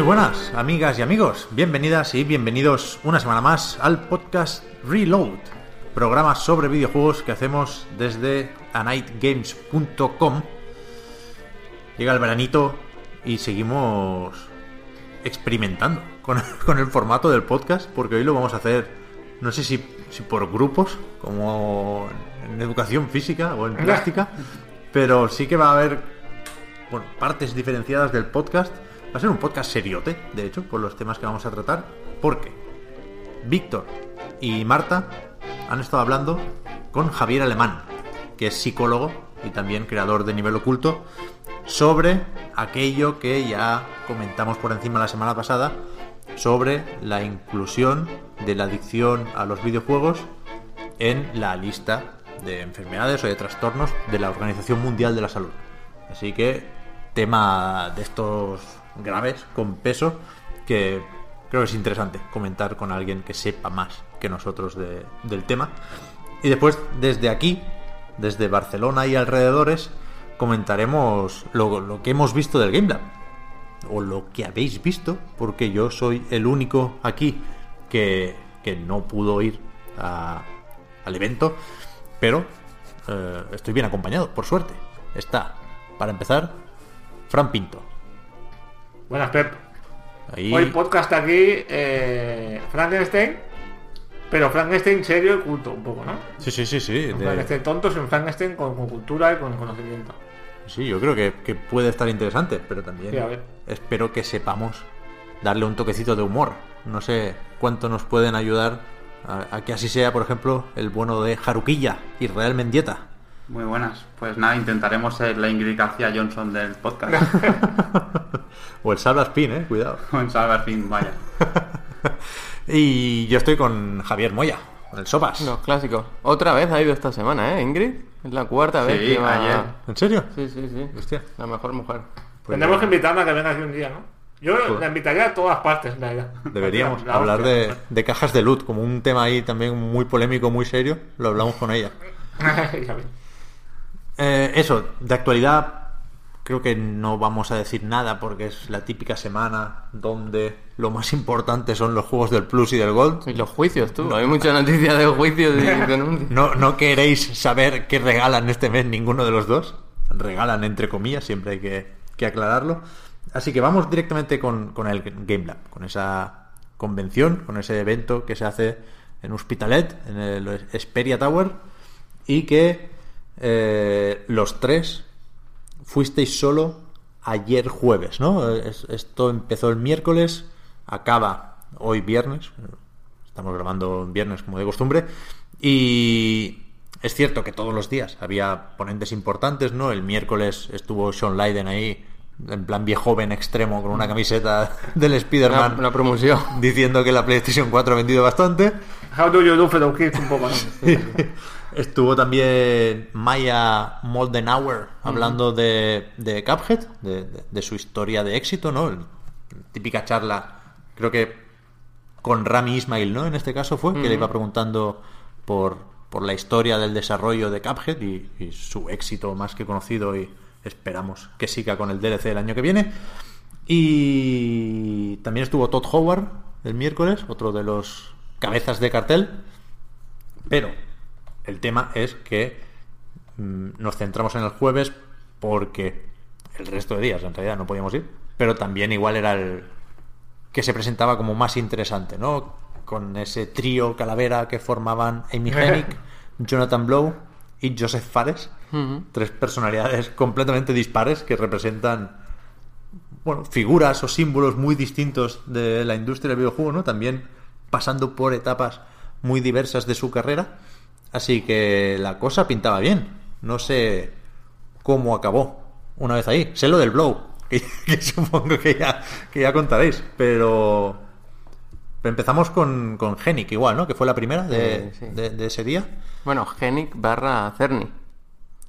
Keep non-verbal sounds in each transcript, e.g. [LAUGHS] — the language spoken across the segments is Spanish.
Muy buenas, amigas y amigos. Bienvenidas y bienvenidos una semana más al podcast Reload, programa sobre videojuegos que hacemos desde anightgames.com. Llega el veranito y seguimos experimentando con, [LAUGHS] con el formato del podcast, porque hoy lo vamos a hacer, no sé si, si por grupos, como en educación física o en [LAUGHS] plástica, pero sí que va a haber bueno, partes diferenciadas del podcast. Va a ser un podcast seriote, de hecho, por los temas que vamos a tratar, porque Víctor y Marta han estado hablando con Javier Alemán, que es psicólogo y también creador de Nivel Oculto, sobre aquello que ya comentamos por encima la semana pasada, sobre la inclusión de la adicción a los videojuegos en la lista de enfermedades o de trastornos de la Organización Mundial de la Salud. Así que tema de estos graves, con peso, que creo que es interesante comentar con alguien que sepa más que nosotros de- del tema. Y después, desde aquí, desde Barcelona y alrededores, comentaremos lo, lo que hemos visto del Game Lab. O lo que habéis visto, porque yo soy el único aquí que, que no pudo ir al evento, pero eh, estoy bien acompañado, por suerte. Está, para empezar, Fran Pinto. Buenas, Pep. Ahí, Hoy podcast aquí, eh, Frankenstein, pero Frankenstein serio y culto, un poco, ¿no? Sí, sí, sí, sí. De- Frankenstein tonto es un Frankenstein con, con cultura y con conocimiento. Sí, yo creo que, que puede estar interesante, pero también Sí, a ver. espero que sepamos darle un toquecito de humor. No sé cuánto nos pueden ayudar a, a que así sea, por ejemplo, el bueno de Jaruquilla, Israel Mendieta. Muy buenas. Pues nada, intentaremos ser la Ingrid García Johnson del podcast. [LAUGHS] o el Salva Spin, eh, cuidado. Con Salva fin, vaya. [LAUGHS] Y yo estoy con Javier Moya, con el Sopas. Los clásicos. Otra vez ha ido esta semana, ¿eh, Ingrid? Es la cuarta vez Sí, que va... ayer. ¿En serio? Sí, sí, sí. Hostia. La mejor mujer. Pues Tendremos ya que invitarla a que venga aquí un día, ¿no? Yo la invitaría a todas partes, realidad. Deberíamos [LAUGHS] La hablar de, de cajas de loot, como un tema ahí también muy polémico, muy serio. Lo hablamos con ella. Eh, eso, de actualidad creo que no vamos a decir nada porque es la típica semana donde lo más [LAUGHS] importante son los juegos del Plus y del Gold. Y los juicios, tú. Hay mucha noticia de juicios. [LAUGHS] No, no queréis saber qué regalan este mes ninguno de los dos. Regalan entre comillas, siempre hay que, que aclararlo. Así que vamos directamente con, con el Game Lab, con esa convención, con ese evento que se hace en Hospitalet, en el Xperia Tower, y que eh, los tres fuisteis solo ayer jueves, ¿no? Es- esto empezó el miércoles, acaba hoy viernes. Estamos grabando viernes como de costumbre. Y es cierto que todos los días había ponentes importantes, ¿no? El miércoles estuvo Sean Leiden ahí, en plan viejo joven extremo, con una camiseta [LAUGHS] del Spider-Man, una promoción. diciendo que la PlayStation 4 ha vendido bastante. How do you do? Un poco, ¿no? [LAUGHS] Estuvo también Maya Moldenauer hablando de, de Cuphead, de, de- de su historia de éxito, ¿no? El- típica charla, creo que con Rami Ismail, ¿no? En este caso fue, que le iba preguntando por, por la historia del desarrollo de Cuphead y, y su éxito más que conocido y esperamos que siga con el DLC el año que viene. Y también estuvo Todd Howard el miércoles, otro de los cabezas de cartel. Pero el tema es que mm, nos centramos en el jueves porque el resto de días en realidad no podíamos ir, pero también igual era el que se presentaba como más interesante, ¿no? Con ese trío calavera que formaban Amy [LAUGHS] Hennig, Jonathan Blow y Joseph Fares, tres personalidades completamente dispares que representan bueno, figuras o símbolos muy distintos de la industria del videojuego, ¿no? También pasando por etapas muy diversas de su carrera. Así que la cosa pintaba bien. No sé cómo acabó una vez ahí. Sé lo del blow, [LAUGHS] que, que supongo que ya, que ya contaréis, pero... pero empezamos con, con Genic igual, ¿no? Que fue la primera de, Eh, sí. de- de ese día. Bueno, Genic barra Cerny.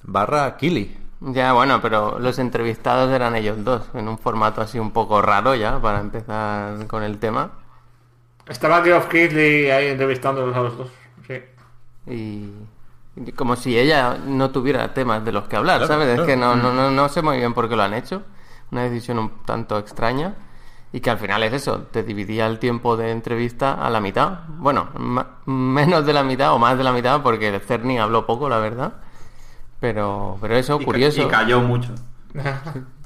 Barra Kili. Ya, bueno, pero los entrevistados eran ellos dos, en un formato así un poco raro ya, para empezar con el tema. Estaba Geoff Keighley ahí entrevistándolos a los dos. Y, como si ella no tuviera temas de los que hablar, Claro, ¿sabes? claro. Es que no, no, no, no sé muy bien por qué lo han hecho. Una decisión un tanto extraña. Y que al final es eso, te dividía el tiempo de entrevista a la mitad. Bueno, menos de la mitad o más de la mitad, porque el Cerny habló poco, la verdad. Pero, pero eso, Y curioso. Y cayó mucho. [LAUGHS]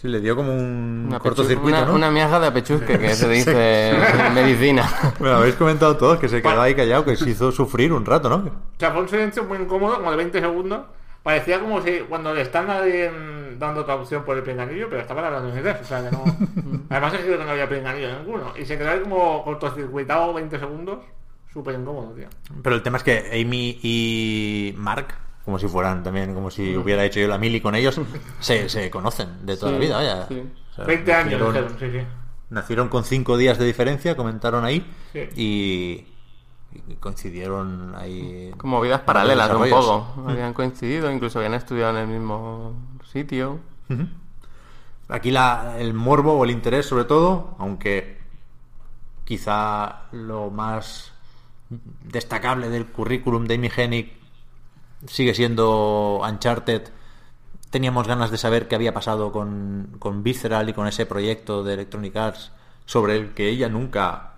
Sí, le dio como un Una, cortocircuito, una, ¿no? una miaja de apechusque, que se [LAUGHS] dice en medicina. [LAUGHS] Bueno, habéis comentado todos que se quedó Bueno. ahí callado, que se hizo sufrir un rato, ¿no? O sea, fue un silencio muy incómodo, como de 20 segundos. Parecía como si cuando le están dando traducción por el pinganillo, pero estaban hablando en inglés. O sea, que no. [LAUGHS] Además es que no había pinganillo ninguno. Y se quedó ahí como cortocircuitado 20 segundos. Súper incómodo, tío. Pero el tema es que Amy y Mark, como si fueran también, como si hubiera hecho yo la mili con ellos, se, se conocen de toda la vida, vaya. sí. O sea, 20 años, nacieron, dijeron, sí, sí. nacieron con cinco días de diferencia, comentaron ahí, Sí. y, y coincidieron ahí. Como vidas paralelas un poco. Habían coincidido, incluso habían estudiado en el mismo sitio. Aquí la, el morbo o el interés, sobre todo, aunque quizá lo más destacable del currículum de Amy Hennig sigue siendo Uncharted. Teníamos ganas de saber qué había pasado con, con Visceral y con ese proyecto de Electronic Arts sobre el que ella nunca,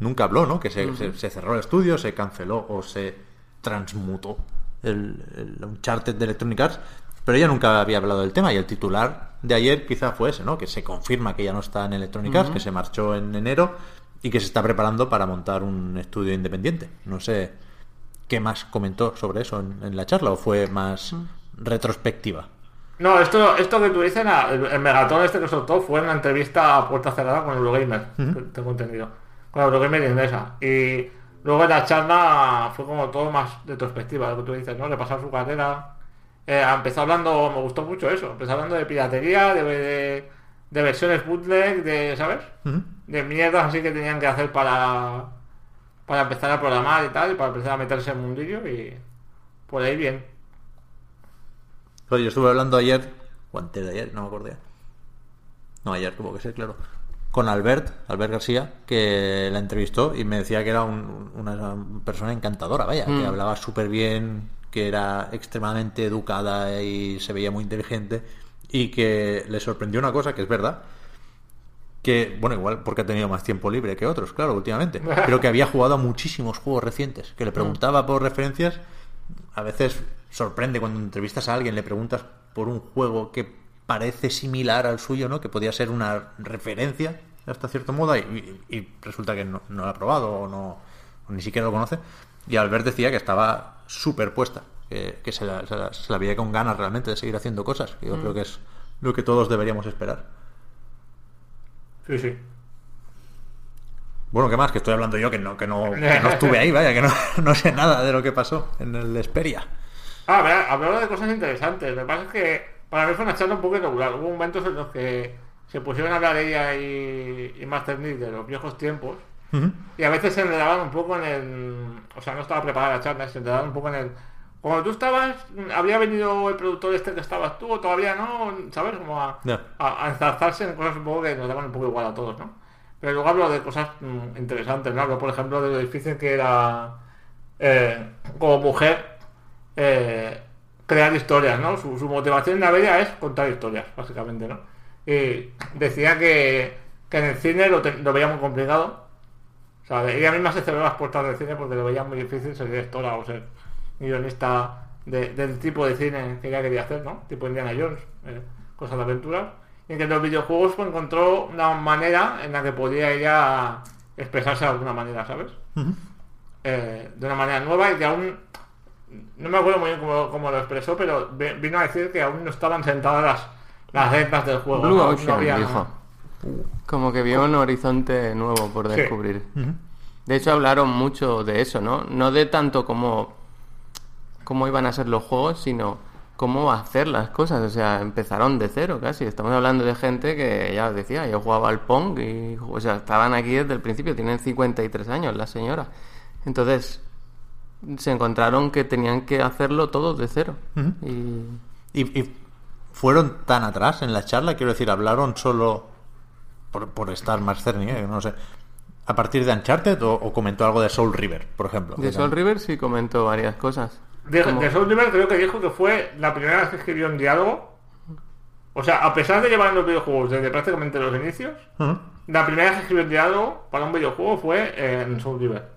nunca habló, ¿no? Que se, se- se cerró el estudio, se canceló o se transmutó el, el Uncharted de Electronic Arts, pero ella nunca había hablado del tema y el titular de ayer quizá fue ese, ¿no? Que se confirma que ya no está en Electronic Arts, que se marchó en enero y que se está preparando para montar un estudio independiente. No sé qué más comentó sobre eso en, en la charla o fue más retrospectiva. No, esto, esto que tú dices, el, el megatón este que soltó fue en una entrevista a puerta cerrada con Eurogamer, que tengo entendido. Con Eurogamer inglesa. Y luego en la charla fue como todo más retrospectiva, lo que tú dices, ¿no? Repasar su carrera. Eh, empezó hablando, me gustó mucho eso, empezó hablando de piratería, de, de, de versiones bootleg, de, ¿sabes? De mierdas así que tenían que hacer para, para empezar a programar y tal, y para empezar a meterse en el mundillo y por ahí bien. Oye, yo estuve hablando ayer, o antes de ayer, no me acuerdo ya. No, ayer tuvo que ser, claro. Con Albert, Albert García, que la entrevistó y me decía que era un- una persona encantadora, vaya, que hablaba súper bien, que era extremadamente educada y se veía muy inteligente y que le sorprendió una cosa, que es verdad, que, bueno, igual porque ha tenido más tiempo libre que otros, claro, últimamente, [LAUGHS] pero que había jugado a muchísimos juegos recientes, que le preguntaba por referencias, a veces sorprende cuando entrevistas a alguien, le preguntas por un juego que parece similar al suyo, ¿no? Que podía ser una referencia hasta cierto modo y, y- y resulta que no, no lo ha probado o no o ni siquiera lo conoce. Y Albert decía que estaba súper puesta, que, que se, la, se la- se la veía con ganas realmente de seguir haciendo cosas. que Yo creo que es lo que todos deberíamos esperar. Sí, sí. Bueno, ¿qué más? Que estoy hablando yo, que no, que no, que no [LAUGHS] estuve ahí, vaya, que no, no sé nada de lo que pasó en el Esperia. Ah, verá, hablaba de cosas interesantes. Lo que pasa es que para mí fue una charla un poco irregular. Hubo momentos en los que se pusieron a hablar ella y, y Master Nick de los viejos tiempos. Y a veces se enredaban un poco en el... O sea, no estaba preparada la charla, se enredaban un poco en el... Cuando tú estabas, había venido el productor este que estabas tú, o todavía no, ¿sabes? Como a, a enzarzarse en cosas un poco que nos daban un poco igual a todos, ¿no? Pero luego hablo de cosas mm, interesantes, ¿no? Hablo, por ejemplo, de lo difícil que era eh, como mujer eh, crear historias, ¿no? Su, su motivación en la vida es contar historias, básicamente, ¿no? Y decía que, que en el cine lo, te- lo veía muy complicado. O sea, ella misma se cerró las puertas del cine porque lo veía muy difícil ser directora o ser guionista de- del tipo de cine que ella quería hacer, ¿no? Tipo Indiana Jones, eh, cosas de aventura. Y que en los videojuegos pues, encontró una manera en la que podía ella expresarse de alguna manera, ¿sabes? Eh, de una manera nueva y que aún no me acuerdo muy bien cómo, cómo lo expresó, pero vi- vino a decir que aún no estaban sentadas las, las reglas del juego. Blue ¿no? Ocean, No había- dijo. Como que vio un horizonte nuevo por Sí. descubrir. De hecho, hablaron mucho de eso, ¿no? No de tanto como cómo iban a ser los juegos, sino cómo hacer las cosas. O sea, empezaron de cero casi. Estamos hablando de gente que ya os decía, yo jugaba al Pong y, o sea, estaban aquí desde el principio, tienen 53 años la señora. Entonces, se encontraron que tenían que hacerlo todo de cero. Y ¿Y, y fueron tan atrás en la charla? Quiero decir, hablaron solo por, por estar más Cerny, ¿eh? no sé. ¿A partir de Uncharted o, o comentó algo de Soul River, por ejemplo? de Soul River sí comentó varias cosas. De, de Soul River creo que dijo que fue la primera vez que escribió un diálogo. O sea, a pesar de llevar los videojuegos desde prácticamente los inicios, la primera vez que escribió un diálogo para un videojuego fue en Soul River.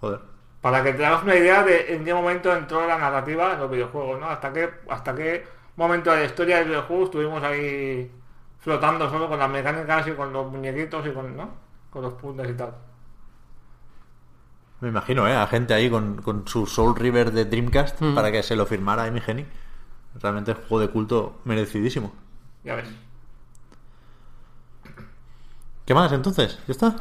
Joder. Para que te hagas una idea de en qué momento entró la narrativa en los videojuegos, ¿no? Hasta qué, hasta qué momento de la historia del videojuego estuvimos ahí flotando solo con las mecánicas y con los muñequitos y con, ¿no? con los puntos y tal. Me imagino, ¿eh? A gente ahí con, con su Soul River de Dreamcast Mm. para que se lo firmara Amy Hennig. Realmente es juego de culto merecidísimo. Ya ves. ¿Qué más entonces? ¿Ya está?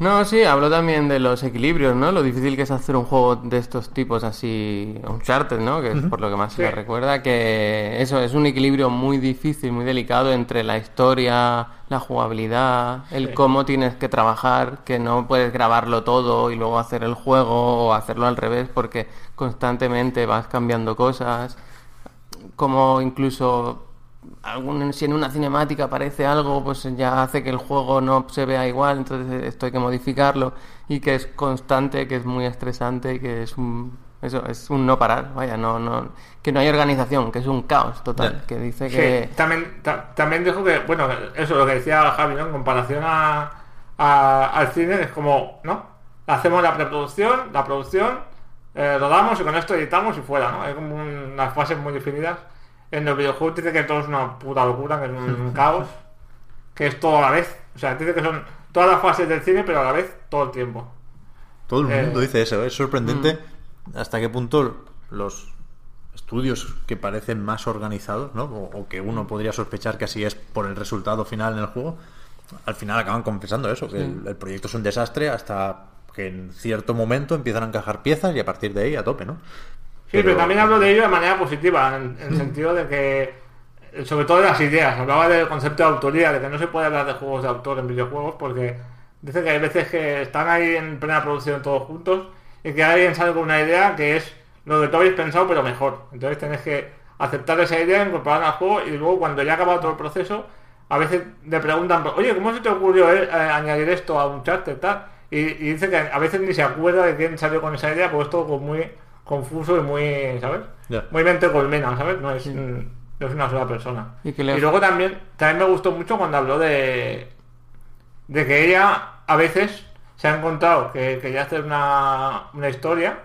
No, sí, habló también de los equilibrios, ¿no? Lo difícil que es hacer un juego de estos tipos así, Uncharted, ¿no? Que es por lo que más se le recuerda, que eso es un equilibrio muy difícil, muy delicado entre la historia, la jugabilidad, el Sí. cómo tienes que trabajar, que no puedes grabarlo todo y luego hacer el juego o hacerlo al revés porque constantemente vas cambiando cosas, como incluso algún, si en una cinemática aparece algo, pues ya hace que el juego no se vea igual, entonces esto hay que modificarlo y que es constante, que es muy estresante y que es un eso es un no parar, vaya, no no que no hay organización, que es un caos total, que dice Sí, que también, ta- también dijo que, bueno, eso lo que decía Javi, ¿no? En comparación a, a- al cine, es como, ¿no? Hacemos la preproducción, la producción, eh, rodamos y con esto editamos y fuera, ¿no? Hay como un- unas fases muy definidas. En los videojuegos dice que todo es una puta locura, que es un [LAUGHS] caos, que es todo a la vez. O sea, dice que son todas las fases del cine, pero a la vez todo el tiempo. Todo el Eh, mundo dice eso. ¿eh? Es sorprendente hasta qué punto los estudios que parecen más organizados, ¿no? O, o que uno podría sospechar que así es por el resultado final en el juego, al final acaban confesando eso, que el, el proyecto es un desastre hasta que en cierto momento empiezan a encajar piezas y a partir de ahí a tope, ¿no? Sí, pero, también hablo de ello de manera positiva, en, en el sentido de que, sobre todo de las ideas, hablaba del concepto de autoría, de que no se puede hablar de juegos de autor en videojuegos, porque dice que hay veces que están ahí en plena producción todos juntos y que alguien sale con una idea que es lo que tú habéis pensado, pero mejor. Entonces tenés que aceptar esa idea, incorporarla al juego y luego cuando ya ha acabado todo el proceso, a veces le preguntan, oye, ¿cómo se te ocurrió eh, añadir esto a un chat tal? Y, y dice que a veces ni se acuerda de quién salió con esa idea, porque es todo como muy confuso y muy, ¿sabes? Muy mente colmena, ¿sabes? No es, no es una sola persona. Y que le- luego también, también me gustó mucho cuando habló de, de que ella a veces se ha encontrado que quería hacer una, una historia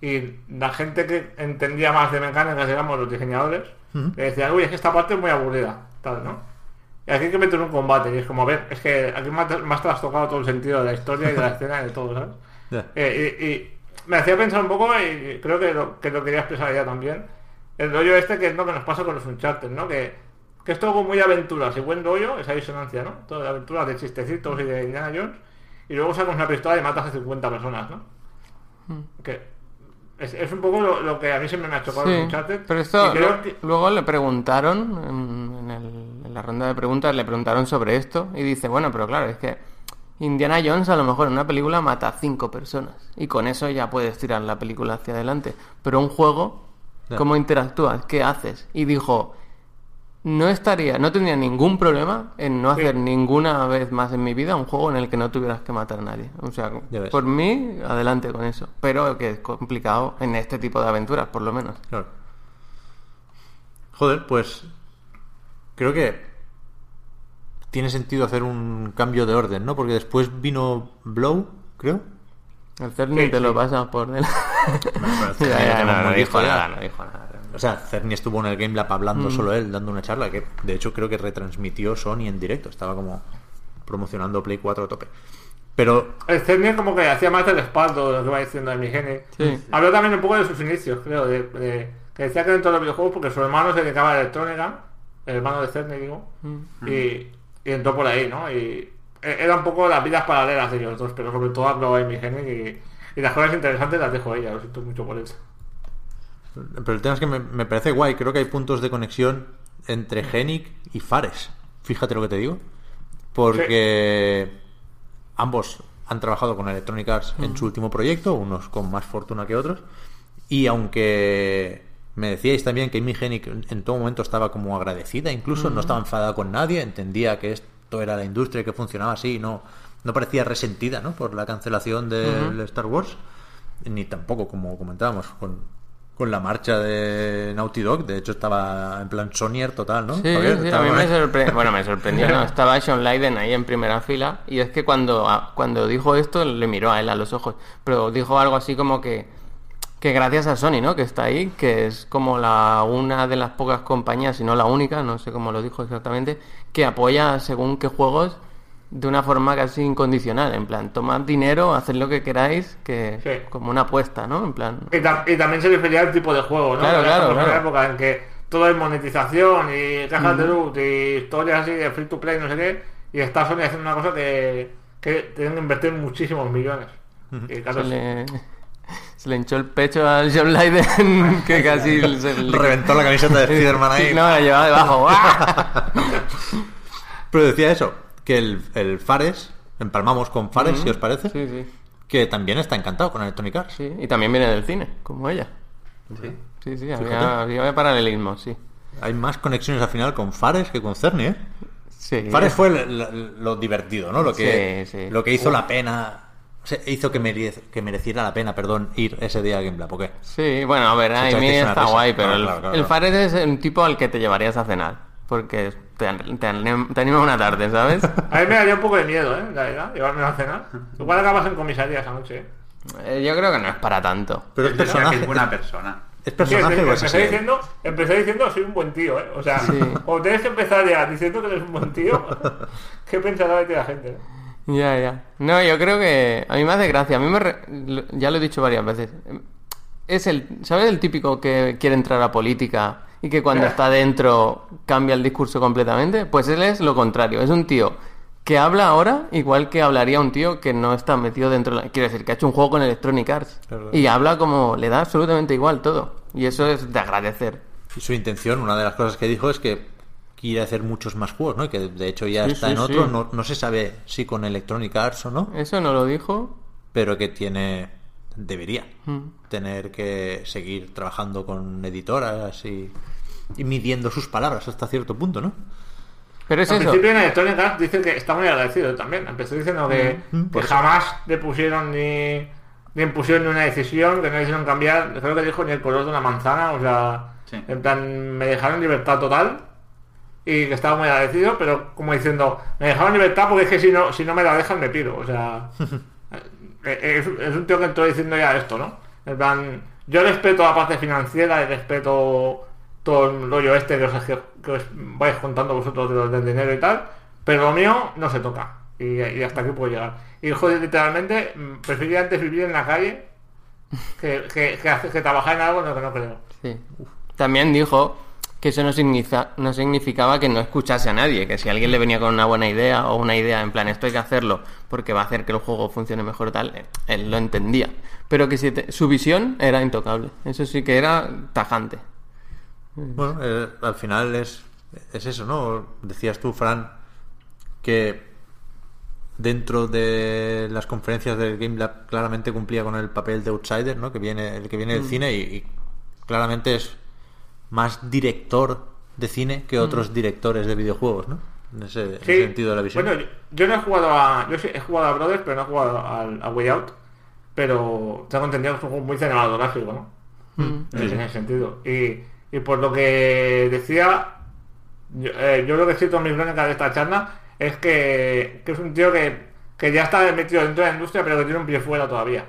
y la gente que entendía más de mecánicas, digamos, los diseñadores, le decían, uy, es que esta parte es muy aburrida, tal, ¿no? Y aquí hay que meter un combate, y es como, a ver, es que aquí me has me has trastocado todo el sentido de la historia y de la [LAUGHS] escena y de todo, ¿sabes? Eh, y, y me hacía pensar un poco, y creo que lo, que lo quería expresar ella también, el rollo este que es lo que nos pasa con los Uncharted, ¿no? Que, que es todo muy aventuras y buen rollo, esa disonancia, ¿no? Todo de aventuras, de chistecitos y de Indiana Jones, y luego sacas una pistola y matas a 50 personas, ¿no? Que es, es un poco lo, lo que a mí siempre me ha chocado los Sí, Uncharted. pero esto creo lo- luego le preguntaron en, en el- en la ronda de preguntas le preguntaron sobre esto y dice bueno pero claro es que Indiana Jones a lo mejor en una película mata a cinco personas y con eso ya puedes tirar la película hacia adelante. Pero un juego cómo interactúas qué haces y dijo no estaría no tendría ningún problema en no hacer ninguna vez más en mi vida un juego en el que no tuvieras que matar a nadie o sea por mí adelante con eso. Pero que es complicado en este tipo de aventuras por lo menos. Claro. Joder, pues creo que tiene sentido hacer un cambio de orden, ¿no? Porque después vino Blow, creo. El Cerny Sí, te lo pasa por delante. no, dijo nada, no dijo nada. O sea, Cerny estuvo en el Game Lab hablando solo él, dando una charla que de hecho creo que retransmitió Sony en directo. Estaba como promocionando Play 4 a tope. Pero El Cerny como que hacía más el respaldo de lo que va diciendo de mi gene. Sí. Habló también un poco de sus inicios, creo, de, de- que decía que dentro de los videojuegos porque su hermano se dedicaba a la electrónica, el hermano de Cerny, digo, y, y entró por ahí, ¿no? Y e- era un poco las vidas paralelas de ellos dos, pero sobre todo habló Amy Hennig y, y las cosas interesantes las dejo a ella, lo siento mucho por eso. Pero el tema es que me, me parece guay. Creo que hay puntos de conexión entre Genic y Fares. Fíjate lo que te digo. Porque ambos han trabajado con Electronic Arts en su último proyecto, unos con más fortuna que otros. Y aunque me decíais también que Amy Hennig en todo momento estaba como agradecida, incluso no estaba enfadada con nadie, entendía que esto era la industria que funcionaba así, y no, no parecía resentida ¿no? por la cancelación del Star Wars, ni tampoco, como comentábamos, con, con la marcha de Naughty Dog. De hecho, estaba en plan Sonyer total, ¿no? Sí, sí, a mí me sorprendió. Bueno, me sorprendió, ¿no? [LAUGHS] Estaba Sean Leiden ahí en primera fila y es que cuando, a- cuando dijo esto le miró a él a los ojos, pero dijo algo así como que, que gracias a Sony, ¿no? Que está ahí, que es como la una de las pocas compañías, si no la única, no sé cómo lo dijo exactamente, que apoya según qué juegos de una forma casi incondicional, en plan, tomad dinero, haced lo que queráis, que Sí. como una apuesta, ¿no? En plan, Y, tam- y también se refería al tipo de juego, ¿no? Claro, Porque una época en que todo es monetización y cajas de loot y historias así de free to play, no sé qué, y está Sony haciendo una cosa que, que tienen que invertir muchísimos millones. Y claro, se le, se le hinchó el pecho al Sean Leiden, que casi se le- [LAUGHS] Reventó la camiseta de Spiderman ahí. No, la llevaba debajo. [LAUGHS] Pero decía eso, que el, el Fares, empalmamos con Fares, si os parece, Sí, sí, que también está encantado con Electronic Arts. sí. Y también viene del cine, como ella. Sí. Sí, sí, había, había paralelismo, sí. Hay más conexiones al final con Fares que con Cerny, ¿eh? Sí. Fares fue el- lo, lo divertido, ¿no? Lo que, Sí, sí. Lo que hizo la pena... o sea, hizo que, que mereciera la pena, perdón, ir ese día a Gameplay. ¿Por qué? Sí, bueno, a ver, a mí es está risa. guay, pero Claro, el, claro, el. Fares es un tipo al que te llevarías a cenar. Porque te, te, anim- te anima una tarde, ¿sabes? [LAUGHS] A mí me daría un poco de miedo, ¿eh? La verdad, llevarme a cenar. Igual acabas en comisaría esa noche, ¿eh? Eh, Yo creo que no es para tanto. Pero es personaje. es buena persona. ¿Es Sí, personaje o es empecé, diciendo, empecé diciendo soy un buen tío, ¿eh? O sea, Sí. cuando tienes que empezar ya diciendo que eres un buen tío, [LAUGHS] ¿qué pensará de ti la gente? eh? Ya, ya. No, yo creo que a mí me hace gracia. A mí me... re- lo- Ya lo he dicho varias veces. Es el... ¿Sabes el típico que quiere entrar a política y que cuando está dentro cambia el discurso completamente? Pues él es lo contrario. Es un tío que habla ahora igual que hablaría un tío que no está metido dentro... de la- Quiero decir, que ha hecho un juego con Electronic Arts. Claro. Y habla como... Le da absolutamente igual todo. Y eso es de agradecer. Y su intención, una de las cosas que dijo es que quiere hacer muchos más juegos, ¿no? Y que de hecho ya Sí, está sí, en otro. sí. No, no se sabe si con Electronic Arts o no, Eso no lo dijo. pero que tiene. Debería Mm. tener que seguir trabajando con editoras y, y midiendo sus palabras hasta cierto punto, ¿no? Pero es Al eso. principio en Electronic Arts dice que está muy agradecido también. Empezó diciendo que, Mm, que jamás le pusieron ni, ni impusieron ni una decisión, que no le hicieron cambiar, creo que dijo ni el color de una manzana, o sea, Sí. en plan, me dejaron libertad total y que estaba muy agradecido, pero como diciendo, me dejaron libertad porque es que si no, si no me la dejan me pido, o sea, [LAUGHS] eh, es, es un tío que entró diciendo ya esto, ¿no? En plan, yo respeto la parte financiera y respeto todo el rollo este que os, que os vais contando vosotros de los del dinero y tal, pero lo mío no se toca. Y, y hasta aquí puedo llegar. Y joder, literalmente, mm, preferiría antes vivir en la calle que, que, que, que trabajar en algo en lo que no creo. Sí. También dijo que eso no, significa, no significaba que no escuchase a nadie, que si alguien le venía con una buena idea o una idea en plan esto hay que hacerlo porque va a hacer que el juego funcione mejor tal, eh, él lo entendía. Pero que si te- su visión era intocable, eso sí que era tajante. Bueno, eh, al final es, es eso, ¿no? Decías tú, Fran, que dentro de las conferencias del Game Lab claramente cumplía con el papel de outsider, ¿no? Que viene, el que viene del cine y, y claramente es más director de cine que otros directores de videojuegos, ¿no? En ese, en ese Sí, sentido de la visión. Bueno, yo, no he jugado a. Yo sí he jugado a Brothers, pero no he jugado al- a, Way Out. Pero tengo entendido que es un juego muy cinematográfico, ¿no? Sí. en ese sentido. Y, y por lo que decía, yo, eh, yo lo que siento en mi crónica de esta charla es que, que es un tío que, que ya está metido dentro de la industria, pero que tiene un pie fuera todavía.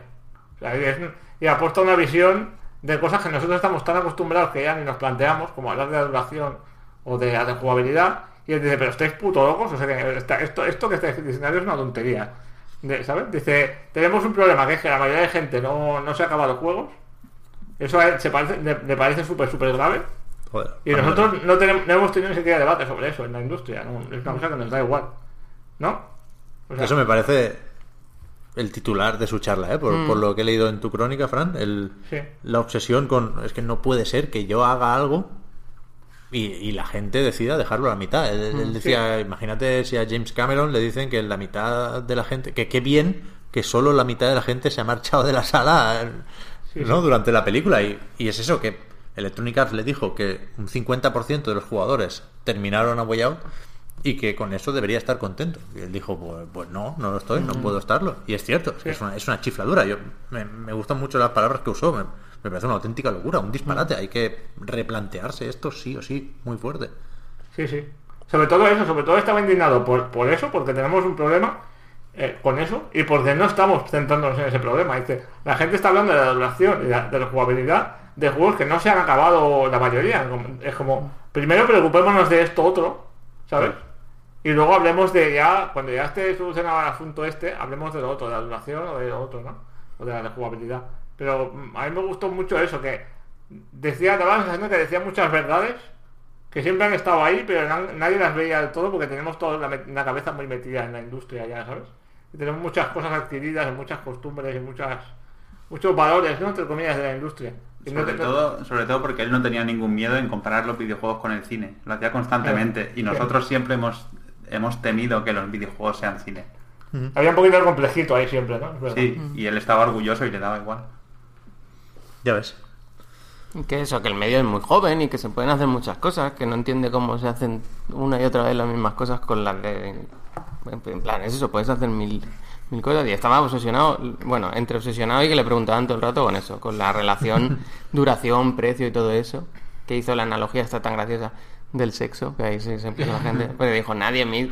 O sea, es- y apuesta una visión de cosas que nosotros estamos tan acostumbrados que ya ni nos planteamos, como hablar de la duración o de la de jugabilidad. Y él dice, pero estáis puto locos, o sea, que esto, esto que estáis diciendo es una tontería. ¿Sabes? Dice, tenemos un problema, que es que la mayoría de gente no, no se acaba los juegos. Eso a él se parece, le, le parece súper, súper grave. Joder, Y nosotros no, tenemos, no hemos tenido ni siquiera debate sobre eso en la industria. ¿no? Es una cosa que nos da igual. ¿No? O sea, Eso me parece el titular de su charla, ¿eh? por, por lo que he leído en tu crónica, Fran. El, Sí. La obsesión con. Es que no puede ser que yo haga algo y, y la gente decida dejarlo a la mitad. Él, él decía, imagínate si a James Cameron le dicen que la mitad de la gente. Que qué bien que solo la mitad de la gente se ha marchado de la sala ¿no? durante la película. Y, y es eso, que Electronic Arts le dijo que un 50% de los jugadores terminaron a Way Out y que con eso debería estar contento. Y él dijo, pues, pues no, no lo estoy, no puedo estarlo. Y es cierto, es, que es, una, es una chifladura. Yo, me, me gustan mucho las palabras que usó, me, me parece una auténtica locura, un disparate. Hay que replantearse esto sí o sí, muy fuerte. Sí, sí. Sobre todo eso, sobre todo estaba indignado por, por eso, porque tenemos un problema eh, con eso y porque no estamos centrándonos en ese problema. Dice, la gente está hablando de la duración y de la, de la jugabilidad de juegos que no se han acabado la mayoría. Es como, primero preocupémonos de esto otro, ¿sabes? Y luego hablemos de ya, cuando ya esté solucionado el asunto este, hablemos de lo otro, de la duración o de lo otro, ¿no? O de la jugabilidad. Pero mm, a mí me gustó mucho eso, que decía, daba la sensación que decía muchas verdades que siempre han estado ahí, pero na- nadie las veía del todo porque tenemos toda la, cabeza muy metida en la industria ya, ¿sabes? Y tenemos muchas cosas adquiridas, y muchas costumbres y muchas muchos valores, ¿no? Entre comillas, de la industria. No Sobre todo, sobre todo porque él no tenía ningún miedo en comparar los videojuegos con el cine. Lo hacía constantemente. Y nosotros siempre hemos, hemos temido que los videojuegos sean cine. Había un poquito de complejito ahí siempre, ¿no? Sí, y él estaba orgulloso y le daba igual. Ya ves. Que eso, que el medio es muy joven y que se pueden hacer muchas cosas, que no entiende cómo se hacen una y otra vez las mismas cosas con las de... En en plan, es eso, puedes hacer mil, mil cosas. Y estaba obsesionado, bueno, entre obsesionado y que le preguntaban todo el rato con eso, con la relación, [LAUGHS] duración, precio y todo eso, que hizo la analogía esta tan graciosa del sexo, que ahí se empieza la gente. Pero dijo, nadie,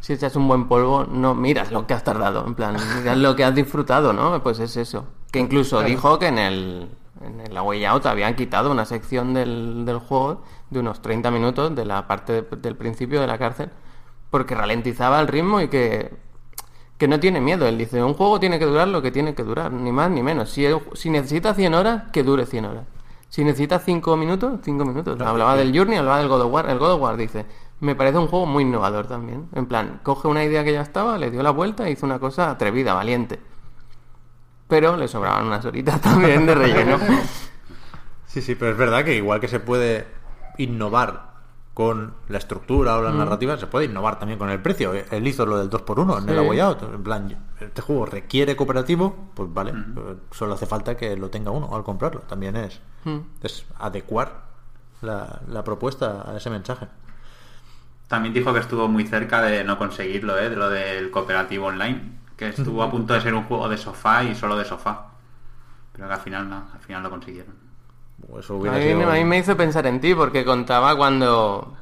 si echas un buen polvo, no miras lo que has tardado, en plan, miras lo que has disfrutado, ¿no? Pues es eso. Que incluso dijo que en el, en el Way Out habían quitado una sección del, del juego de unos 30 minutos de la parte de- del principio de la cárcel, porque ralentizaba el ritmo y que, que no tiene miedo. Él dice, un juego tiene que durar lo que tiene que durar, ni más ni menos. Si, si necesita 100 horas, que dure 100 horas. Si necesita 5 minutos, 5 minutos. hablaba del Journey, hablaba del God of War. El God of War dice, me parece un juego muy innovador también. En plan, coge una idea que ya estaba, le dio la vuelta e hizo una cosa atrevida, valiente. Pero le sobraban unas horitas [LAUGHS] también de relleno. Sí, sí, pero es verdad que igual que se puede innovar con la estructura o la narrativa, se puede innovar también con el precio. Él hizo lo del 2x1 en el Sí. Way Out. En plan, este juego requiere cooperativo, pues vale, eh, solo hace falta que lo tenga uno al comprarlo. También es, es adecuar la, la propuesta a ese mensaje. También dijo que estuvo muy cerca de no conseguirlo, ¿eh? de lo del cooperativo online. Que estuvo a punto de ser un juego de sofá y solo de sofá. Pero que al final no, al final lo consiguieron. Eso A mí, sido- a mí me hizo pensar en ti porque contaba cuando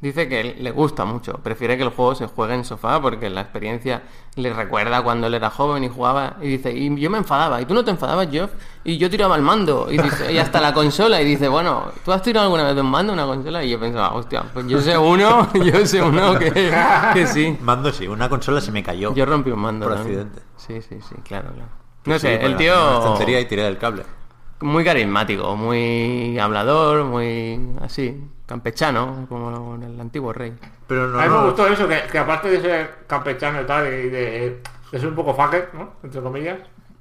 dice que le gusta mucho, prefiere que el juego se juegue en sofá porque la experiencia le recuerda cuando él era joven y jugaba y dice, y yo me enfadaba, y tú no te enfadabas, Geoff, y yo tiraba el mando y, dice, y hasta la consola y dice, bueno, ¿tú has tirado alguna vez un mando una consola? Y yo pensaba, hostia, pues yo sé uno, [LAUGHS] yo sé uno que, que sí. Mando sí, una consola se me cayó. Yo rompí un mando. Por accidente. Sí, sí, sí, claro, claro. No Sí, sé, el tío la y tiré del cable. Muy carismático, muy hablador, muy así, campechano, como el antiguo rey. Pero no, a mí me no- gustó eso, que, que aparte de ser campechano y tal, y de, de ser un poco fucker, ¿no? Entre comillas,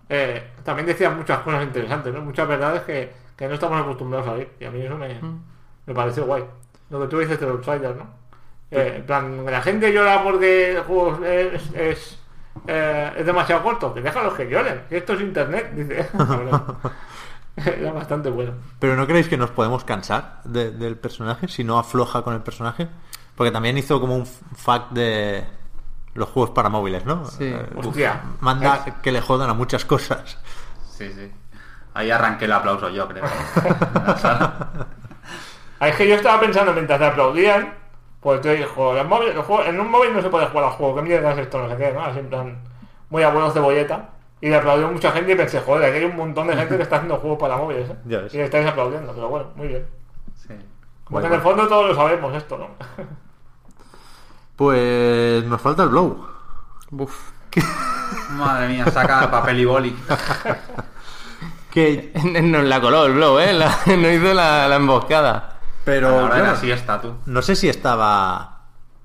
eh, también decía muchas cosas interesantes, ¿no? Muchas verdades que, que no estamos acostumbrados a oír. Y a mí eso me, me parece guay. Lo que tú dices de los outsiders, ¿no? Eh, en plan, la gente llora porque el juego es, es, eh, es demasiado corto. Que déjalos que lloren. que Esto es internet, dice. [LAUGHS] [LAUGHS] Era bastante bueno. Pero ¿no creéis que nos podemos cansar de- del personaje si no afloja con el personaje? Porque también hizo como un fact de los juegos para móviles, ¿no? Sí. Eh, uf, Hostia. manda que le jodan a muchas cosas. Sí, sí. Ahí arranqué el aplauso yo, creo. En [LAUGHS] Es que yo estaba pensando mientras te aplaudían, pues te dijo, el móvil- el juego- en un móvil no se puede jugar al juego, ¿qué mierda es esto? No sé qué, ¿no? Así en plan, muy abuelo cebolleta. Y le aplaudió mucha gente y pensé, joder, aquí hay un montón de gente que está haciendo juegos para móviles, ¿eh? Ya ves. Y le estáis aplaudiendo, pero bueno, muy bien. Sí. En el fondo todos lo sabemos esto, ¿no? Pues nos falta el blow. Uf. [LAUGHS] Madre mía, saca papel y boli. [LAUGHS] Que [LAUGHS] Nos la coló el blow, ¿eh? La- nos hizo la, la emboscada. Pero a la hora de claro, la siesta, tú. no sé si estaba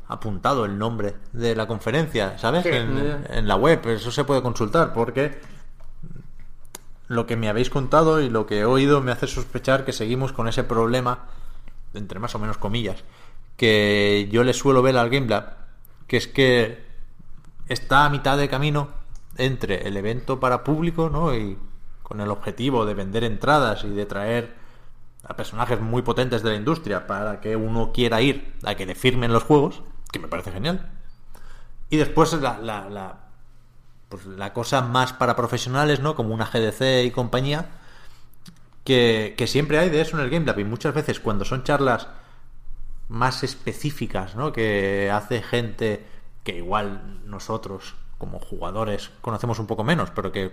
apuntado el nombre de la conferencia, ¿sabes? Sí. en, en la web, eso se puede consultar porque lo que me habéis contado y lo que he oído me hace sospechar que seguimos con ese problema, entre más o menos comillas, que yo le suelo ver al Game Lab, que es que está a mitad de camino entre el evento para público, ¿no? Y con el objetivo de vender entradas y de traer a personajes muy potentes de la industria para que uno quiera ir a que le firmen los juegos, que me parece genial. Y después la, la, la, pues la cosa más para profesionales, ¿no? Como una GDC y compañía, que, que siempre hay de eso en el Game Lab. Y muchas veces cuando son charlas más específicas, ¿no? Que hace gente que igual nosotros, como jugadores, conocemos un poco menos, pero que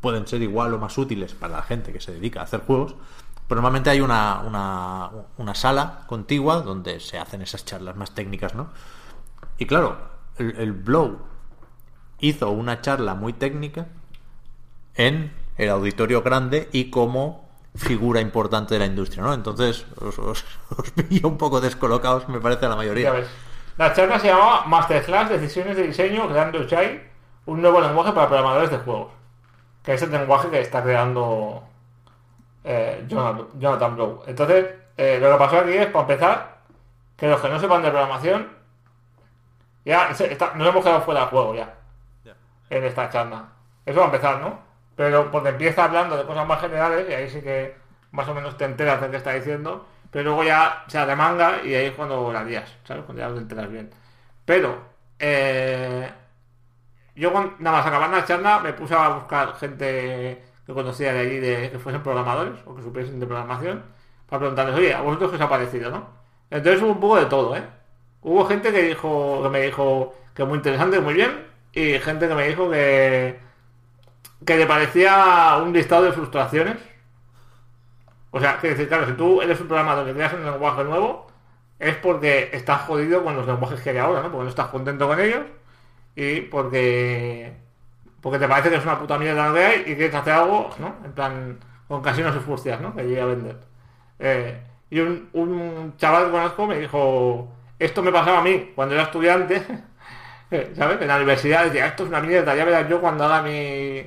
pueden ser igual o más útiles para la gente que se dedica a hacer juegos. Pero normalmente hay una, una, una sala contigua donde se hacen esas charlas más técnicas, ¿no? Y claro, el, el Blow hizo una charla muy técnica en el auditorio grande y como figura importante de la industria, ¿no? Entonces os, os, [LAUGHS] os un poco descolocados, me parece a la mayoría. La charla se llamaba Masterclass Decisiones de Diseño creando Chai, un nuevo lenguaje para programadores de juegos. Que es el lenguaje que está creando eh, Jonathan, Jonathan Blow. Entonces, eh, lo que pasó aquí es, para empezar, que los que no sepan de programación, ya está- nos hemos quedado fuera del juego ya. En esta charla. Eso va a empezar, ¿no? Pero porque empieza hablando de cosas más generales y ahí sí que más o menos te enteras de qué está diciendo. Pero luego ya se manga y ahí es cuando la lías, ¿sabes? Cuando ya te enteras bien. Pero, eh, yo cuando, nada más acabar la charla me puse a buscar gente que conocía de allí de, que fuesen programadores o que supiesen de programación para preguntarles, oye, ¿a vosotros qué os ha parecido, no? Entonces hubo un poco de todo, ¿eh? Hubo gente que dijo, que me dijo que muy interesante, muy bien, y gente que me dijo que que le parecía un listado de frustraciones. O sea, que decir, claro, si tú eres un programador que creas un lenguaje nuevo, es porque estás jodido con los lenguajes que hay ahora, ¿no? Porque no estás contento con ellos y porque porque te parece que es una puta mierda lo que hay y quieres hacer algo, ¿no? En plan, con casinos y furcias, ¿no? Que llegue a vender. Eh, y un, un chaval que conozco me dijo, esto me pasaba a mí cuando era estudiante, [LAUGHS] ¿sabes? En la universidad decía, esto es una mierda, ya verás yo cuando haga mi,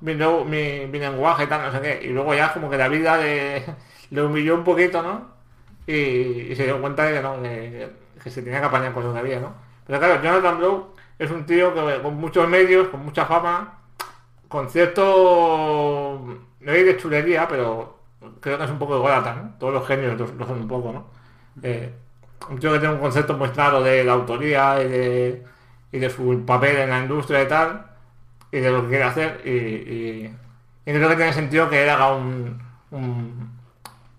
mi, mi, mi lenguaje y tal, no sé qué. Y luego ya como que la vida le, humilló un poquito, ¿no? Y, se dio cuenta de que no, que, se tenía que apañar con lo que había, ¿no? Pero claro, Jonathan Blow es un tío que con muchos medios, con mucha fama, con cierto, no hay de chulería, pero creo que es un poco ególatra, ¿no? Todos los genios lo son un poco, ¿no? Eh, un tío que tiene un concepto muy claro de la autoría y de, y de su papel en la industria y tal, y de lo que quiere hacer, y, y- y creo que tiene sentido que él haga un, un,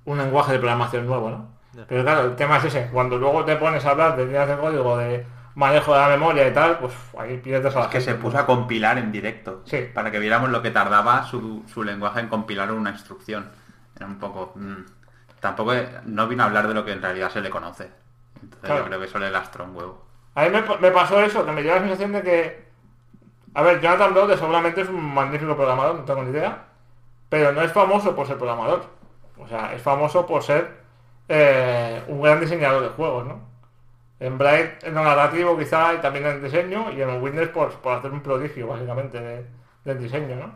un lenguaje de programación nuevo, ¿no? Pero claro, el tema es ese, cuando luego te pones a hablar de líneas de código, de manejo de la memoria y tal, pues ahí pierdes a la Es que se puso ¿no? a compilar en directo. Sí. Para que viéramos lo que tardaba su, su lenguaje en compilar una instrucción. Era un poco. mm, tampoco no vino a hablar de lo que en realidad se le conoce. Entonces Claro. yo creo que eso le un huevo. A mí me, me pasó eso, que me dio la sensación de que... A ver, Jonathan Blow seguramente es un magnífico programador, no tengo ni idea, pero no es famoso por ser programador. O sea, es famoso por ser eh, un gran diseñador de juegos, ¿no? En Bright en lo narrativo quizá y también en diseño y en el Windows por, por hacer un prodigio básicamente de- del diseño, ¿no?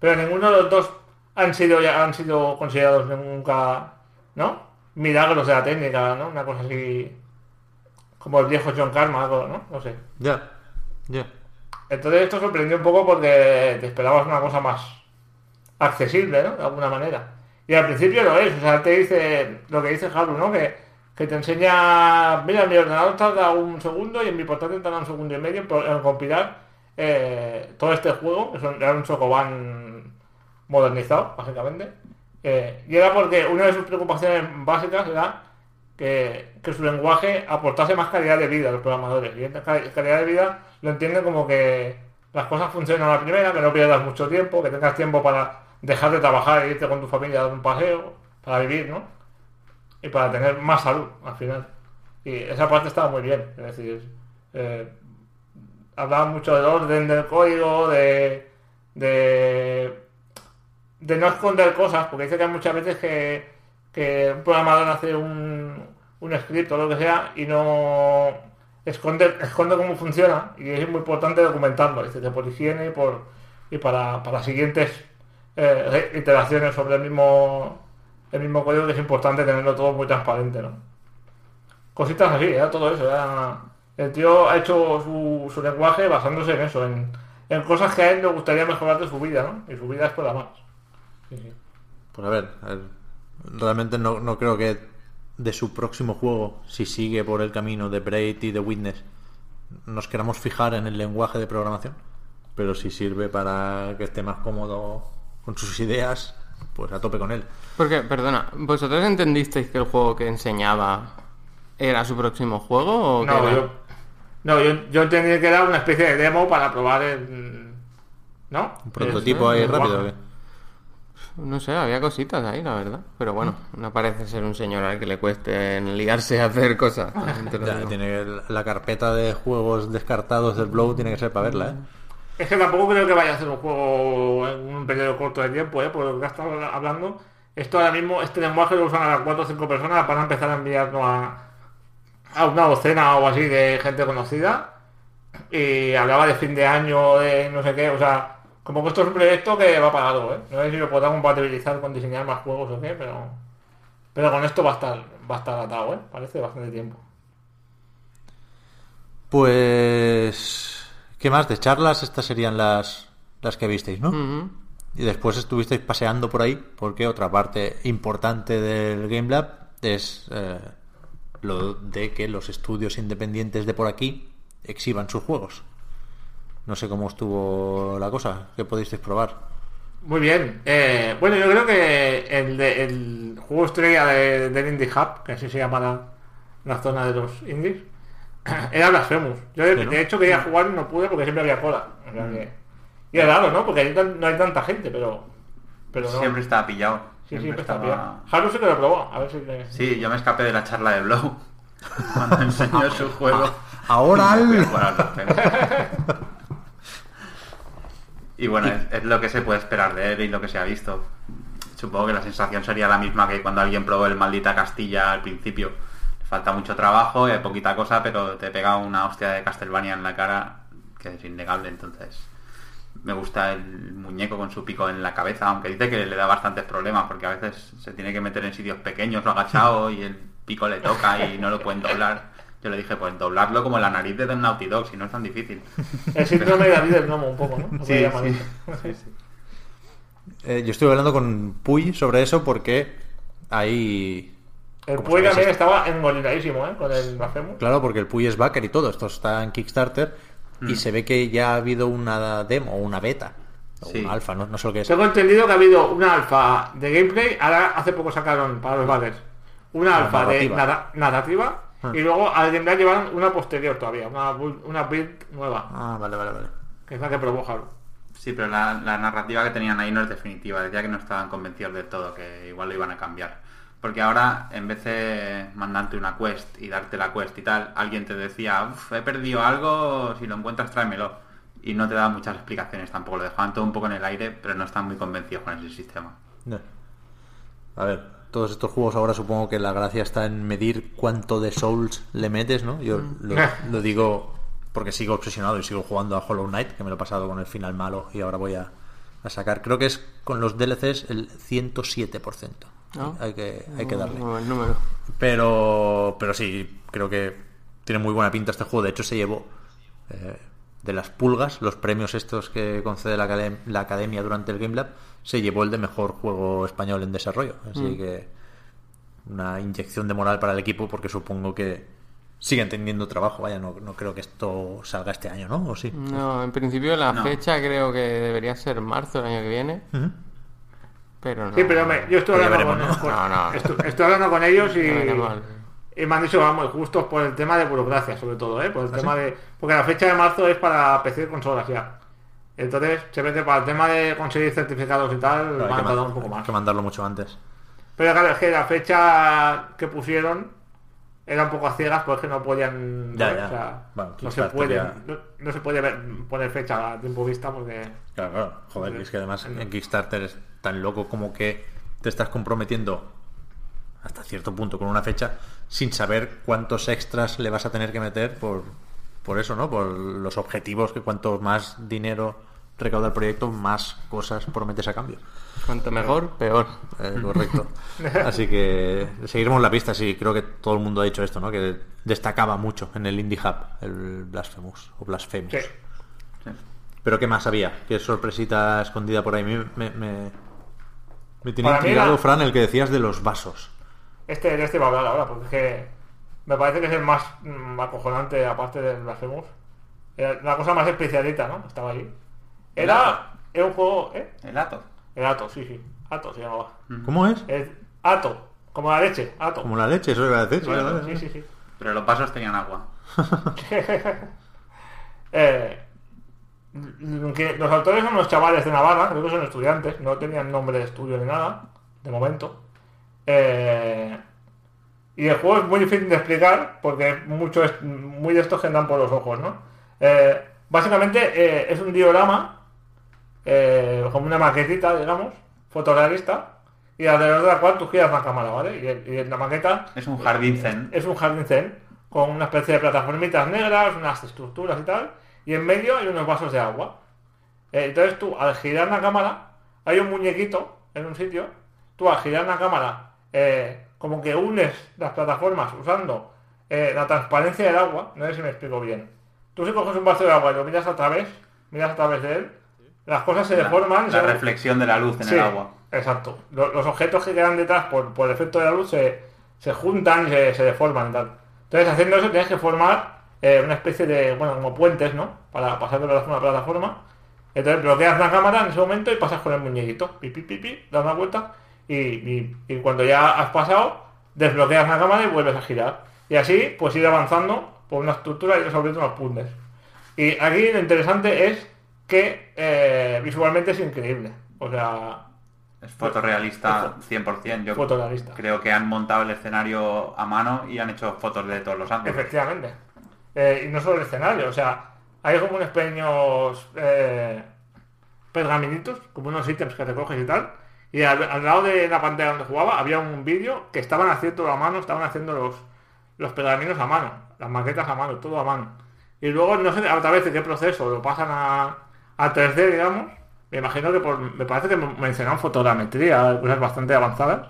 Pero ninguno de los dos han sido ya- han sido considerados nunca, ¿no? Milagros de la técnica, ¿no? Una cosa así como el viejo John Carmack, o ¿no? No sé. Ya, ya. Entonces esto sorprendió un poco porque te esperabas una cosa más accesible, ¿no? De alguna manera. Y al principio lo es, o sea, te dice lo que dice Haru, ¿no? Que, que te enseña, mira, mi ordenador tarda un segundo y en mi portátil tarda un segundo y medio en, compilar eh, todo este juego, que son- era un Sokoban modernizado, básicamente. Eh, y era porque una de sus preocupaciones básicas era que, su lenguaje aportase más calidad de vida a los programadores. Y calidad de vida lo entienden como que las cosas funcionan a la primera, que no pierdas mucho tiempo, que tengas tiempo para dejar de trabajar e irte con tu familia a dar un paseo, para vivir, ¿no? Y para tener más salud al final. Y esa parte estaba muy bien. Es decir, eh, hablaba mucho del orden del código, de, de, de no esconder cosas, porque dice que hay muchas veces que, que un programador hace un, un script o lo que sea y no esconde, esconde cómo funciona y es muy importante documentarlo, dice, por higiene y, por, y para, para siguientes eh, iteraciones sobre el mismo el mismo código que es importante tenerlo todo muy transparente, ¿no? Cositas así, era todo eso, era- el tío ha hecho su, su lenguaje basándose en eso, en, cosas que a él le gustaría mejorar de su vida, ¿no? Y su vida es más. Sí, sí. Pues a ver, a ver, realmente no, no creo que de su próximo juego, si sigue por el camino de Braid y de Witness, nos queramos fijar en el lenguaje de programación. Pero si sirve para que esté más cómodo con sus ideas, pues a tope con él. Porque, perdona, ¿vosotros entendisteis que el juego que enseñaba era su próximo juego? O que No, era- yo, no yo, yo entendí que era una especie de demo para probar el... ¿No? Un prototipo Es- ahí rápido. No sé, había cositas ahí, la verdad. Pero bueno, no parece ser un señor al que le cueste liarse a hacer cosas. [LAUGHS] Ya, tiene la carpeta de juegos descartados del blog tiene que ser para verla, ¿eh? Es que tampoco creo que vaya a ser un juego en un periodo corto de tiempo, ¿eh? Por lo que estado hablando. Esto ahora mismo, este lenguaje lo usan a las 4 o 5 personas para empezar a enviarnos a, a una docena o así de gente conocida. Y hablaba de fin de año, de no sé qué, o sea, como que esto es un proyecto que va para algo, ¿eh? No sé si lo podrá compatibilizar con diseñar más juegos o qué, pero... Pero con esto va a estar, va a estar atado, ¿eh? Parece bastante tiempo. Pues... ¿Qué más? De charlas, estas serían las, las que visteis, ¿no? Y después estuvisteis paseando por ahí, porque otra parte importante del Game Lab es eh, lo de que los estudios independientes de por aquí exhiban sus juegos. No sé cómo estuvo la cosa, ¿qué podisteis probar? Muy bien. Eh, bueno, yo creo que el, de- el juego estrella de- del Indie Hub, que así se llama la, la zona de los indies, [CLEARS THROAT] era Blasphemous. Yo de, Sí, ¿no? de hecho quería jugar y no pude porque siempre había cola. O sea que- y es raro, ¿no? Porque ahí tan- no hay tanta gente, pero... pero no. Siempre estaba pillado. Sí, Siempre estaba- bien. Haru sí que lo probó. A ver si... le- Sí, yo me escapé de la charla de Blow [LAUGHS] cuando enseñó su juego. [LAUGHS] Ahora al... [LAUGHS] Y bueno, es, es lo que se puede esperar de él y lo que se ha visto. Supongo que la sensación sería la misma que cuando alguien probó el maldita Castilla al principio. Falta mucho trabajo, y poquita cosa, pero te pega una hostia de Castlevania en la cara que es innegable. Entonces, me gusta el muñeco con su pico en la cabeza, aunque dice que le da bastantes problemas porque a veces se tiene que meter en sitios pequeños, lo agachado y el pico le toca y no lo pueden doblar. Yo le dije, pues doblarlo como la nariz de Naughty Dog, si no es tan difícil. El síndrome de David del Gnomo un poco, ¿no? [LAUGHS] [LAUGHS] Sí, sí. Eh, yo estuve hablando con Puy sobre eso porque hay... El Puy sabéis, también es- estaba engoliladísimo, ¿eh? Con el Blasphemous. Claro, porque el Puy es backer y todo, esto está en Kickstarter y se ve que ya ha habido una demo o una beta o Sí. una alfa, no, no sé lo que es. Tengo entendido que ha habido una alfa de gameplay, ahora hace poco sacaron para los bares una La alfa de narrativa. nada- narrativa Ah. y luego al gameplay llevaron una posterior todavía, una, una build nueva, Ah, vale, vale, vale. que es la que probó Haru. Sí, pero la, la narrativa que tenían ahí no es definitiva. Decía que no estaban convencidos del todo, que igual lo iban a cambiar. Porque ahora, en vez de mandarte una quest y darte la quest y tal, alguien te decía, "Uf, he perdido algo, si lo encuentras tráemelo. Y no te da muchas explicaciones tampoco. Lo dejaban todo un poco en el aire, pero no están muy convencidos con ese sistema. No. A ver, todos estos juegos ahora supongo que la gracia está en medir cuánto de Souls le metes, ¿no? Yo lo, [LAUGHS] lo digo porque sigo obsesionado y sigo jugando a Hollow Knight, que me lo he pasado con el final malo y ahora voy a, a sacar. Creo que es con los DLCs el 107%. Ah. Hay que, hay que darle. Número. Pero, pero sí, creo que tiene muy buena pinta este juego. De hecho, se llevó eh, de las pulgas, los premios estos que concede la, academ- la academia durante el Game Lab, se llevó el de mejor juego español en desarrollo. Así que una inyección de moral para el equipo porque supongo que siguen teniendo trabajo. Vaya, no, no creo que esto salga este año, ¿no? ¿O sí? No, en principio la No. fecha creo que debería ser marzo del año que viene. Pero no. Sí, pero yo estoy hablando, con. Estoy, estoy hablando con ellos [LAUGHS] y me han dicho vamos justos por el tema de burocracia, sobre todo, ¿eh? Por el ¿Ah, tema sí? de... Porque la fecha de marzo es para PC y consolas ya. Entonces, se ve que para el tema de conseguir certificados y tal, van a tardar un poco hay más. que mandarlo mucho antes. Pero claro, es que la fecha que pusieron era un poco a ciegas porque no podían. Ya, ya. O sea, Bueno, no se puede, no, no se puede ver- poner fecha a tiempo vista porque. Claro, claro. Joder, es que además en Kickstarter es tan loco como que te estás comprometiendo hasta cierto punto con una fecha sin saber cuántos extras le vas a tener que meter por, por eso, ¿no? Por los objetivos que cuanto más dinero recauda el proyecto, más cosas prometes a cambio. Cuanto mejor, peor. Eh, correcto. [LAUGHS] Así que seguiremos la pista, sí, creo que todo el mundo ha dicho esto, ¿no? Que destacaba mucho en el Indie Hub, el Blasphemous o Blasphemous. Sí. Pero ¿qué más había? ¿Qué sorpresita escondida por ahí? Me, me, me- me mí intrigado, Fran, el que decías de los vasos. Este, de este va a hablar ahora, porque es que me parece que es el más mm, acojonante, aparte del Blasphemous. Era la cosa más especialita, ¿no? Estaba ahí. Era, era un juego, ¿eh? El Ato. El Ato, sí, sí. Ato se llamaba. ¿Cómo es? Es Ato, como la leche, Ato. Como la leche, eso iba a decir. Sí, sí, vale. sí, sí. Pero los vasos tenían agua. [LAUGHS] Eh, que los autores son unos chavales de Navarra, creo que son estudiantes, no tenían nombre de estudio ni nada, de momento. Eh, y el juego es muy difícil de explicar porque es mucho es muy de estos que andan por los ojos, ¿no? Eh, básicamente eh, es un diorama, como una maquetita, digamos, fotorrealista, y alrededor de la cual tú giras la cámara, ¿vale? Y, el- y en la maqueta Es un jardín zen. es un jardín zen con una especie de plataformitas negras, unas estructuras y tal, y en medio hay unos vasos de agua. Entonces tú, al girar la cámara, hay un muñequito en un sitio, tú al girar la cámara, eh, como que unes las plataformas usando eh, la transparencia del agua, no sé si me explico bien. Tú si coges un vaso de agua y lo miras a través, miras a través de él, las cosas se La, deforman. la se- reflexión de la luz en Sí, el agua. Exacto. Lo- Los, objetos que quedan detrás por, por el efecto de la luz se, se juntan y se, se deforman tal. Entonces, haciendo eso tienes que formar eh, una especie de, bueno, como puentes, ¿no? Para pasar de plataforma a plataforma. Entonces bloqueas la cámara en ese momento y pasas con el muñequito. Pi, pi, pi, pi, das una vuelta y, y- y cuando ya has pasado, desbloqueas la cámara y vuelves a girar. Y así, pues ir avanzando por una estructura y resolviendo unos puzzles. Y aquí lo interesante es que eh, visualmente es increíble. O sea, Es fotorrealista 100%. Yo Fotorrealista. creo que han montado el escenario a mano y han hecho fotos de todos los ángulos. Efectivamente. Eh, y no solo el escenario, o sea, hay como unos pequeños eh, pergaminitos, como unos ítems que recoges y tal. Y al, lado de la pantalla donde jugaba había un vídeo que estaban haciendo a mano, estaban haciendo los, los pergaminos a mano, las maquetas a mano, todo a mano. Y luego no sé a través de qué proceso lo pasan a, a 3D, digamos. Me imagino que por, me parece que mencionaban fotogrametría, cosas bastante avanzadas.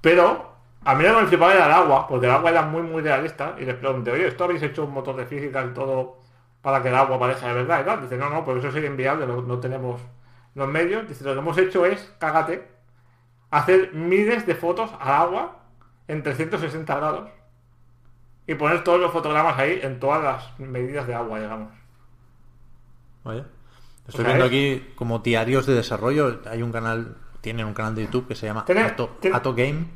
Pero a mí lo que me flipaba era el agua, porque el agua era muy, muy realista. Y les pregunté, oye, ¿esto habéis hecho un motor de física y todo para que el agua parezca de verdad? Y tal. Dice, no, no, pero eso sería inviable, no, no tenemos los medios. Dice, lo que hemos hecho es, cágate, hacer miles de fotos al agua en 360 grados y poner todos los fotogramas ahí en todas las medidas de agua, digamos. Vaya. Estoy O sea, viendo es- aquí como diarios de desarrollo. Hay un canal, tienen un canal de YouTube que se llama Tiene- Ato, tiene- Ato Game,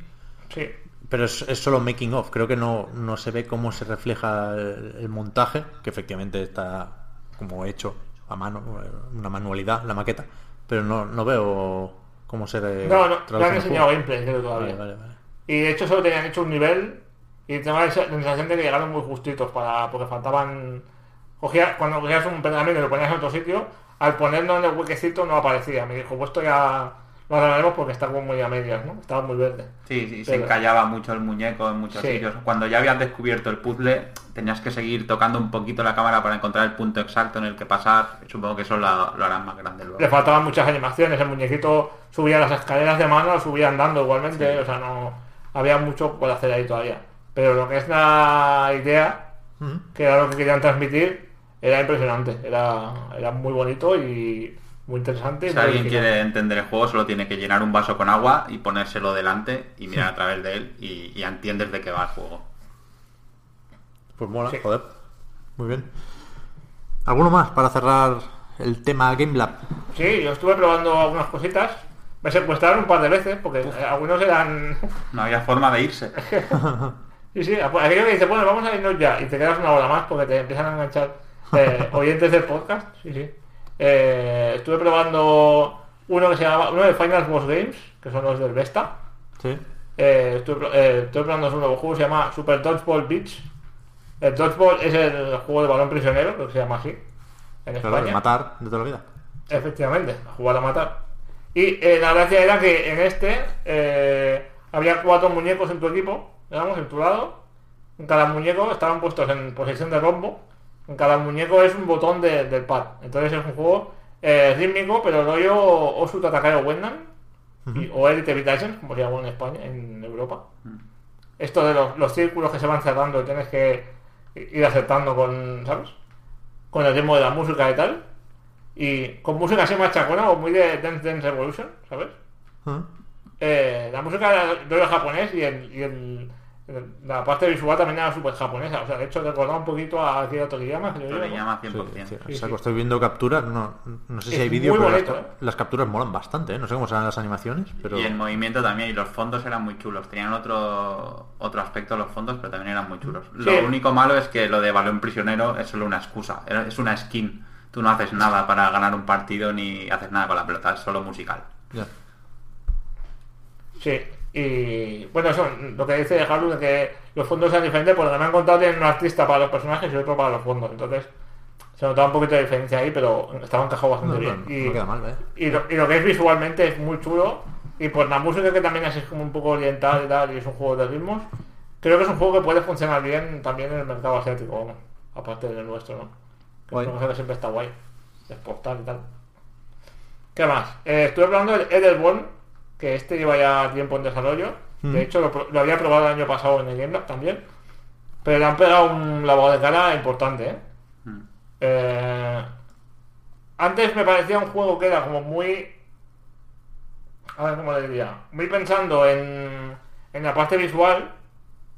Sí, pero es, es solo making of. Creo que no, no se ve cómo se refleja el, el montaje, que efectivamente está como hecho a mano, eh, una manualidad, la maqueta, pero no, no veo cómo se re- no, no, no han enseñado gameplay, creo todavía. Vale, vale, vale. Y de hecho solo tenían hecho un nivel y tengo la sensación de que llegaron muy justitos para porque faltaban cogía, cuando cogías un pergamino y lo ponías en otro sitio al ponerlo en el huequecito no aparecía me dijo pues esto ya lo arreglaremos porque está como muy a medias ¿no? estaba muy verde Sí, sí, se encallaba mucho el muñeco en muchos Sí. sitios. Cuando ya habías descubierto el puzzle, tenías que seguir tocando un poquito la cámara para encontrar el punto exacto en el que pasar. Supongo que eso lo, lo harán más grande luego. le faltaban muchas animaciones el muñequito subía las escaleras de mano subía andando igualmente o sea no había mucho por hacer ahí todavía pero lo que es la idea que era lo que querían transmitir era impresionante era, era muy bonito y muy interesante Si muy alguien original. quiere entender el juego, solo tiene que llenar un vaso con agua y ponérselo delante y mirar a través de él y, y entiendes de qué va el juego. Pues mola, Sí. joder. Muy bien. ¿Alguno más para cerrar el tema Game Lab? Sí, yo estuve probando algunas cositas. Me secuestraron un par de veces porque algunos eran. No había forma de irse. [LAUGHS] sí, sí, aquello que dice, bueno, vamos a irnos ya y te quedas una hora más porque te empiezan a enganchar eh, [LAUGHS] oyentes del podcast. Sí, sí. Eh, estuve probando uno que se llama, uno de Final Boss Games, que son los del Vesta. Sí. Eh, estuve, eh, probando un nuevo juego, se llama Super Dodgeball Beach. El Dodgeball es el juego de balón prisionero, creo que se llama así. En Claro, España. de matar de toda la vida. Efectivamente, a jugar a matar. Y eh, la gracia era que en este, eh, había cuatro muñecos en tu equipo, digamos, en tu lado. En cada muñeco estaban puestos en posición de rombo. En cada muñeco es un botón de- del pad. Entonces es un juego eh, rítmico, pero rollo Osut Atacar o Wendan. y- o Elite Vitations, como se llama en España, en Europa. Esto de los, los círculos que se van cerrando y tienes que ir aceptando con, ¿sabes? Con el ritmo de la música y tal. Y con música así más chacona o muy de Dance Dance Revolution, ¿sabes? Eh, la música era de japonés y, el, y el- la parte visual también era súper japonesa. O sea, de hecho recordaba un poquito a Akira Toriyama, ¿no? Toriyama Sí, 100%. sí, estoy viendo capturas, no, no sé si Es hay vídeo, pero bonito, las, ¿eh? las capturas molan bastante, ¿eh? no sé cómo serán las animaciones, pero Y el movimiento también, y los fondos eran muy chulos. Tenían otro otro aspecto los fondos, pero también eran muy chulos. Sí. Lo único malo es que lo de balón prisionero es solo una excusa, es una skin. Tú no haces nada para ganar un partido ni haces nada con la pelota, es solo musical. ya. Sí, y bueno, eso, lo que dice Haru de que los fondos sean diferentes, porque me han contado tienen un artista para los personajes y otro para los fondos. Entonces, se notaba un poquito de diferencia ahí, pero estaba encajado bastante no, bien. no, y, no queda mal, ¿eh? y lo, y lo que es visualmente es muy chulo. Y pues la música que también es como un poco oriental y tal, y es un juego de ritmos. Creo que es un juego que puede funcionar bien también en el mercado asiático, aparte del nuestro, ¿no? Que es siempre está guay, exportar y tal. ¿Qué más? Eh, estuve hablando del Edelborn, que este lleva ya tiempo en desarrollo. De hecho, lo, había probado el año pasado en el Game Lab también. Pero le han pegado un lavado de cara importante, ¿eh? Mm. Eh, antes me parecía un juego que era como muy. A ver cómo le diría. Muy pensando en, en la parte visual.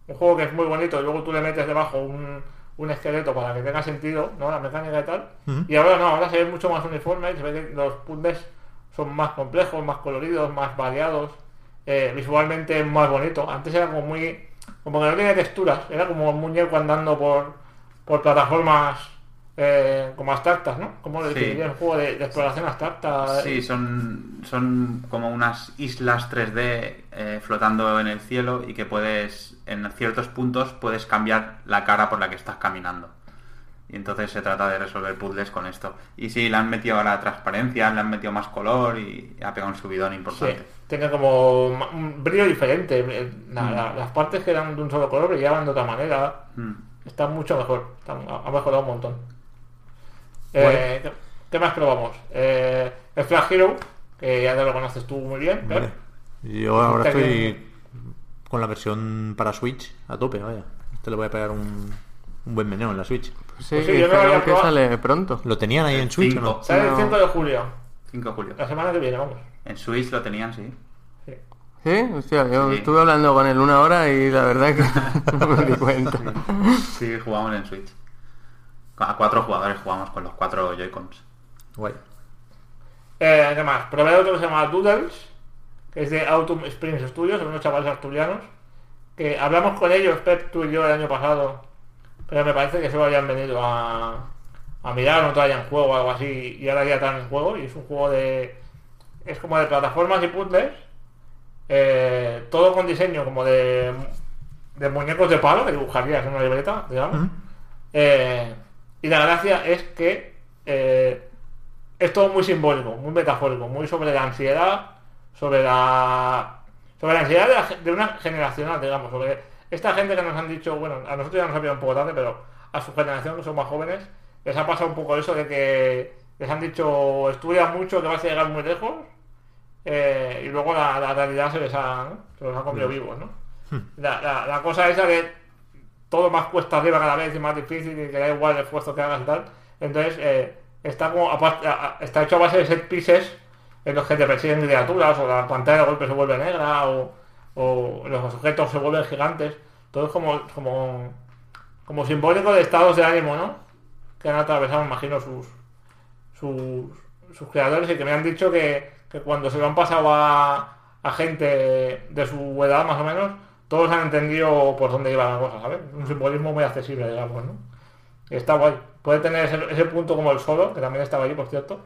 Un juego que es muy bonito y luego tú le metes debajo un, un esqueleto para que tenga sentido, ¿no? La mecánica y tal. Y ahora no, ahora se ve mucho más uniforme y se ve que los puzzles son más complejos, más coloridos, más variados. eh, visualmente más bonito. Antes era como muy. Como que no tenía texturas. Era como un muñeco andando por, por plataformas eh, como abstractas, ¿no? Como le Sí. definiría un juego de, de exploración abstracta. Sí, son, son como unas islas 3D eh, flotando en el cielo y que puedes, en ciertos puntos, puedes cambiar la cara por la que estás caminando. Y entonces se trata de resolver puzzles con esto. Y sí, le han metido ahora transparencia, le han metido más color y ha pegado un subidón Sí, importante. tiene como ma- un brillo diferente. Eh, la- Mm. la- las partes que eran de un solo color brillaban de otra manera. Mm. Está mucho mejor. Está- ha mejorado un montón. Eh, ¿qué, qué más probamos? Eh, el Flag Hero, que ya te lo conoces tú muy bien. Vale. Yo ahora estoy bien. con la versión para Switch a tope, vaya. Este le voy a pegar un, un buen meneo en la Switch. Sí, Pues sí, yo no lo dijeron había que probado. sale pronto. ¿Lo tenían ahí en Switch o no? Sale el No. 5 de julio, 5 de julio. la semana que viene, vamos. En Switch lo tenían, sí. Sí. Hostia, yo Sí. estuve hablando con él una hora y la verdad que [LAUGHS] no me di cuenta. Sí, jugamos en Switch. A cuatro jugadores jugamos con los cuatro Joy-Cons. Guay. Eh, ¿Qué más? Probé otro que se llama Doodles, que es de Autumn Springs Studios, son unos chavales asturianos, que hablamos con ellos, Pep, tú y yo, el año pasado, pero me parece que solo habían venido a, a mirar, no traían juego o algo así, y ahora ya están en juego, y es un juego de... es como de plataformas y puzzles, eh, todo con diseño como de, de muñecos de palo, que dibujarías en una libreta, digamos. Eh, y la gracia es que eh, es todo muy simbólico, muy metafórico, muy sobre la ansiedad, sobre la sobre la ansiedad de, la de una generacional, digamos, sobre esta gente que nos han dicho, bueno, a nosotros ya nos ha pillado un poco tarde, pero a su generación, que son más jóvenes, les ha pasado un poco eso de que les han dicho, estudia mucho, que vas a llegar muy lejos, eh, y luego la, la realidad se les ha, ¿no? se los ha comido vivos, ¿no? La, la- la cosa esa de todo más cuesta arriba cada vez y más difícil y que da igual el esfuerzo que hagas y tal. Entonces, eh, está como a- está hecho a base de set pieces en los que te persiguen criaturas o la pantalla de golpe se vuelve negra o, o los objetos se vuelven gigantes. Todo es como, como, como simbólico de estados de ánimo, ¿no? Que han atravesado, imagino, sus, sus, sus creadores y que me han dicho que, que cuando se lo han pasado a, a gente de su edad más o menos, todos han entendido por dónde iba la cosa, ¿sabes? Un simbolismo muy accesible, digamos, ¿no? Está guay. Puede tener ese, punto como el solo, que también estaba allí, por cierto,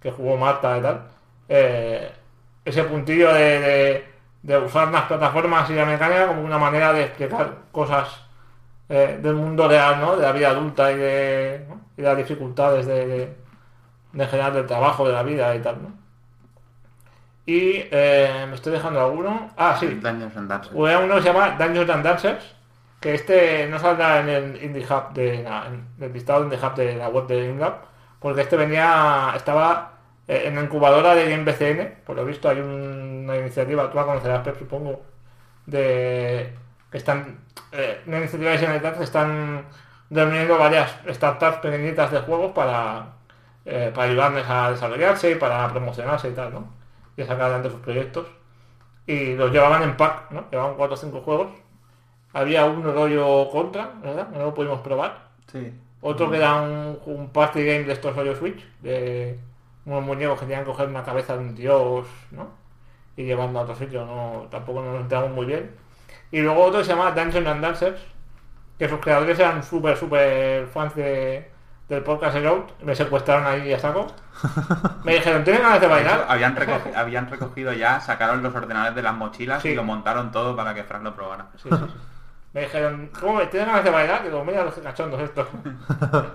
que jugó Marta y tal. Eh, ese puntillo de- de usar las plataformas y la mecánica como una manera de explicar cosas eh, del mundo real, ¿no? De la vida adulta y de, ¿no? y de las dificultades de, de, de general del trabajo, de la vida y tal, ¿no? Y eh, me estoy dejando alguno. Ah, sí. Dungeons and. Hubo uno que se llama Dungeons and Dancers, que este no saldrá en el Indie Hub de la, en el listado Indie Hub de la web de InLab, porque este venía, estaba eh, en la incubadora de Game BCN, por lo visto hay un- una iniciativa, tú la conocerás, Pep, supongo, de que están, eh, una iniciativa de Generalitat que están reuniendo varias startups pequeñitas de juegos para, eh, para ayudarles a desarrollarse y para promocionarse y tal, ¿no? Y sacar adelante sus proyectos y los llevaban en pack, ¿no? Llevaban 4 o 5 juegos. Había uno rollo contra, ¿verdad? No lo pudimos probar. Sí. Otro que era un, un party game de estos rollo Switch, de unos muñecos que tenían que coger una cabeza de un dios, ¿no? Y llevando a otro sitio, no, tampoco nos enteramos muy bien. Y luego otro que se llama Dungeons and Dancers, que sus creadores eran súper, súper fans de, del podcast Road. Me secuestraron ahí a saco. [LAUGHS] Me dijeron, ¿tienen ganas de bailar? habían, recogi- habían recogido ya, sacaron los ordenadores de las mochilas Sí. y lo montaron todo para que Frank lo probara. Sí, sí, sí. Me dijeron, ¿cómo tienen ganas de bailar? Digo, mira los cachondos estos. [LAUGHS]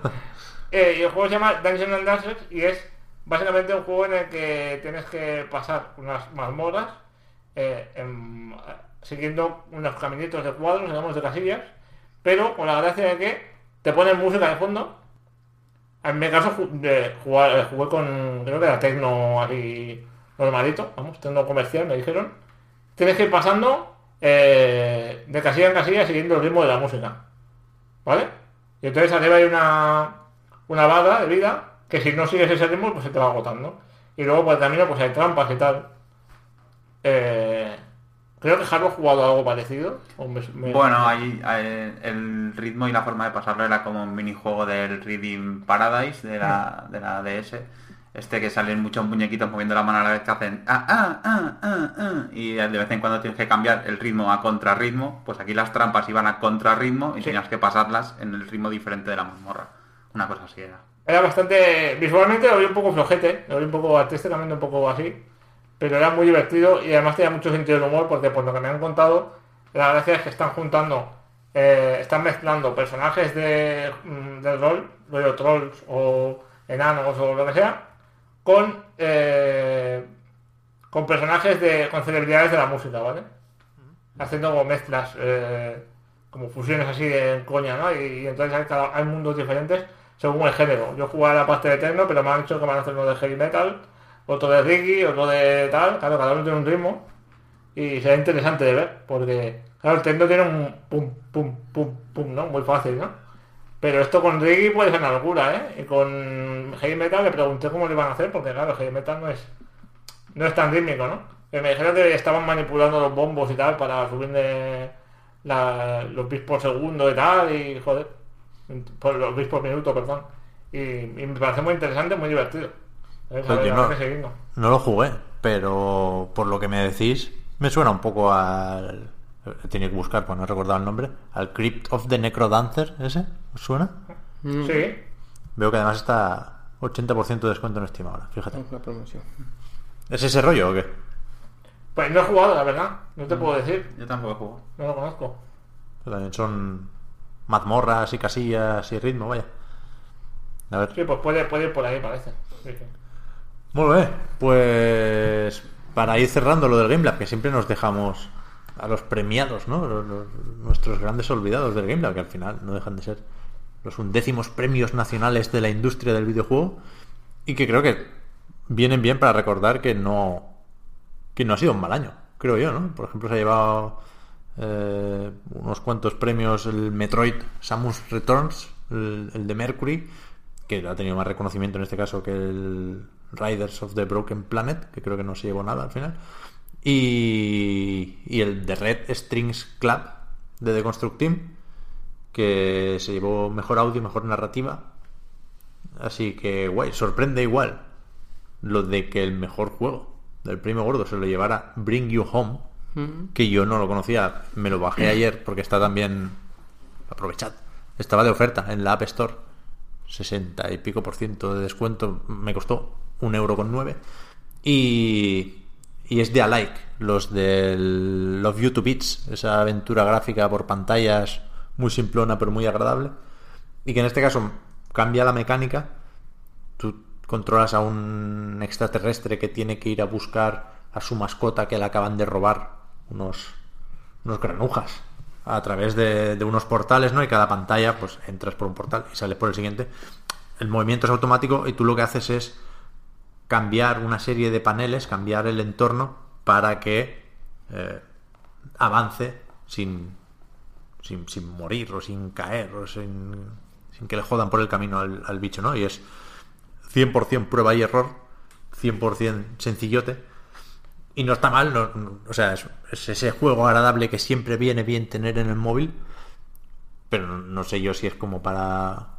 Eh, y el juego se llama Dungeons and Dancers y es básicamente un juego en el que tienes que pasar unas mazmorras eh, en- siguiendo unos caminitos de cuadros, digamos, de casillas, pero con la gracia de que te ponen música de fondo. En mi caso eh, jugué con, creo que era tecno así normalito, vamos, tecno comercial, me dijeron. Tienes que ir pasando eh, de casilla en casilla siguiendo el ritmo de la música. ¿Vale? Y entonces arriba hay una, una barra de vida que si no sigues ese ritmo pues se te va agotando. Y luego por el camino pues hay trampas y tal. Eh, creo que Halo ha jugado algo parecido. o me- me- Bueno, ahí el ritmo y la forma de pasarlo era como un minijuego del Reading Paradise de la, de la DS. Este que salen muchos muñequitos moviendo la mano a la vez que hacen ah, ah, ah, ah, ah, y de vez en cuando tienes que cambiar el ritmo a contrarritmo. Pues aquí las trampas iban a contrarritmo y Sí. tenías que pasarlas en el ritmo diferente de la mazmorra. Una cosa así era. Era bastante. Visualmente lo vi un poco flojete, lo vi un poco artísticamente un poco así. Pero era muy divertido y además tenía mucho sentido del humor porque por lo que me han contado, la gracia es que están juntando, eh, están mezclando personajes de, mm, del rol, rollo trolls o enanos o lo que sea, con eh, con personajes de. con celebridades de la música, ¿vale? Haciendo como mezclas, eh, como fusiones así de coña, ¿no? Y, entonces hay mundos diferentes según el género. Yo jugaba la parte de techno, pero me han dicho que van a hacer uno de heavy metal, otro de reggae, otro de tal. Claro, cada uno tiene un ritmo y será interesante de ver, porque claro, el techno tiene un pum, pum, pum, pum, ¿no? Muy fácil, ¿no? Pero esto con reggae puede ser una locura, ¿eh? Y con heavy metal le pregunté cómo lo iban a hacer, porque claro, heavy metal no es no es tan rítmico, ¿no? Que me dijeron que estaban manipulando los bombos y tal para subirle la- los bits por segundo y tal, y joder, por los bits por minuto, perdón. Y, y me parece muy interesante, muy divertido. Pues yo no, no lo jugué, pero por lo que me decís, me suena un poco al. He tenido que buscar, pues no he recordado el nombre. Al Crypt of the Necrodancer, ¿ese? ¿Os suena? Sí, Veo que además está 80% de descuento en Steam ahora, fíjate. Es una promoción. ¿Es ese rollo o qué? pues no he jugado, la verdad, no te puedo decir, Yo tampoco juego. no lo conozco. Pero también son mazmorras y casillas y ritmo, vaya. A ver. Sí, pues puede, puede ir por ahí, parece. Sí. Muy bien, pues para ir cerrando lo del Game Lab, que siempre nos dejamos a los premiados, ¿no? Los- los- nuestros grandes olvidados del Game Lab, que al final no dejan de ser los undécimos premios nacionales de la industria del videojuego y que creo que vienen bien para recordar que no que no ha sido un mal año, creo yo, ¿no? Por ejemplo, se ha llevado eh, unos cuantos premios el Metroid Samus Returns, el, de Mercury, que ha tenido más reconocimiento en este caso que el Riders of the Broken Planet, que creo que no se llevó nada al final. Y, y el de Red Strings Club de The Construct Team, que se llevó mejor audio, mejor narrativa. Así que, guay, sorprende igual lo de que el mejor juego del premio gordo se lo llevara Bring You Home, que yo no lo conocía, me lo bajé [CLEARS THROAT] ayer porque está también aprovechad. Estaba de oferta en la App Store. 60 y pico por ciento de descuento. Me costó un euro con nueve. Y, y es de Alike, los del Love You to Bits, esa aventura gráfica por pantallas muy simplona pero muy agradable. Y que en este caso cambia la mecánica. Tú controlas a un extraterrestre que tiene que ir a buscar a su mascota que le acaban de robar unos, unos granujas a través de, de unos portales, ¿no? Y cada pantalla, pues entras por un portal y sales por el siguiente. El movimiento es automático y tú lo que haces es cambiar una serie de paneles, cambiar el entorno para que eh, avance sin, sin, sin morir o sin caer o sin, sin que le jodan por el camino al, al bicho, ¿no? Y es 100% prueba y error, 100% sencillote. Y no está mal, no- no- o sea, es, es ese juego agradable que siempre viene bien tener en el móvil, pero no, no sé yo si es como para,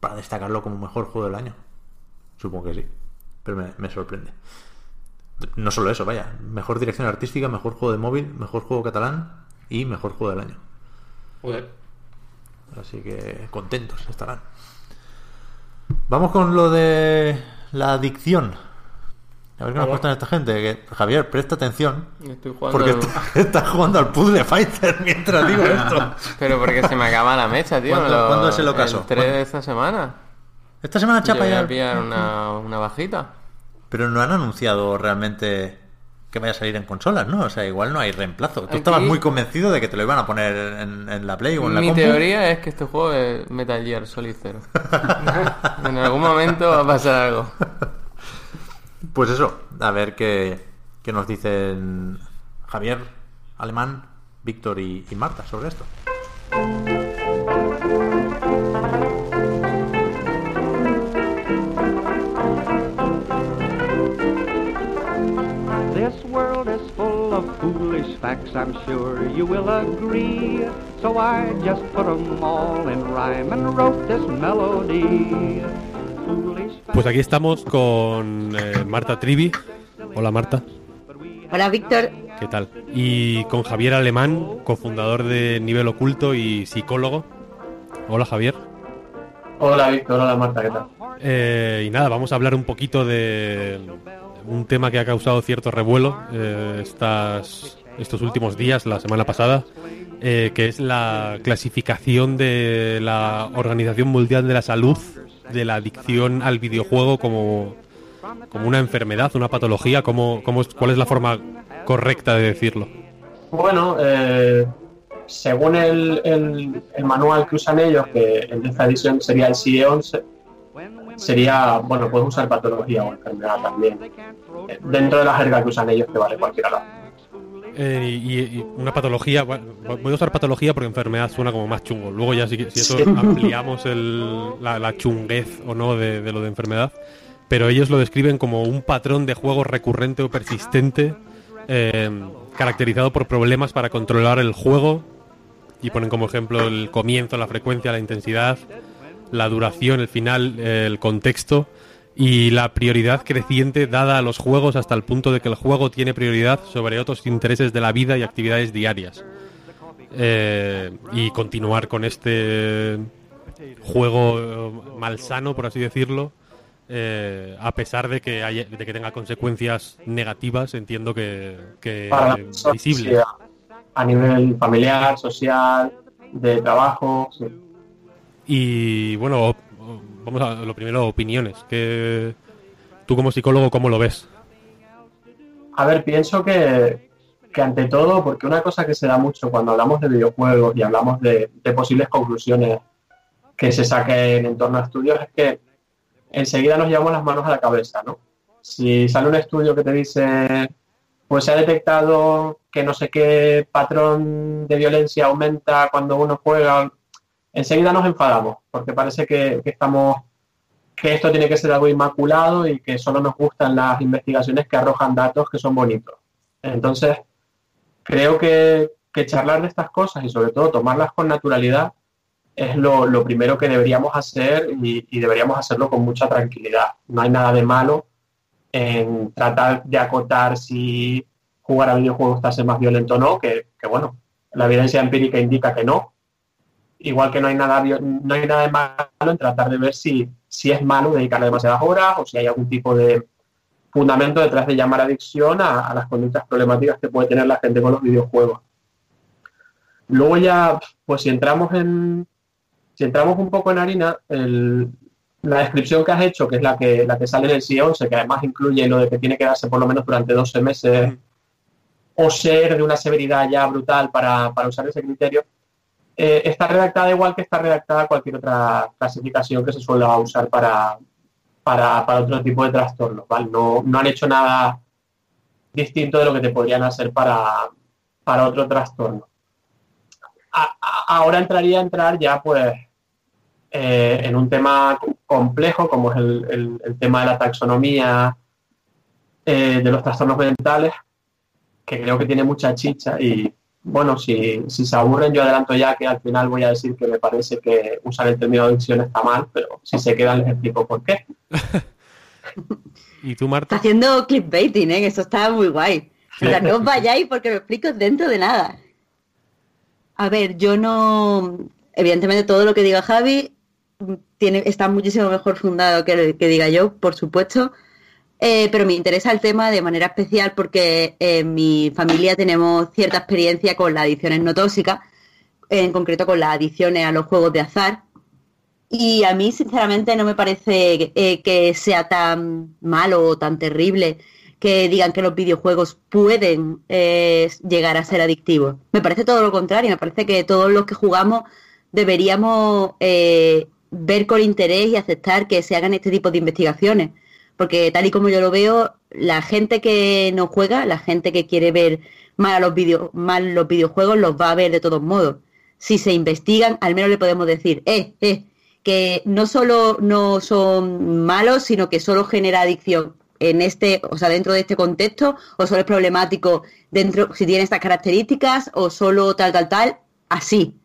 para destacarlo como mejor juego del año. Supongo que sí, pero me, me sorprende. No solo eso, vaya, mejor dirección artística, mejor juego de móvil, mejor juego catalán y mejor juego del año. Joder. Así que contentos estarán. Vamos con lo de la adicción. A ver qué nos cuesta esta gente. Que, Javier, presta atención. Estoy jugando Porque al- está- [LAUGHS] estás jugando al puzzle fighter mientras digo [LAUGHS] esto. Pero porque se me acaba la mecha, tío. ¿Cuándo- lo- cuándo es el ocaso? 3 de esta semana. Esta semana Yo chapa voy ya. a pillar una, una bajita. Pero no han anunciado realmente que vaya a salir en consolas, ¿no? O sea, igual no hay reemplazo. Tú Aquí- estabas muy convencido de que te lo iban a poner en, en la Play o en la Mi compu. teoría es que este juego es Metal Gear Solid Zero. [LAUGHS] en algún momento va a pasar algo. Pues eso, a ver qué, qué nos dicen Javier, Alemán, Víctor y, y Marta sobre esto. This world is full of foolish facts, I'm sure you will agree. So I just put 'em all in rhyme and wrote this melody. Pues aquí estamos con eh, Marta Trivi. Hola Marta, Hola Víctor, ¿qué tal? Y con Javier Alemán, cofundador de Nivel Oculto y psicólogo. Hola Javier. Hola Víctor, hola Marta, ¿qué tal? Eh, y nada, vamos a hablar un poquito de un tema que ha causado cierto revuelo eh, estas, estos últimos días, la semana pasada, eh, que es la clasificación de la Organización Mundial de la Salud de la adicción al videojuego como, como una enfermedad, una patología. ¿Cómo, cómo ¿Cuál es la forma correcta de decirlo? Bueno, eh, según el, el- manual que usan ellos, que en esta edición sería el CIE 11, sería, bueno, puedes usar patología o enfermedad también. Eh, Dentro de la jerga que usan ellos, que vale cualquiera. Eh, y, y una patología, bueno, voy a usar patología porque enfermedad suena como más chungo. Luego ya si, si eso ampliamos el- la, la chunguez o no de, de lo de enfermedad. Pero ellos lo describen como un patrón de juego recurrente o persistente eh, caracterizado por problemas para controlar el juego y ponen como ejemplo el comienzo, la frecuencia, la intensidad, la duración, el final, el contexto y la prioridad creciente dada a los juegos hasta el punto de que el juego tiene prioridad sobre otros intereses de la vida y actividades diarias. Eh, y continuar con este juego eh, malsano, por así decirlo, eh, a pesar de que, haya- de que tenga consecuencias negativas, entiendo que, que visibles. a nivel familiar, social, de trabajo. sí. Y bueno, vamos a lo primero, opiniones. Tú como psicólogo, ¿cómo lo ves? A ver, pienso que, que ante todo, porque una cosa que se da mucho cuando hablamos de videojuegos y hablamos de, de posibles conclusiones que se saquen en torno a estudios, es que enseguida nos llevamos las manos a la cabeza, ¿no? Si sale un estudio que te dice, pues se ha detectado que no sé qué patrón de violencia aumenta cuando uno juega, enseguida nos enfadamos, porque parece que, estamos que esto tiene que ser algo inmaculado y que solo nos gustan las investigaciones que arrojan datos que son bonitos. Entonces, creo que, charlar de estas cosas y sobre todo tomarlas con naturalidad es lo, primero que deberíamos hacer y, y deberíamos hacerlo con mucha tranquilidad. No hay nada de malo en tratar de acotar si jugar a videojuegos te hace más violento o no, que, que bueno, la evidencia empírica indica que no, igual que no hay nada no hay nada de malo en tratar de ver si, si es malo dedicarle demasiadas horas o si hay algún tipo de fundamento detrás de llamar adicción a, a las conductas problemáticas que puede tener la gente con los videojuegos. Luego ya, pues si entramos en si entramos un poco en harina, el- la descripción que has hecho, que es la que, la que sale en el CI11, que además incluye lo de que tiene que darse por lo menos durante 12 meses o ser de una severidad ya brutal para, para usar ese criterio, eh, está redactada igual que está redactada cualquier otra clasificación que se suele usar para, para, para otro tipo de trastornos. ¿vale? No, no han hecho nada distinto de lo que te podrían hacer para, para otro trastorno. Ahora entraría a entrar ya pues eh, en un tema complejo como es el, el- el tema de la taxonomía eh, de los trastornos mentales, que creo que tiene mucha chicha y bueno, si, si se aburren yo adelanto ya que al final voy a decir que me parece que usar el término adicción está mal, pero si se quedan les explico por qué. [LAUGHS] ¿Y tú, Está Marta? haciendo clickbaiting, ¿eh? Eso está muy guay. O sea, no os [LAUGHS] vayáis porque lo explico dentro de nada. A ver, yo no... Evidentemente todo lo que diga Javi tiene, está muchísimo mejor fundado que lo que diga yo, por supuesto. Eh, pero me interesa el tema de manera especial porque en mi familia tenemos cierta experiencia con las adicciones no tóxicas, en concreto con las adicciones a los juegos de azar. Y a mí, sinceramente, no me parece eh, que sea tan malo o tan terrible que digan que los videojuegos pueden eh, llegar a ser adictivos. Me parece todo lo contrario, me parece que todos los que jugamos deberíamos eh, ver con interés y aceptar que se hagan este tipo de investigaciones. Porque tal y como yo lo veo, la gente que no juega, la gente que quiere ver mal, los, video, mal los videojuegos, los va a ver de todos modos. Si se investigan, al menos le podemos decir, eh, eh, que no solo no son malos, sino que solo genera adicción en este, o sea, dentro de este contexto, o solo es problemático dentro, si tiene estas características, o solo tal, tal, tal, así.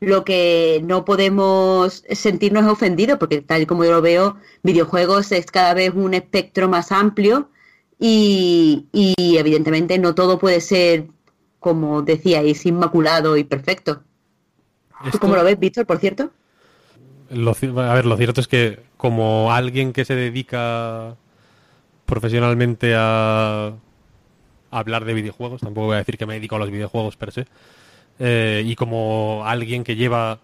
Lo que no podemos sentirnos ofendidos, porque tal y como yo lo veo, videojuegos es cada vez un espectro más amplio y, y evidentemente no todo puede ser, como decíais, inmaculado y perfecto. ¿Tú cómo lo ves, Víctor, por cierto? Lo a ver, lo cierto es que como alguien que se dedica profesionalmente a, a hablar de videojuegos, tampoco voy a decir que me dedico a los videojuegos per se, eh, y como alguien que lleva,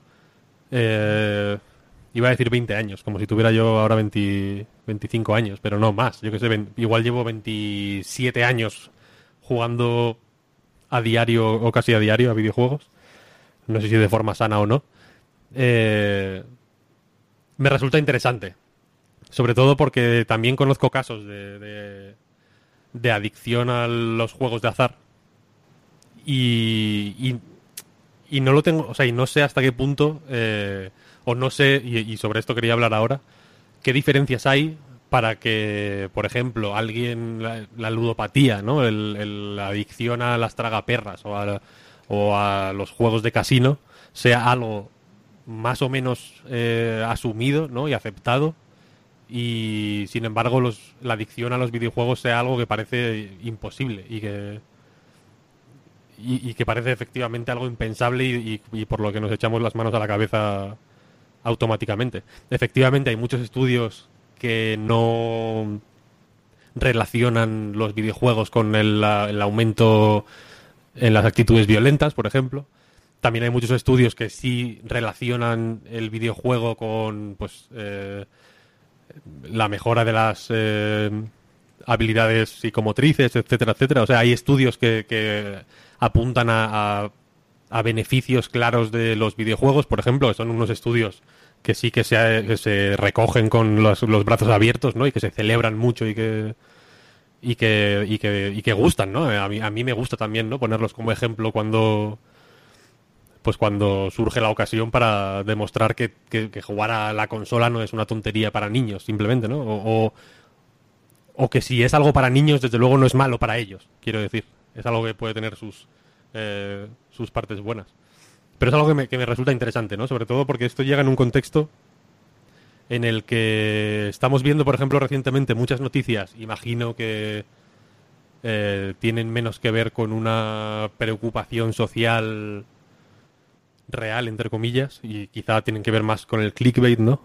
eh, iba a decir 20 años, como si tuviera yo ahora 20 25 años, pero no más, yo que sé, igual llevo 27 años jugando a diario o casi a diario a videojuegos, no sé si de forma sana o no. Eh, me resulta interesante. Sobre todo porque también conozco casos de, de, de adicción a los juegos de azar. Y, y no lo tengo, o sea, y no sé hasta qué punto, eh, o no sé, y, sobre esto quería hablar ahora, qué diferencias hay para que, por ejemplo, alguien, la, la ludopatía, ¿no? El- el- la adicción a las tragaperras o a, o a los juegos de casino sea algo más o menos eh, asumido ¿no? y aceptado y sin embargo los, la adicción a los videojuegos sea algo que parece imposible y que y, que parece efectivamente algo impensable y, por lo que nos echamos las manos a la cabeza automáticamente. Efectivamente hay muchos estudios que no relacionan los videojuegos con el, el aumento en las actitudes violentas, por ejemplo. También hay muchos estudios que sí relacionan el videojuego con pues eh, la mejora de las eh, habilidades psicomotrices, etcétera, etcétera. O sea, hay estudios que apuntan a, a- beneficios claros de los videojuegos, por ejemplo, son unos estudios que sí que se, que se recogen con los, los brazos abiertos, ¿no? Y que se celebran mucho y que y que, y que, y que gustan, ¿no? A mí, a mí me gusta también, ¿no? Ponerlos como ejemplo cuando pues cuando surge la ocasión para demostrar que, que- jugar a la consola no es una tontería para niños, simplemente, ¿no? O, o que si es algo para niños, desde luego no es malo para ellos, quiero decir. Es algo que puede tener sus, eh, sus partes buenas. Pero es algo que me, que me resulta interesante, ¿no? Sobre todo porque esto llega en un contexto en el que estamos viendo, por ejemplo, recientemente muchas noticias, imagino que eh, tienen menos que ver con una preocupación social real, entre comillas, y quizá tienen que ver más con el clickbait, ¿no?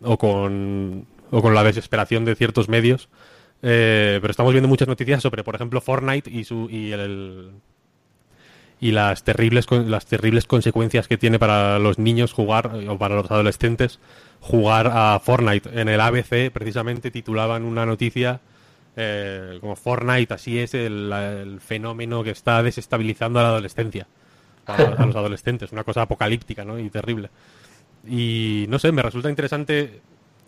O con, o con la desesperación de ciertos medios. Eh, pero estamos viendo muchas noticias sobre, por ejemplo, Fortnite y su y el y las terribles, las terribles consecuencias que tiene para los niños jugar, eh, o para los adolescentes, jugar a Fortnite. En el ABC, precisamente, titulaban una noticia eh, como Fortnite, así es el, el fenómeno que está desestabilizando a la adolescencia, a, a los adolescentes, una cosa apocalíptica ¿no? y terrible. Y no sé, me resulta interesante,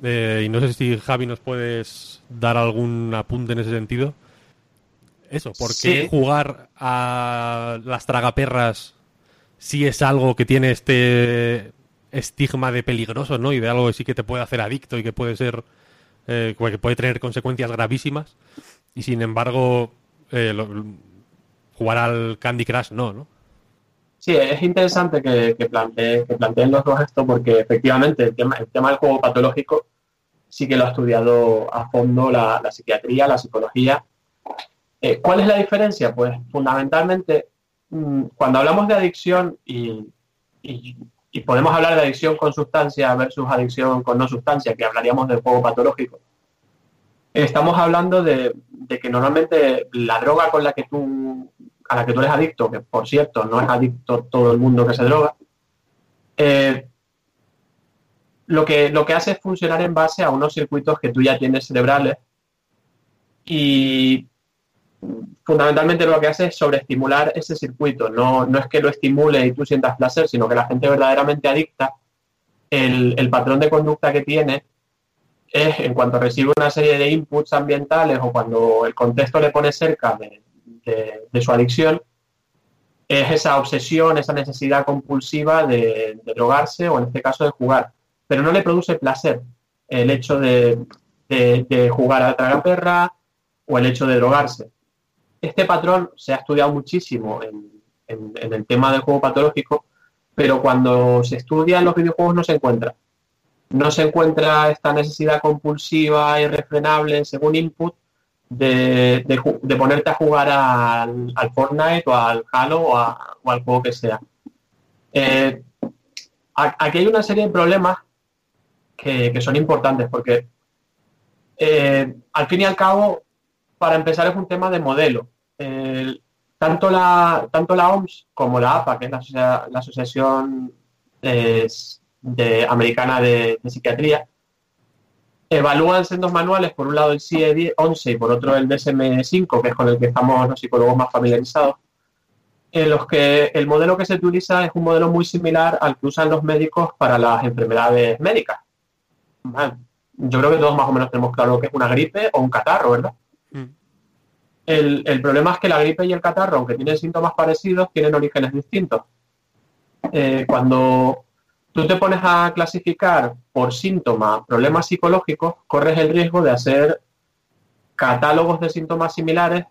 eh, y no sé si Javi nos puedes dar algún apunte en ese sentido. Eso, ¿por qué Sí. jugar a las tragaperras si es algo que tiene este estigma de peligroso, ¿no? Y de algo que sí que te puede hacer adicto y que puede ser, eh, que puede tener consecuencias gravísimas. Y sin embargo, eh, lo- jugar al Candy Crush no, ¿no? Sí, es interesante que, que, que planteen los dos esto porque efectivamente el tema, el tema del juego patológico sí que lo ha estudiado a fondo la, la psiquiatría, la psicología. Eh, ¿Cuál es la diferencia? Pues fundamentalmente mm, cuando hablamos de adicción y, y- y podemos hablar de adicción con sustancia versus adicción con no sustancia, que hablaríamos del juego patológico, estamos hablando de, de que normalmente la droga con la que tú a la que tú eres adicto, que por cierto no es adicto todo el mundo que se droga, eh, lo, que, lo que hace es funcionar en base a unos circuitos que tú ya tienes cerebrales y fundamentalmente lo que hace es sobreestimular ese circuito. No, no es que lo estimule y tú sientas placer, sino que la gente verdaderamente adicta, el, el patrón de conducta que tiene es en cuanto recibe una serie de inputs ambientales o cuando el contexto le pone cerca de, de- su adicción, es esa obsesión, esa necesidad compulsiva de, drogarse o en este caso de jugar. Pero no le produce placer el hecho de, de- de jugar a tragaperra o el hecho de drogarse. Este patrón se ha estudiado muchísimo en- en el tema del juego patológico, pero cuando se estudia en los videojuegos no se encuentra. No se encuentra esta necesidad compulsiva, irrefrenable, según input, de, de ponerte a jugar al, al Fortnite o al Halo o, al juego que sea. Eh, aquí hay una serie de problemas que, que son importantes porque eh, al fin y al cabo, para empezar, es un tema de modelo. El- tanto, la, tanto la OMS como la APA, que es la, la Asociación eh, Americana de Psiquiatría, evalúan sendos manuales, por un lado el CIE 11 y por otro el DSM5, que es con el que estamos los psicólogos más familiarizados, en los que el modelo que se utiliza es un modelo muy similar al que usan los médicos para las enfermedades médicas. Vale. Yo creo que todos más o menos tenemos claro que es una gripe o un catarro, ¿verdad? El, el problema es que la gripe y el catarro, aunque tienen síntomas parecidos, tienen orígenes distintos. Eh, cuando tú te pones a clasificar por síntoma problemas psicológicos, corres el riesgo de hacer catálogos de síntomas similares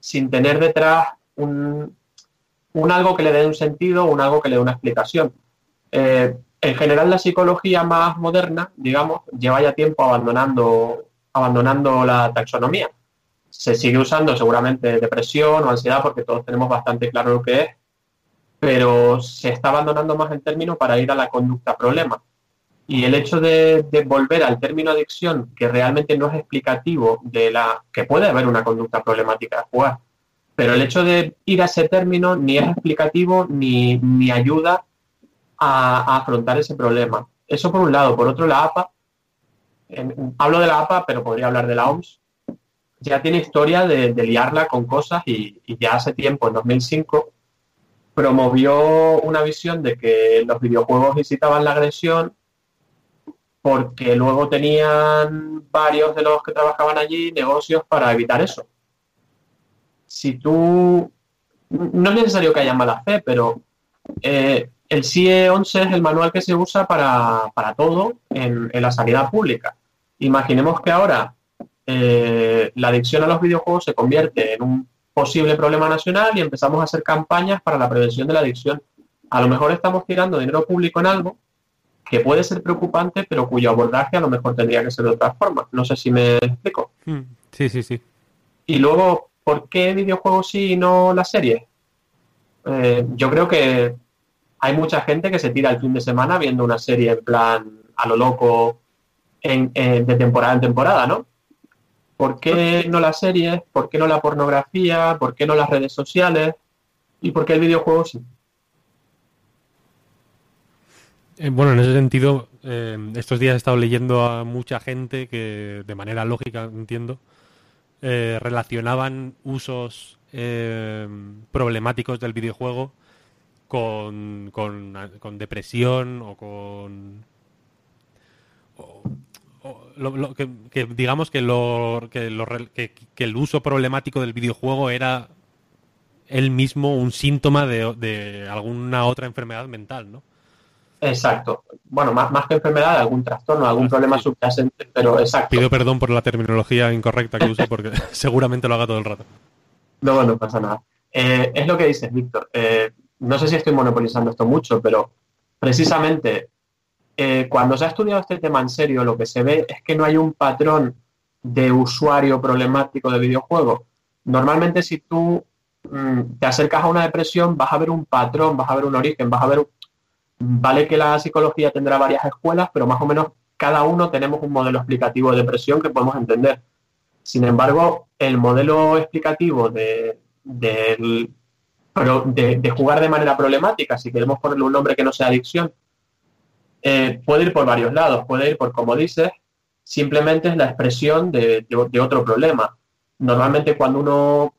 sin tener detrás un, un algo que le dé un sentido, un algo que le dé una explicación. Eh, en general, la psicología más moderna, digamos, lleva ya tiempo abandonando, abandonando la taxonomía. Se sigue usando seguramente depresión o ansiedad porque todos tenemos bastante claro lo que es, pero se está abandonando más el término para ir a la conducta problema. Y el hecho de, de volver al término adicción, que realmente no es explicativo de la que puede haber una conducta problemática de jugar, pero el hecho de ir a ese término ni es explicativo ni, ni ayuda a, a afrontar ese problema. Eso por un lado. Por otro, la APA, en- hablo de la APA, pero podría hablar de la OMS, ya tiene historia de, de liarla con cosas y, y ya hace tiempo, en 2005, promovió una visión de que los videojuegos incitaban la agresión porque luego tenían varios de los que trabajaban allí negocios para evitar eso. Si tú, no es necesario que haya mala fe, pero eh, el CIE 11 es el manual que se usa para, para todo en, en la sanidad pública. Imaginemos que ahora eh, la adicción a los videojuegos se convierte en un posible problema nacional y empezamos a hacer campañas para la prevención de la adicción. A lo mejor estamos tirando dinero público en algo que puede ser preocupante, pero cuyo abordaje a lo mejor tendría que ser de otra forma. No sé si me explico. Mm, Sí, sí, sí. Y luego, ¿por qué videojuegos sí y no las series? Eh, yo creo que hay mucha gente que se tira el fin de semana viendo una serie en plan a lo loco en- en- de temporada en temporada, ¿no? ¿Por qué no las series? ¿Por qué no la pornografía? ¿Por qué no las redes sociales? y por qué el videojuego sí. Eh, bueno, en ese sentido, eh, estos días he estado leyendo a mucha gente que, de manera lógica, entiendo, eh, relacionaban usos problemáticos del videojuego con, con, con depresión o con... lo- lo que, que digamos que, lo, que, lo que- que el uso problemático del videojuego era él mismo un síntoma de, de alguna otra enfermedad mental, ¿no? Exacto. Bueno, más, más que enfermedad, algún trastorno, algún problema subyacente, pero exacto. Pido perdón por la terminología incorrecta que uso porque [LAUGHS] seguramente lo haga todo el rato. No, no pasa nada. Eh, es lo que dices, Víctor. Eh, no sé si estoy monopolizando esto mucho, pero precisamente eh, cuando se ha estudiado este tema en serio, lo que se ve es que no hay un patrón de usuario problemático de videojuegos. Normalmente si tú mm, te acercas a una depresión, vas a ver un patrón, vas a ver un origen, vas a ver... Vale que la psicología tendrá varias escuelas, pero más o menos cada uno tenemos un modelo explicativo de depresión que podemos entender. Sin embargo, el modelo explicativo de, de, de jugar de manera problemática, si queremos ponerle un nombre que no sea adicción, eh, puede ir por varios lados. Puede ir por, como dices, simplemente es la expresión de, de- otro problema. Normalmente cuando uno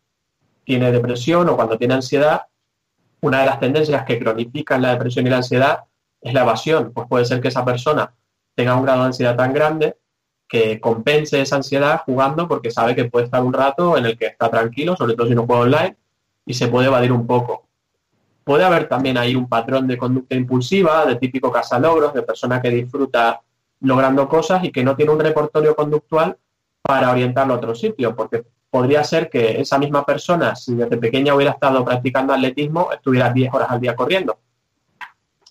tiene depresión o cuando tiene ansiedad, una de las tendencias que cronifican la depresión y la ansiedad es la evasión. Pues puede ser que esa persona tenga un grado de ansiedad tan grande que compense esa ansiedad jugando porque sabe que puede estar un rato en el que está tranquilo, sobre todo si no juega online, y se puede evadir un poco. Puede haber también ahí un patrón de conducta impulsiva, de típico casalogros, de persona que disfruta logrando cosas y que no tiene un repertorio conductual para orientarlo a otro sitio, porque podría ser que esa misma persona, si desde pequeña hubiera estado practicando atletismo, estuviera 10 horas al día corriendo.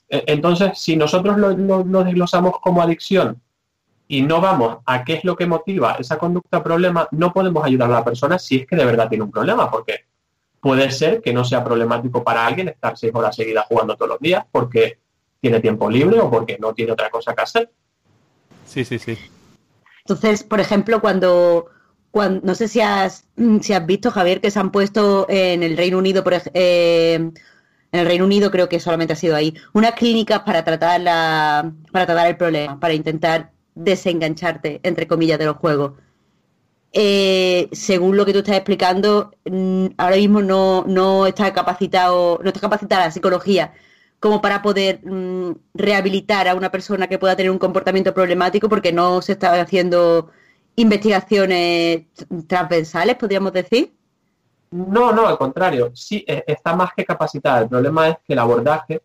E- Entonces, si nosotros lo, lo- lo desglosamos como adicción y no vamos a qué es lo que motiva esa conducta problema, no podemos ayudar a la persona si es que de verdad tiene un problema, porque puede ser que no sea problemático para alguien estar seis horas seguidas jugando todos los días porque tiene tiempo libre o porque no tiene otra cosa que hacer. Sí, sí, sí. Entonces, por ejemplo, cuando, cuando no sé si has, mm, si has visto, Javier, que se han puesto en el Reino Unido, por eh, en el Reino Unido creo que solamente ha sido ahí, unas clínicas para tratar la, para tratar el problema, para intentar desengancharte, entre comillas, de los juegos. Eh, según lo que tú estás explicando, mm, ahora mismo no, no está capacitado, no está capacitada la psicología como para poder mm, rehabilitar a una persona que pueda tener un comportamiento problemático porque no se están haciendo investigaciones tr- transversales, podríamos decir. No, no, al contrario, sí, eh, está más que capacitada. El problema es que el abordaje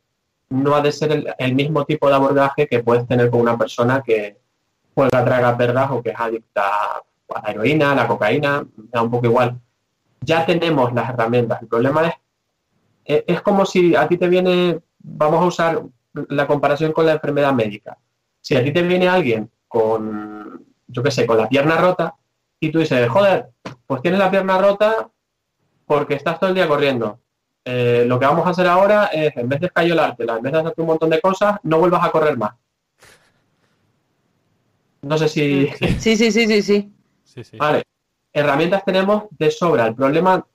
no ha de ser el, mismo tipo de abordaje que puedes tener con una persona que juega traga perdas o que es adicta la heroína, a la cocaína, da un poco igual. Ya tenemos las herramientas. El problema es, es como si a ti te viene, vamos a usar la comparación con la enfermedad médica. Si a ti te viene alguien con, yo qué sé, con la pierna rota y tú dices, joder, pues tienes la pierna rota porque estás todo el día corriendo. Eh, lo que vamos a hacer ahora es, en vez de escayolártela, en vez de hacerte un montón de cosas, no vuelvas a correr más. No sé si... Sí, sí, sí, sí, sí. Vale, herramientas tenemos de sobra. El problema,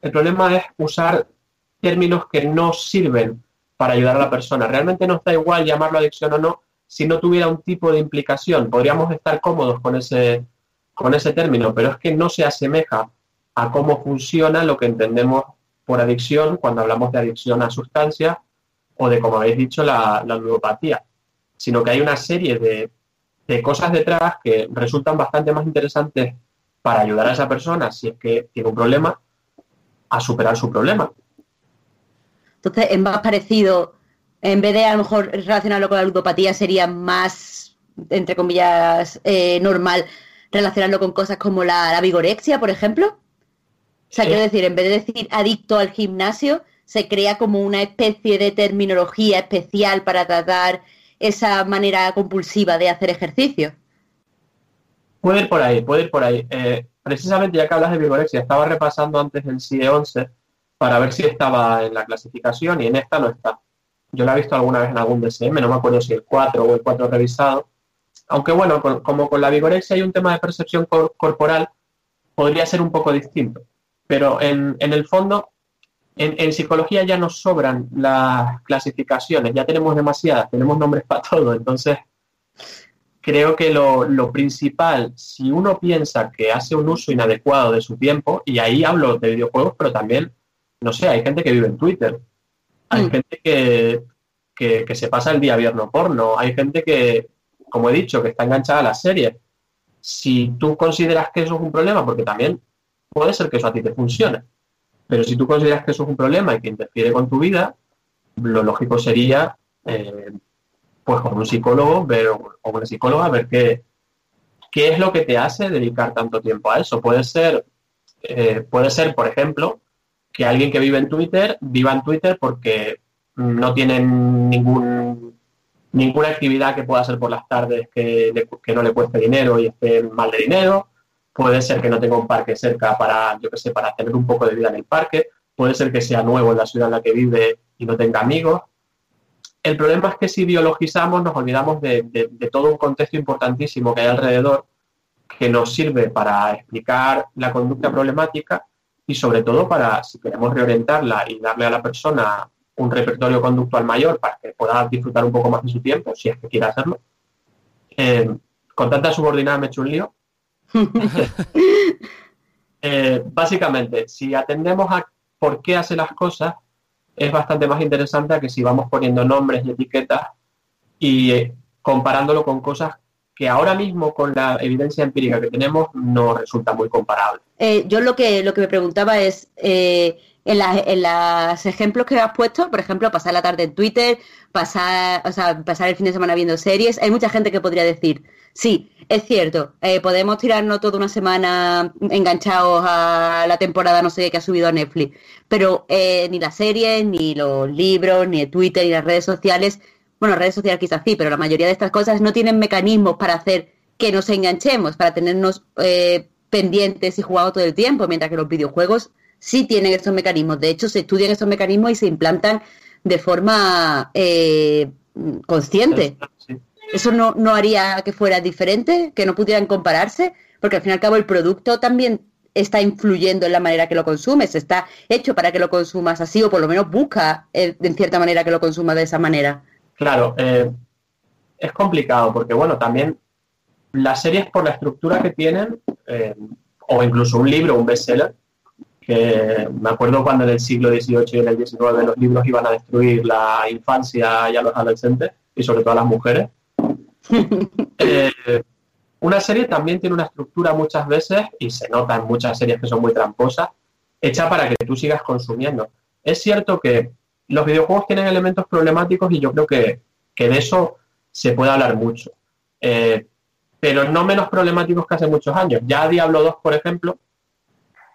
el problema es usar términos que no sirven para ayudar a la persona. Realmente nos da igual llamarlo adicción o no si no tuviera un tipo de implicación. Podríamos estar cómodos con ese, con ese término, pero es que no se asemeja a cómo funciona lo que entendemos por adicción cuando hablamos de adicción a sustancias o de, como habéis dicho, la, la ludopatía, sino que hay una serie de, de cosas detrás que resultan bastante más interesantes para ayudar a esa persona, si es que tiene un problema, a superar su problema. Entonces, es más parecido, en vez de a lo mejor relacionarlo con la ludopatía, sería más, entre comillas, eh, normal relacionarlo con cosas como la, la vigorexia, por ejemplo. O sea, Sí. quiero decir, en vez de decir adicto al gimnasio, se crea como una especie de terminología especial para tratar esa manera compulsiva de hacer ejercicio. Puede ir por ahí, puede ir por ahí. Eh, precisamente ya que hablas de vigorexia, estaba repasando antes el CIE 11 para ver si estaba en la clasificación y en esta no está. Yo la he visto alguna vez en algún DSM, no me acuerdo si el 4 o el 4 revisado. Aunque bueno, con- como con la vigorexia hay un tema de percepción cor- corporal, podría ser un poco distinto. Pero en el fondo, en, en psicología ya nos sobran las clasificaciones, ya tenemos demasiadas, tenemos nombres para [LAUGHS] todo, entonces creo que lo, lo principal, si uno piensa que hace un uso inadecuado de su tiempo, y ahí hablo de videojuegos, pero también, no sé, hay gente que vive en Twitter, hay Mm. gente que, que, que se pasa el día viendo porno, hay gente que, como he dicho, que está enganchada a las series. Si tú consideras que eso es un problema, porque también puede ser que eso a ti te funcione, pero si tú consideras que eso es un problema y que interfiere con tu vida, lo lógico sería, eh, pues con un psicólogo ver, o una psicóloga ver qué, qué es lo que te hace dedicar tanto tiempo a eso. Puede ser, eh, puede ser, por ejemplo, que alguien que vive en Twitter viva en Twitter porque no tiene ningún, ninguna actividad que pueda hacer por las tardes que, que no le cueste dinero y esté mal de dinero. Puede ser que no tenga un parque cerca para, yo que sé, para tener un poco de vida en el parque. Puede ser que sea nuevo en la ciudad en la que vive y no tenga amigos. El problema es que si biologizamos nos olvidamos de, todo un contexto importantísimo que hay alrededor que nos sirve para explicar la conducta problemática y sobre todo para, si queremos reorientarla y darle a la persona un repertorio conductual mayor para que pueda disfrutar un poco más de su tiempo, si es que quiere hacerlo. Eh, con tanta subordinada me he hecho un lío. [LAUGHS] Eh, básicamente, si atendemos a por qué hace las cosas, es bastante más interesante que si vamos poniendo nombres y etiquetas y eh, comparándolo con cosas que ahora mismo con la evidencia empírica que tenemos no resulta muy comparable. Eh, yo lo que, lo que me preguntaba es, en, la- en los ejemplos que has puesto, por ejemplo, pasar la tarde en Twitter, pasar, o sea, pasar el fin de semana viendo series, hay mucha gente que podría decir, sí, es cierto, eh, podemos tirarnos toda una semana enganchados a la temporada no sé qué que ha subido a Netflix, pero eh, ni las series, ni los libros, ni Twitter, ni las redes sociales, bueno, redes sociales quizás sí, pero la mayoría de estas cosas no tienen mecanismos para hacer que nos enganchemos, para tenernos eh, pendientes y jugando todo el tiempo, mientras que los videojuegos sí tienen estos mecanismos. De hecho, se estudian estos mecanismos y se implantan de forma eh, consciente. Sí. ¿Eso no, no haría que fuera diferente, que no pudieran compararse? Porque al fin y al cabo el producto también está influyendo en la manera que lo consumes, está hecho para que lo consumas así o por lo menos busca eh, en cierta manera que lo consumas de esa manera. Claro, eh, es complicado porque, bueno, también las series por la estructura que tienen, eh, o incluso un libro, un bestseller, que me acuerdo cuando en el siglo XVIII y en el XIX los libros iban a destruir la infancia y a los adolescentes, y sobre todo a las mujeres. Eh, una serie también tiene una estructura muchas veces, y se nota en muchas series que son muy tramposas, hecha para que tú sigas consumiendo. Es cierto que los videojuegos tienen elementos problemáticos y yo creo que, que de eso se puede hablar mucho. Eh, pero no menos problemáticos que hace muchos años. Ya Diablo 2, por ejemplo,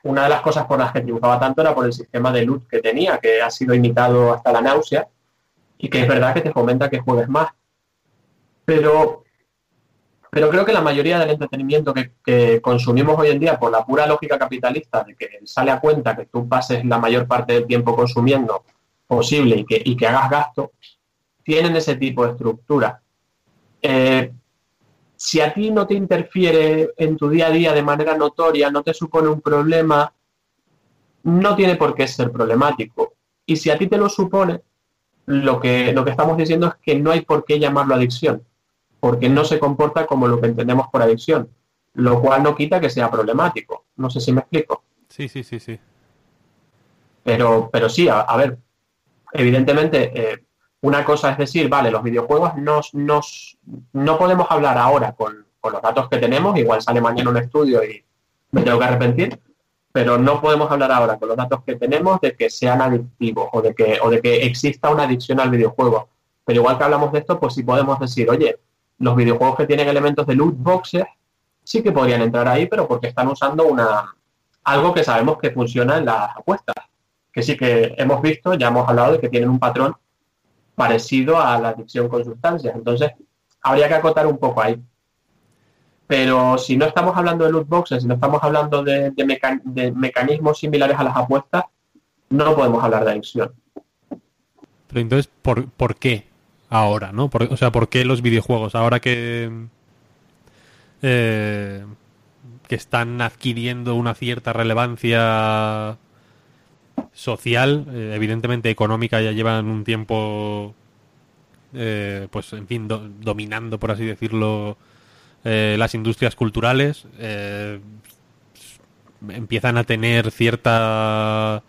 una de las cosas por las que triunfaba tanto era por el sistema de loot que tenía, que ha sido imitado hasta la náusea y que es verdad que te fomenta que juegues más. Pero, pero creo que la mayoría del entretenimiento que, consumimos hoy en día por la pura lógica capitalista de que sale a cuenta que tú pases la mayor parte del tiempo consumiendo posible y que, y que hagas gasto, tienen ese tipo de estructura. Eh, si a ti no te interfiere en tu día a día de manera notoria, no te supone un problema, no tiene por qué ser problemático. Y si a ti te lo supone, lo que, lo que estamos diciendo es que no hay por qué llamarlo adicción, porque no se comporta como lo que entendemos por adicción, lo cual no quita que sea problemático. No sé si me explico. Sí, sí, sí, sí. Pero, pero sí, a, a ver, evidentemente, eh, una cosa es decir, vale, los videojuegos nos, nos, no podemos hablar ahora con, con los datos que tenemos, igual sale mañana un estudio y me tengo que arrepentir, pero no podemos hablar ahora con los datos que tenemos de que sean adictivos o de que, o de que exista una adicción al videojuego. Pero igual que hablamos de esto, pues sí podemos decir, oye, los videojuegos que tienen elementos de loot boxes sí que podrían entrar ahí, pero porque están usando una algo que sabemos que funciona en las apuestas. Que sí que hemos visto, ya hemos hablado de que tienen un patrón parecido a la adicción con sustancias. Entonces, habría que acotar un poco ahí. Pero si no estamos hablando de loot boxes, si no estamos hablando de, de meca- de mecanismos similares a las apuestas, no podemos hablar de adicción. Pero entonces, ¿por, por qué ahora, no? Por- o sea, ¿por qué los videojuegos? Ahora que... eh, que están adquiriendo una cierta relevancia social, eh, evidentemente económica, ya llevan un tiempo, eh, pues en fin, do- dominando, por así decirlo, las industrias culturales. empiezan a tener cierta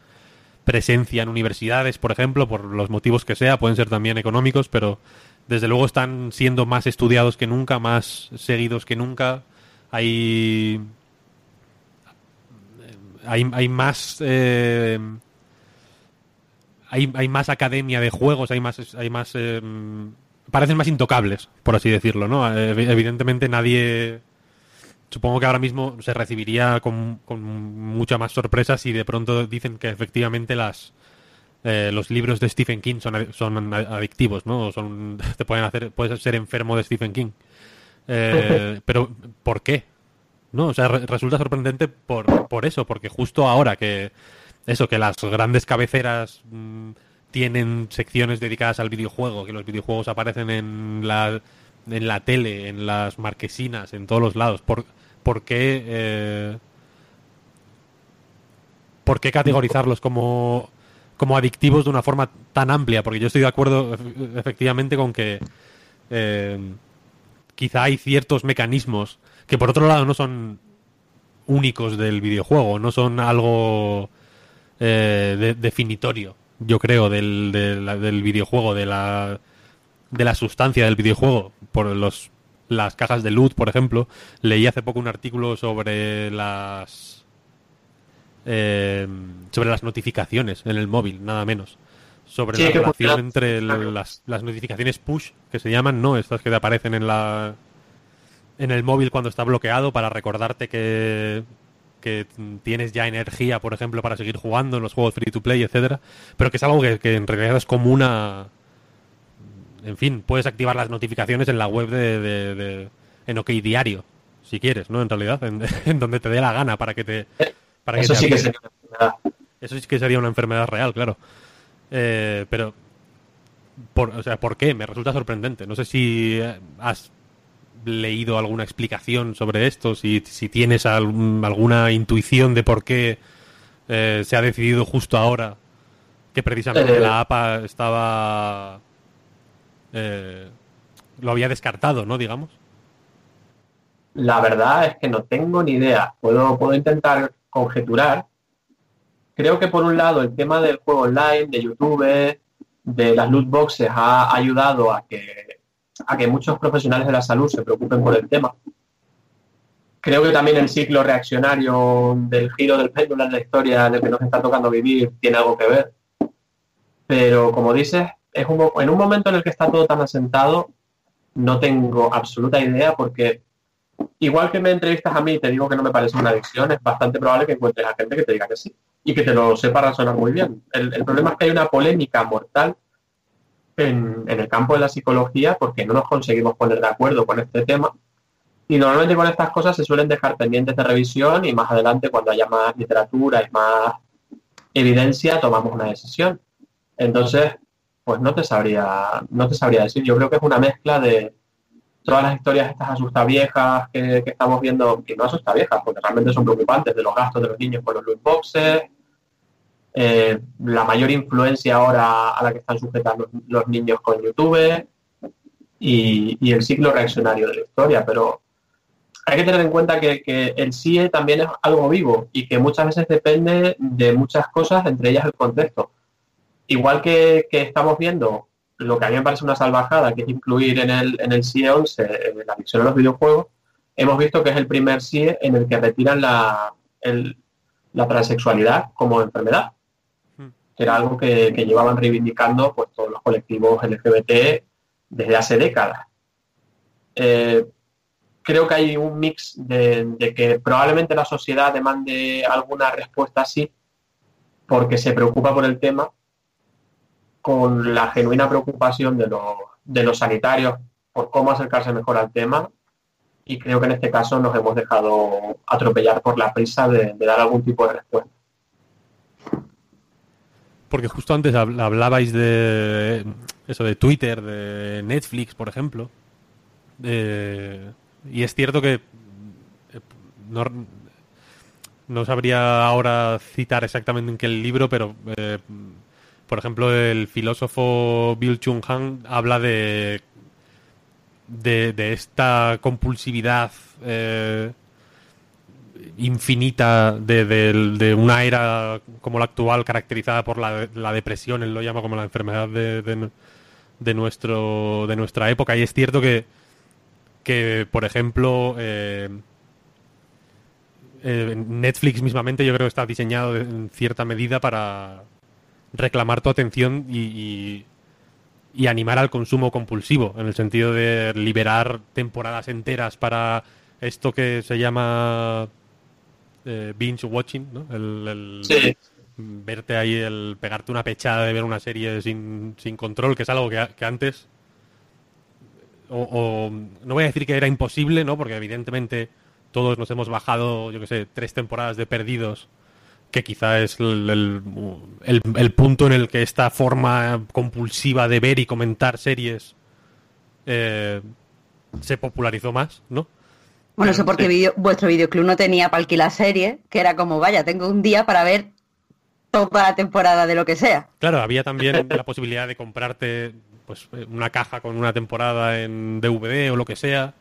presencia en universidades, por ejemplo, por los motivos que sea, pueden ser también económicos, pero desde luego están siendo más estudiados que nunca, más seguidos que nunca. Hay hay, hay más eh, hay, hay más academia de juegos, hay más hay más eh, parecen más intocables, por así decirlo, ¿no? Eh, Evidentemente nadie supongo que ahora mismo se recibiría con, con mucha más sorpresa si de pronto dicen que efectivamente las eh, los libros de Stephen King son, son adictivos, ¿no? Son, [LAUGHS] te pueden hacer, puedes ser enfermo de Stephen King. Eh, [LAUGHS] pero, ¿por qué? No, o sea, re- resulta sorprendente por, por eso, porque justo ahora que eso, que las grandes cabeceras mm, tienen secciones dedicadas al videojuego, que los videojuegos aparecen en la, en la tele, en las marquesinas, en todos los lados, ¿por, por qué eh, ¿por qué categorizarlos como, como adictivos de una forma tan amplia? Porque yo estoy de acuerdo efe- efectivamente con que eh, quizá hay ciertos mecanismos que por otro lado no son únicos del videojuego, no son algo eh, de- definitorio, yo creo, del, del videojuego, de la, de la sustancia del videojuego. Por los, las cajas de loot, por ejemplo, leí hace poco un artículo sobre las eh, sobre las notificaciones en el móvil, nada menos. Sobre Sí, la relación entre el- las, las notificaciones push, que se llaman, ¿no? Estas que te aparecen en la en el móvil cuando está bloqueado para recordarte que que tienes ya energía, por ejemplo, para seguir jugando en los juegos free to play, etcétera, pero que es algo que, que en realidad es como una en fin, puedes activar las notificaciones en la web de, de- de- en OK Diario, si quieres, ¿no? En realidad, en, [LAUGHS] en donde te dé la gana para que te para que Eso te sí que sería una enfermedad. Eso sí que sería una enfermedad real, claro. Eh, pero, por, o sea, ¿por qué? Me resulta sorprendente. No sé si eh, has leído alguna explicación sobre esto, si, si tienes algún- alguna intuición de por qué eh, se ha decidido justo ahora que precisamente Eh. la APA estaba... eh, lo había descartado, ¿no? Digamos. La verdad es que no tengo ni idea. Puedo, puedo intentar conjeturar. Creo que por un lado el tema del juego online, de YouTube, de las loot boxes ha ayudado a que, a que muchos profesionales de la salud se preocupen por el tema. Creo que también el ciclo reaccionario del giro del péndulo en la historia en el que nos está tocando vivir tiene algo que ver. Pero como dices, es un en un momento en el que está todo tan asentado, no tengo absoluta idea porque igual que me entrevistas a mí y te digo que no me parece una adicción, es bastante probable que encuentres a gente que te diga que sí y que te lo sepa razonar muy bien. El, el problema es que hay una polémica mortal en, en el campo de la psicología porque no nos conseguimos poner de acuerdo con este tema y normalmente con estas cosas se suelen dejar pendientes de revisión y más adelante cuando haya más literatura y más evidencia tomamos una decisión. Entonces, pues no te sabría, no te sabría decir. Yo creo que es una mezcla de, todas las historias estas asustaviejas que, que estamos viendo, que no asustaviejas, porque realmente son preocupantes, de los gastos de los niños con los loot boxes, eh, la mayor influencia ahora a la que están sujetando los, niños con YouTube y, y el ciclo reaccionario de la historia, pero hay que tener en cuenta que, que el CIE también es algo vivo y que muchas veces depende de muchas cosas, entre ellas el contexto. Igual que, que estamos viendo lo que a mí me parece una salvajada, que es incluir en el, en el CIE 11 eh, la adicción a los videojuegos, hemos visto que es el primer CIE en el que retiran la, el- la transexualidad como enfermedad, que era algo que, que llevaban reivindicando pues, todos los colectivos LGBT desde hace décadas. Eh, creo que hay un mix de, de que probablemente la sociedad demande alguna respuesta así porque se preocupa por el tema con la genuina preocupación de los, de los sanitarios por cómo acercarse mejor al tema y creo que en este caso nos hemos dejado atropellar por la prisa de, dar algún tipo de respuesta. Porque justo antes habl- hablabais de eso de Twitter, de Netflix, por ejemplo. Y es cierto que eh, no- no sabría ahora citar exactamente en qué libro, pero eh, por ejemplo el filósofo Bill Chung Han habla de de, de esta compulsividad eh, infinita de, de- una era como la actual caracterizada por la, la depresión, él lo llama como la enfermedad de, nuestro de nuestra época. Y es cierto que que por ejemplo eh, eh, Netflix mismamente yo creo que está diseñado en cierta medida para reclamar tu atención y, y- y animar al consumo compulsivo, en el sentido de liberar temporadas enteras para esto que se llama eh, binge watching, ¿no? El, el- Sí. verte ahí, el pegarte una pechada de ver una serie sin, sin control, que es algo que, que antes o, o- no voy a decir que era imposible, ¿no? Porque evidentemente todos nos hemos bajado, yo que sé, tres temporadas de perdidos, que quizá es el, el- el- el punto en el que esta forma compulsiva de ver y comentar series eh, se popularizó más, ¿no? Bueno, eso porque video- vuestro videoclub no tenía para alquilar serie, que era como, vaya, tengo un día para ver toda la temporada de lo que sea. Claro, había también [LAUGHS] la posibilidad de comprarte pues una caja con una temporada en DVD o lo que sea.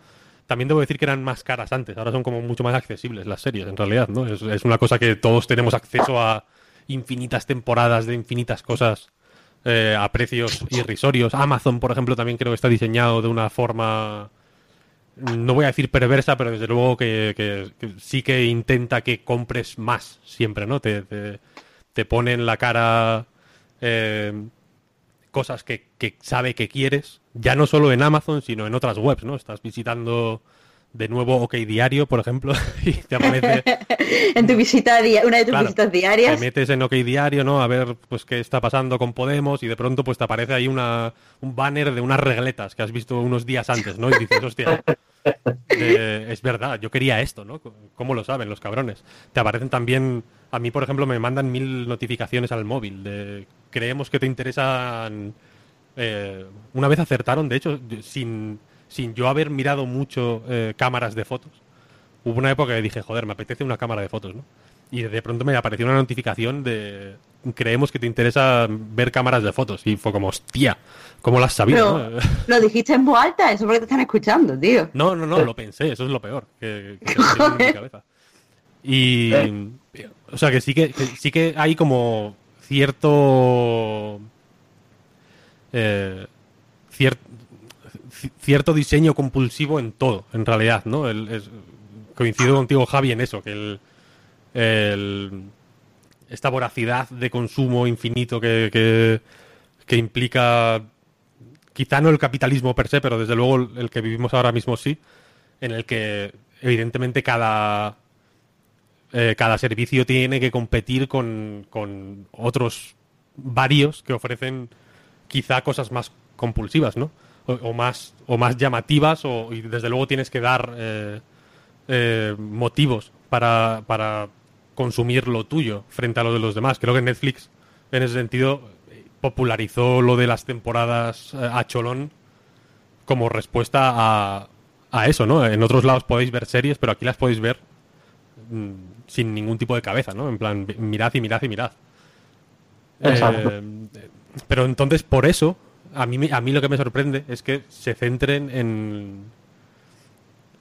También debo decir que eran más caras antes, ahora son como mucho más accesibles las series, en realidad, ¿no? Es, una cosa que todos tenemos acceso a infinitas temporadas de infinitas cosas eh, a precios irrisorios. Amazon, por ejemplo, también creo que está diseñado de una forma, no voy a decir perversa, pero desde luego que, sí que intenta que compres más siempre, ¿no? Te, te, te la cara eh, cosas que, que sabe que quieres, ya no solo en Amazon, sino en otras webs, ¿no? Estás visitando de nuevo OK Diario, por ejemplo, [LAUGHS] y te aparece [LAUGHS] en tu visita una de tus Claro, visitas te diarias. metes en OK Diario, ¿no? A ver pues qué está pasando con Podemos y de pronto pues te aparece ahí una, un banner de unas regletas que has visto unos días antes, ¿no? Y dices, hostia, eh, es verdad, yo quería esto, ¿no? ¿Cómo lo saben los cabrones? Te aparecen también, a mí por ejemplo me mandan mil notificaciones al móvil de creemos que te interesan... eh, una vez acertaron, de hecho, sin, sin yo haber mirado mucho eh, cámaras de fotos, hubo una época que dije, joder, me apetece una cámara de fotos, ¿no? Y de pronto me apareció una notificación de creemos que te interesa ver cámaras de fotos. Y fue como, hostia, ¿cómo lo has sabido? Pero no? [LAUGHS] lo dijiste en voz alta, eso porque te están escuchando, tío. No, no, no, lo pensé, eso es lo peor que, que se me quedó en mi [LAUGHS] cabeza. Y. O sea, que sí que, que sí que hay como cierto. eh, cier- ci- cierto diseño compulsivo en todo, en realidad, ¿no? El- coincido contigo, Javi, en eso, que el, esta voracidad de consumo infinito que, que, implica quizá no el capitalismo per se, pero desde luego el, el que vivimos ahora mismo sí, en el que evidentemente cada, eh, cada servicio tiene que competir con, con otros varios que ofrecen quizá cosas más compulsivas, ¿no? O, o más, o más llamativas, o, y desde luego tienes que dar eh, eh, motivos para, para consumir lo tuyo frente a lo de los demás. Creo que Netflix, en ese sentido, popularizó lo de las temporadas eh, a cholón como respuesta a, a eso, ¿no? En otros lados podéis ver series, pero aquí las podéis ver mm, sin ningún tipo de cabeza, ¿no? En plan, mirad y mirad y mirad. Exacto. Eh, pero entonces, por eso, a mí, me- a mí lo que me sorprende es que se centren en...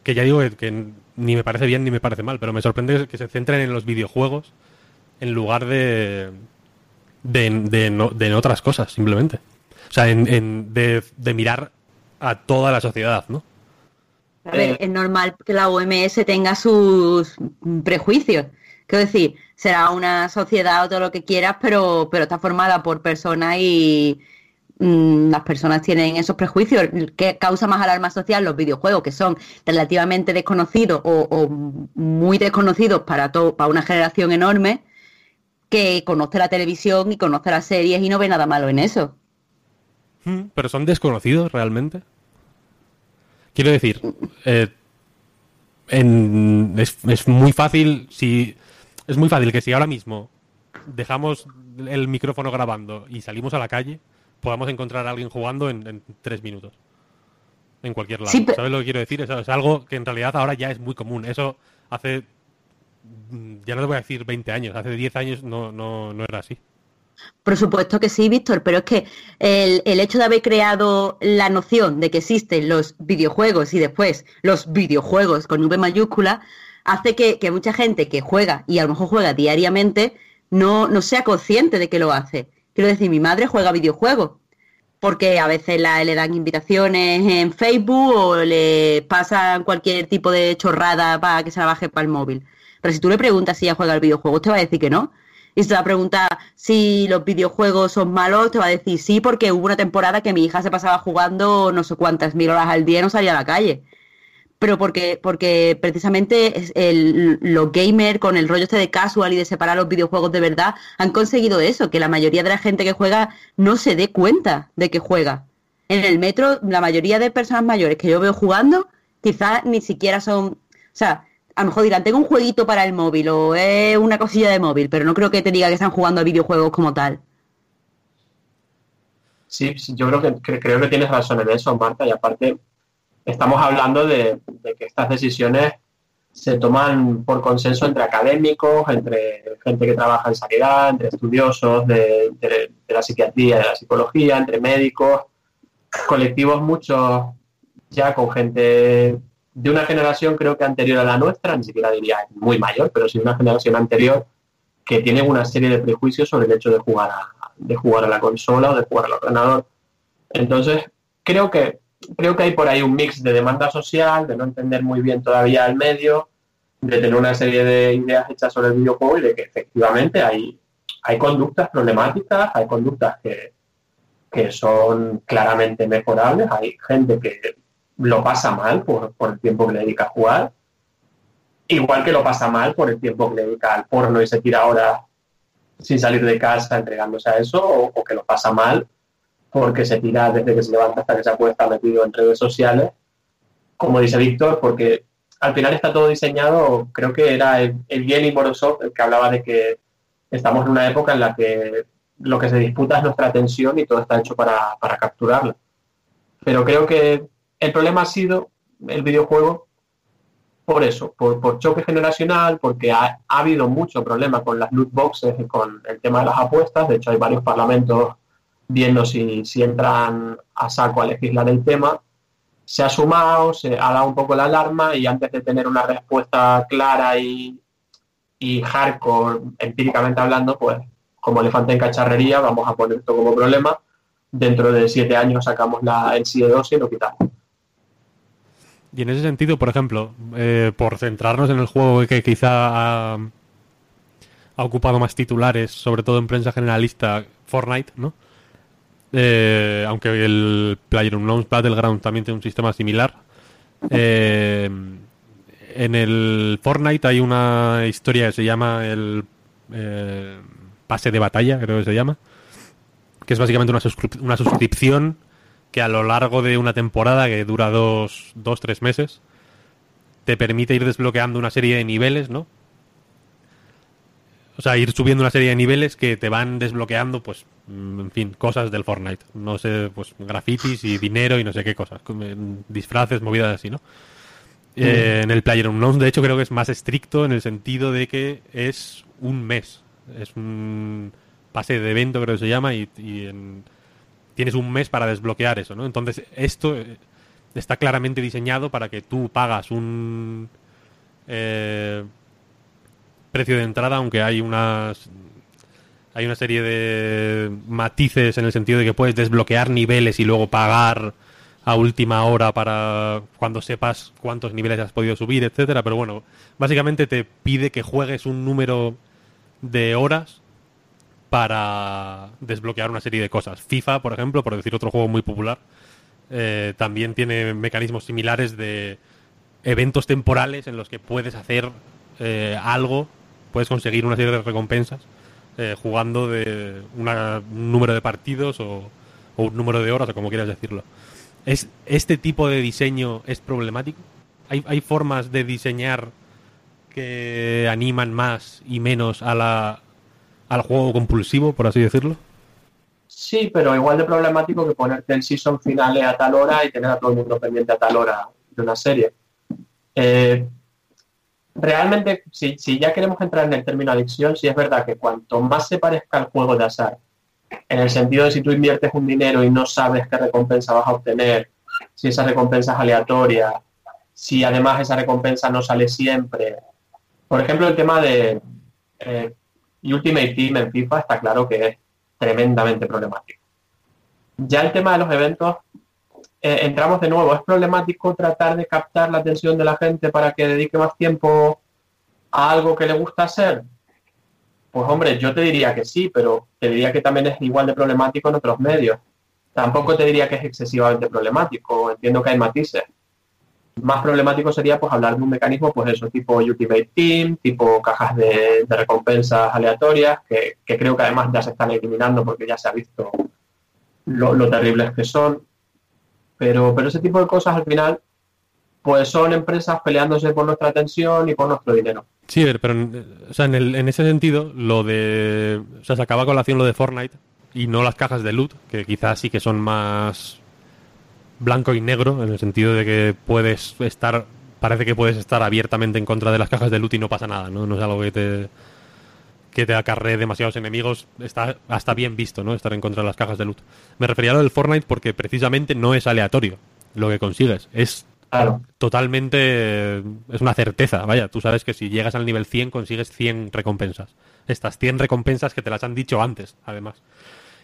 Que ya digo que, que ni me parece bien ni me parece mal, pero me sorprende que se centren en los videojuegos en lugar de... de, de no- de en otras cosas, simplemente. O sea, en, en- de, de mirar a toda la sociedad, ¿no? A ver, es normal que la OMS tenga sus prejuicios. Quiero decir, será una sociedad o todo lo que quieras, pero, pero está formada por personas y mm, las personas tienen esos prejuicios. que causa más alarma social? Los videojuegos, que son relativamente desconocidos o, muy desconocidos para, todo, para una generación enorme que conoce la televisión y conoce las series y no ve nada malo en eso. Mm, Pero son desconocidos realmente. Quiero decir, eh, es, es muy fácil si es muy fácil que si ahora mismo dejamos el micrófono grabando y salimos a la calle, podamos encontrar a alguien jugando en, en tres minutos. En cualquier lado. Sí, pero- ¿Sabes lo que quiero decir? Es, es algo que en realidad ahora ya es muy común. Eso hace mm, ya no te voy a decir 20 años, hace 10 años no, no, no era así. Por supuesto que sí, Víctor, pero es que el, el, hecho de haber creado la noción de que existen los videojuegos y después los videojuegos con V mayúscula hace que, que mucha gente que juega y a lo mejor juega diariamente no, no sea consciente de que lo hace. Quiero decir, mi madre juega videojuegos porque a veces la, le dan invitaciones en Facebook o le pasan cualquier tipo de chorrada para que se la baje para el móvil. Pero si tú le preguntas si ella juega el videojuego, te va a decir que no. Y si te va a preguntar si los videojuegos son malos, te va a decir sí, porque hubo una temporada que mi hija se pasaba jugando no sé cuántas mil horas al día y no salía a la calle. Pero porque, porque precisamente el, los gamers con el rollo este de casual y de separar los videojuegos de verdad han conseguido eso, que la mayoría de la gente que juega no se dé cuenta de que juega. En el metro, la mayoría de personas mayores que yo veo jugando, quizás ni siquiera son, o sea, a lo mejor dirán, tengo un jueguito para el móvil o es una cosilla de móvil, pero no creo que te diga que están jugando a videojuegos como tal. Sí, sí yo creo que, que, creo que tienes razón en eso, Marta, y aparte estamos hablando de, que estas decisiones se toman por consenso entre académicos, entre gente que trabaja en sanidad, entre estudiosos de la psiquiatría, de la psicología, entre médicos, colectivos muchos ya con gente de una generación creo que anterior a la nuestra, ni siquiera diría muy mayor, pero sí una generación anterior que tiene una serie de prejuicios sobre el hecho de jugar a, de jugar a la consola o de jugar al ordenador. Entonces, creo que creo que hay por ahí un mix de demanda social, de no entender muy bien todavía el medio, de tener una serie de ideas hechas sobre el videojuego y de que efectivamente hay, hay conductas problemáticas, hay conductas que, que son claramente mejorables, hay gente que lo pasa mal por, por, el tiempo que le dedica a jugar, igual que lo pasa mal por el tiempo que le dedica al porno y se tira horas sin salir de casa entregándose a eso, o, o que lo pasa mal porque se tira desde que se levanta hasta que se acuesta metido en redes sociales, como dice Víctor, porque al final está todo diseñado, creo que era el, el Morozov el que hablaba de que estamos en una época en la que lo que se disputa es nuestra atención y todo está hecho para, para capturarla. Pero creo que el problema ha sido el videojuego por eso, por, por choque generacional, porque ha, ha, habido mucho problema con las loot boxes y con el tema de las apuestas. De hecho, hay varios parlamentos viendo si, si entran a saco a legislar el tema. Se ha sumado, se ha dado un poco la alarma y antes de tener una respuesta clara y, y hardcore, empíricamente hablando, pues como elefante en cacharrería, vamos a poner esto como problema. Dentro de siete años sacamos la, el SIE 2 y lo quitamos. Y en ese sentido, por ejemplo, eh, por centrarnos en el juego que quizá ha, ocupado más titulares, sobre todo en prensa generalista, Fortnite, ¿no? Eh, aunque el PlayerUnknown's Battleground también tiene un sistema similar. Eh, en el Fortnite hay una historia que se llama el eh, pase de batalla, creo que se llama, que es básicamente una, una suscripción que a lo largo de una temporada que dura dos, dos, tres meses, te permite ir desbloqueando una serie de niveles, ¿no? O sea, ir subiendo una serie de niveles que te van desbloqueando, pues, en fin, cosas del Fortnite. No sé, pues, grafitis y dinero y no sé qué cosas. Disfraces, movidas así, ¿no? Mm. Eh, en el PlayerUnknown's, de hecho, creo que es más estricto en el sentido de que es un mes. Es un pase de evento, creo que se llama, y, y en tienes un mes para desbloquear eso, ¿no? Entonces, esto está claramente diseñado para que tú pagas un eh, precio de entrada, aunque hay unas hay una serie de matices en el sentido de que puedes desbloquear niveles y luego pagar a última hora para cuando sepas cuántos niveles has podido subir, etcétera, pero bueno, básicamente te pide que juegues un número de horas para desbloquear una serie de cosas. FIFA, por ejemplo, por decir otro juego muy popular, eh, también tiene mecanismos similares de eventos temporales en los que puedes hacer eh, algo, puedes conseguir una serie de recompensas eh, jugando de una, un número de partidos o, un número de horas o como quieras decirlo. ¿Es, ¿Este tipo de diseño es problemático? ¿Hay, ¿Hay formas de diseñar que animan más y menos a la, al juego compulsivo, por así decirlo? Sí, pero igual de problemático que ponerte el season finales a tal hora y tener a todo el mundo pendiente a tal hora de una serie. Eh, realmente, si, si ya queremos entrar en el término adicción, sí es verdad que cuanto más se parezca al juego de azar, en el sentido de si tú inviertes un dinero y no sabes qué recompensa vas a obtener, si esa recompensa es aleatoria, si además esa recompensa no sale siempre. Por ejemplo, el tema de eh, Ultimate Team en FIFA está claro que es tremendamente problemático. Ya el tema de los eventos, eh, entramos de nuevo, es problemático tratar de captar la atención de la gente para que dedique más tiempo a algo que le gusta hacer. Pues hombre, yo te diría que sí, pero te diría que también es igual de problemático en otros medios. Tampoco te diría que es excesivamente problemático, entiendo que hay matices. Más problemático sería pues hablar de un mecanismo, pues eso, tipo Ultimate Team, tipo cajas de, recompensas aleatorias, que, creo que además ya se están eliminando porque ya se ha visto lo terribles que son. Pero, pero ese tipo de cosas al final, pues son empresas peleándose por nuestra atención y por nuestro dinero. Sí, pero o sea, en, el, en ese sentido, lo de. O sea, se acaba con la acción lo de Fortnite y no las cajas de loot, que quizás sí que son más blanco y negro, en el sentido de que puedes estar, parece que puedes estar abiertamente en contra de las cajas de loot y no pasa nada, ¿no? No es algo que te que te acarree demasiados enemigos, está hasta bien visto, ¿no? Estar en contra de las cajas de loot. Me refería a lo del Fortnite porque precisamente no es aleatorio lo que consigues, es Claro. totalmente es una certeza, vaya, tú sabes que si llegas al nivel 100 consigues 100 recompensas. Estas 100 recompensas que te las han dicho antes, además.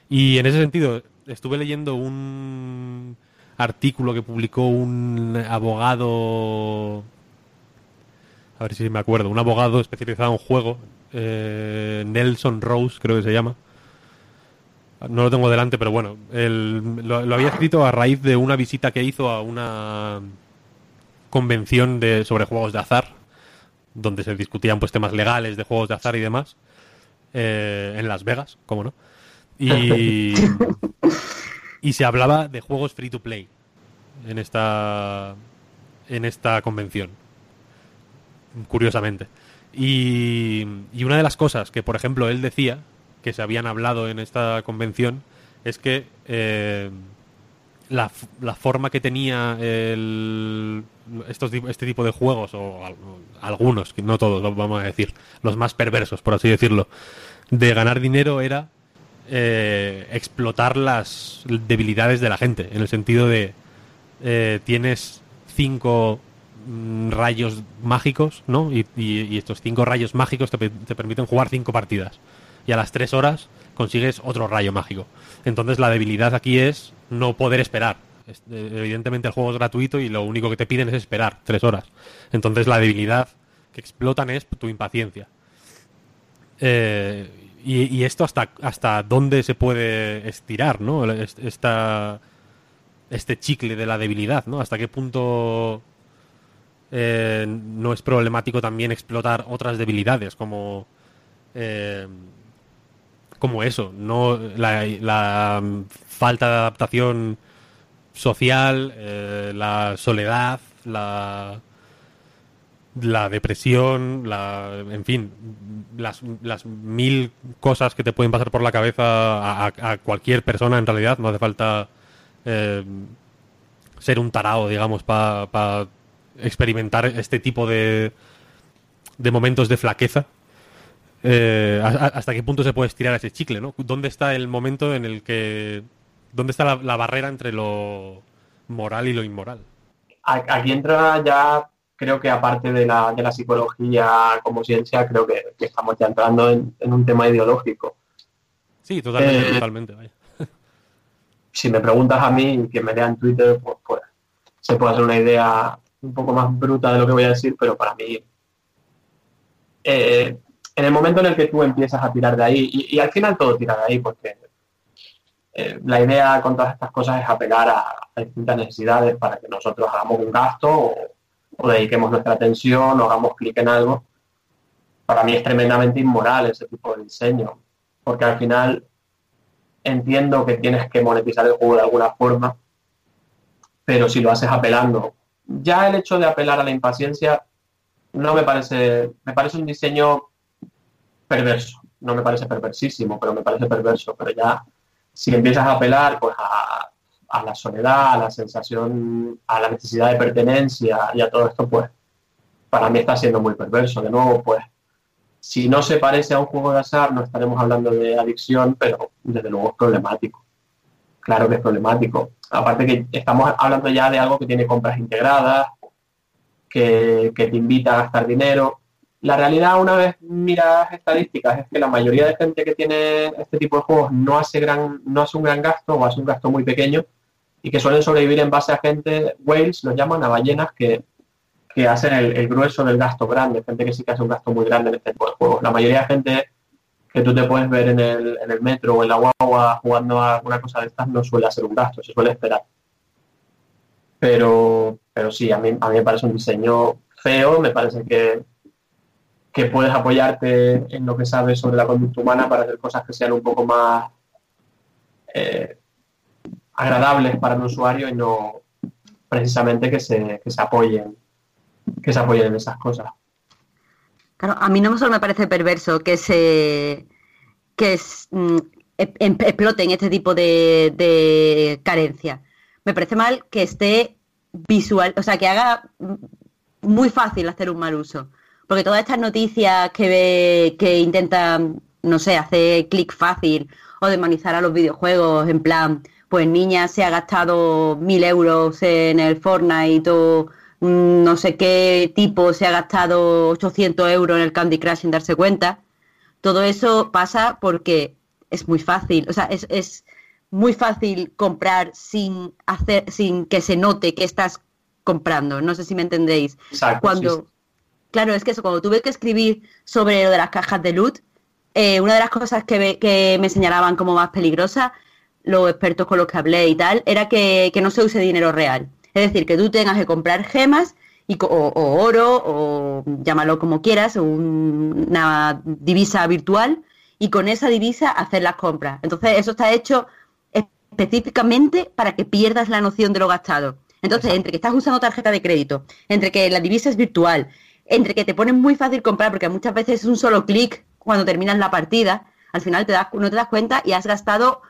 Y en ese sentido, estuve leyendo un artículo que publicó un abogado. A ver si me acuerdo. Un abogado especializado en juego. Eh, Nelson Rose, creo que se llama. No lo tengo delante, pero bueno. lo había escrito a raíz de una visita que hizo a una convención de, sobre juegos de azar. Donde se discutían pues temas legales de juegos de azar y demás. eh, en Las Vegas, cómo no. Y, [LAUGHS] y se hablaba de juegos free to play en esta en esta convención curiosamente y, y una de las cosas que por ejemplo él decía que se habían hablado en esta convención es que eh, la, la forma que tenía el, estos, este tipo de juegos, o al- algunos, no todos, vamos a decir, los más perversos, por así decirlo, de ganar dinero era eh, explotar las debilidades de la gente, en el sentido de eh, tienes cinco rayos mágicos, ¿no? Y, estos cinco rayos mágicos te, te permiten jugar cinco partidas. Y a las tres horas consigues otro rayo mágico. Entonces la debilidad aquí es no poder esperar. Es- eh, Evidentemente el juego es gratuito y lo único que te piden es esperar tres horas. Entonces la debilidad que explotan es tu impaciencia. Eh, y, y esto hasta, hasta dónde se puede estirar, ¿no? Es- Esta, este chicle de la debilidad, ¿no? Hasta qué punto eh, no es problemático también explotar otras debilidades, como eh, como eso, no la, falta de adaptación social, eh, la soledad, la la depresión, la, en fin, las, las mil cosas que te pueden pasar por la cabeza a, cualquier persona en realidad. No hace falta eh, ser un tarao, digamos, para experimentar este tipo de, de momentos de flaqueza. Eh, ¿Hasta qué punto se puede estirar ese chicle? ¿no? ¿Dónde está el momento en el que... ¿Dónde está la, la barrera entre lo moral y lo inmoral? Aquí entra ya, creo que aparte de la, de la psicología como ciencia, creo que, que estamos ya entrando en, en un tema ideológico. Sí, totalmente, Eh, totalmente. vaya. Si me preguntas a mí, quien me lea en Twitter, pues, pues se puede hacer una idea un poco más bruta de lo que voy a decir, pero para mí, eh, en el momento en el que tú empiezas a tirar de ahí, y, al final todo tira de ahí, porque eh, la idea con todas estas cosas es apelar a, a distintas necesidades para que nosotros hagamos un gasto o, o dediquemos nuestra atención o hagamos clic en algo. Para mí es tremendamente inmoral ese tipo de diseño, porque al final entiendo que tienes que monetizar el juego de alguna forma, pero si lo haces apelando, ya el hecho de apelar a la impaciencia no me parece, me parece un diseño perverso, no me parece perversísimo, pero me parece perverso, pero ya si empiezas a apelar pues a, a la soledad, a la sensación, a la necesidad de pertenencia y a todo esto, pues para mí está siendo muy perverso. De nuevo, pues, si no se parece a un juego de azar, no estaremos hablando de adicción, pero desde luego es problemático. Claro que es problemático. Aparte que estamos hablando ya de algo que tiene compras integradas, que, que te invita a gastar dinero. La realidad, una vez miras estadísticas, es que la mayoría de gente que tiene este tipo de juegos no hace, gran, no hace un gran gasto o hace un gasto muy pequeño y que suelen sobrevivir en base a gente, whales los llaman, a ballenas que, que hacen el, el grueso del gasto grande, gente que sí que hace un gasto muy grande en este tipo de juegos. La mayoría de gente que tú te puedes ver en el, en el metro o en la guagua jugando a alguna cosa de estas no suele hacer un gasto, se suele esperar. Pero, pero sí, a mí, a mí me parece un diseño feo, me parece que, que puedes apoyarte en lo que sabes sobre la conducta humana para hacer cosas que sean un poco más eh, agradables para el usuario y no precisamente que se, que se apoyen que se apoyen en esas cosas. Claro, a mí no solo me parece perverso que se que es, mm, e- em- exploten este tipo de, de carencia. Me parece mal que esté visual, o sea, que haga mm, muy fácil hacer un mal uso. Porque todas estas noticias que, ve- que intentan, no sé, hacer clic fácil o demonizar a los videojuegos, en plan, pues niña se ha gastado mil euros en el Fortnite o no sé qué tipo se ha gastado 800 euros en el Candy Crush sin darse cuenta. Todo eso pasa porque es muy fácil, o sea, es, es muy fácil comprar sin hacer, sin que se note que estás comprando. No sé si me entendéis. Exacto, Cuando, sí, claro, es que eso, cuando tuve que escribir sobre lo de las cajas de loot, eh, una de las cosas que, ve- que me señalaban como más peligrosa, los expertos con los que hablé y tal, era que, que no se use dinero real. Es decir, que tú tengas que comprar gemas y, o, o oro, o llámalo como quieras, o un- una divisa virtual, y con esa divisa hacer las compras. Entonces, eso está hecho específicamente para que pierdas la noción de lo gastado. Entonces, entre que estás usando tarjeta de crédito, entre que la divisa es virtual, entre que te ponen muy fácil comprar, porque muchas veces es un solo clic cuando terminas la partida, al final te das, no te das cuenta y has gastado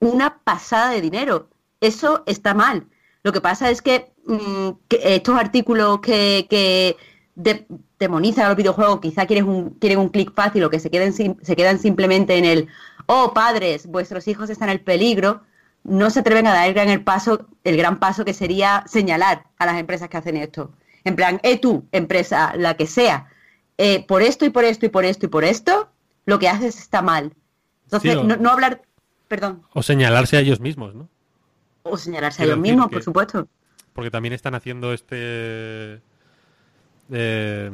una pasada de dinero. Eso está mal. Lo que pasa es que, mm, que estos artículos que, que de- demonizan a los videojuegos, quizá quieres un, quieren un clic fácil o que se queden, sim- se quedan simplemente en el, oh padres, vuestros hijos están en peligro, no se atreven a dar el gran, el paso, el gran paso que sería señalar a las empresas que hacen esto. En plan, eh tú, empresa, la que sea, eh, por esto y por esto y por esto y por esto, lo que haces está mal. Entonces, Sí, o- no, no hablar, perdón, O señalarse a ellos mismos, ¿no? O señalarse a ellos mismos, que- por supuesto. Porque también están haciendo este... eh,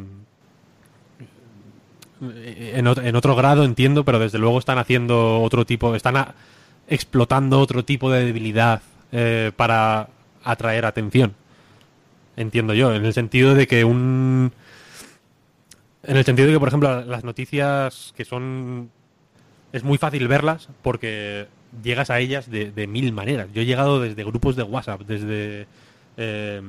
en, ot- en otro grado entiendo, pero desde luego están haciendo otro tipo, están a- explotando otro tipo de debilidad eh, para atraer atención. Entiendo yo, en el sentido de que un... En el sentido de que, por ejemplo, las noticias que son... Es muy fácil verlas porque llegas a ellas de, de mil maneras. Yo he llegado desde grupos de WhatsApp, desde... eh,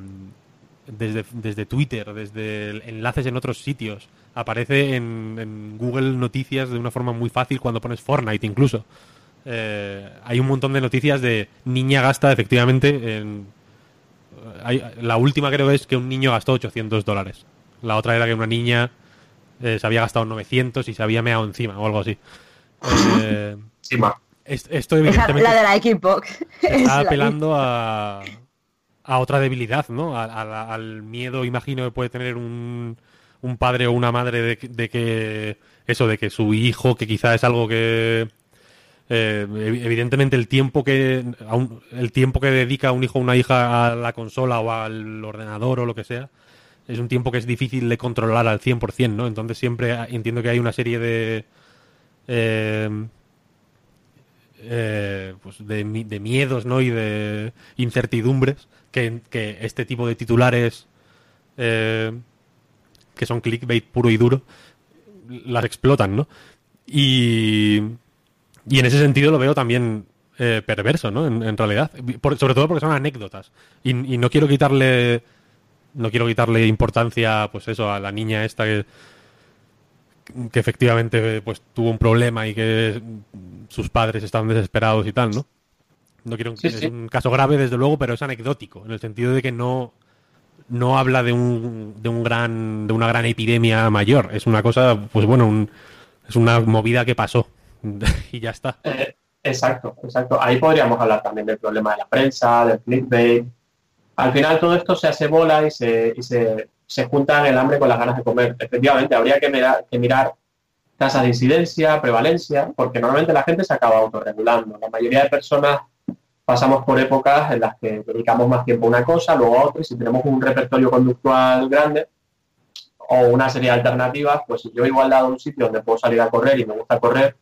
desde, desde Twitter, desde enlaces en otros sitios. Aparece en, en Google Noticias de una forma muy fácil cuando pones Fortnite incluso. Eh, hay un montón de noticias de niña gasta efectivamente en... hay- la última creo es que un niño gastó 800 dólares. La otra era que una niña eh, se había gastado 900 y se había meado encima o algo así. Eh, es- esto evidentemente la de la Xbox. [LAUGHS] Es está la apelando a, a otra debilidad, ¿no? A- a la- al miedo, imagino, que puede tener un, un padre o una madre de, de que eso, de que su hijo, que quizá es algo que eh, ev- evidentemente el tiempo que a un- el tiempo que dedica un hijo o una hija a la consola o al ordenador o lo que sea es un tiempo que es difícil de controlar al 100%, ¿no? Entonces siempre ha- entiendo que hay una serie de eh, eh, pues de, de miedos ¿no? y de incertidumbres que, este tipo de titulares eh, que son clickbait puro y duro las explotan, ¿no? Y, y en ese sentido lo veo también eh, perverso, ¿no? En, en realidad, Por- sobre todo porque son anécdotas y, y no quiero quitarle no quiero quitarle importancia, pues eso, a la niña esta que que efectivamente pues tuvo un problema y que sus padres estaban desesperados y tal, ¿no? No quiero Sí, es sí. un caso grave desde luego, pero es anecdótico en el sentido de que no no habla de un, de un gran de una gran epidemia mayor. Es una cosa, pues bueno, un- es una movida que pasó [LAUGHS] y ya está. Eh, exacto, exacto. Ahí podríamos hablar también del problema de la prensa, del clickbait. Al final todo esto se hace bola y se, y se, se junta el hambre con las ganas de comer. Efectivamente, habría que mirar, tasas de incidencia, prevalencia, porque normalmente la gente se acaba autorregulando. La mayoría de personas pasamos por épocas en las que dedicamos más tiempo a una cosa, luego a otra, y si tenemos un repertorio conductual grande o una serie de alternativas, pues si yo igual dado un sitio donde puedo salir a correr y me gusta correr,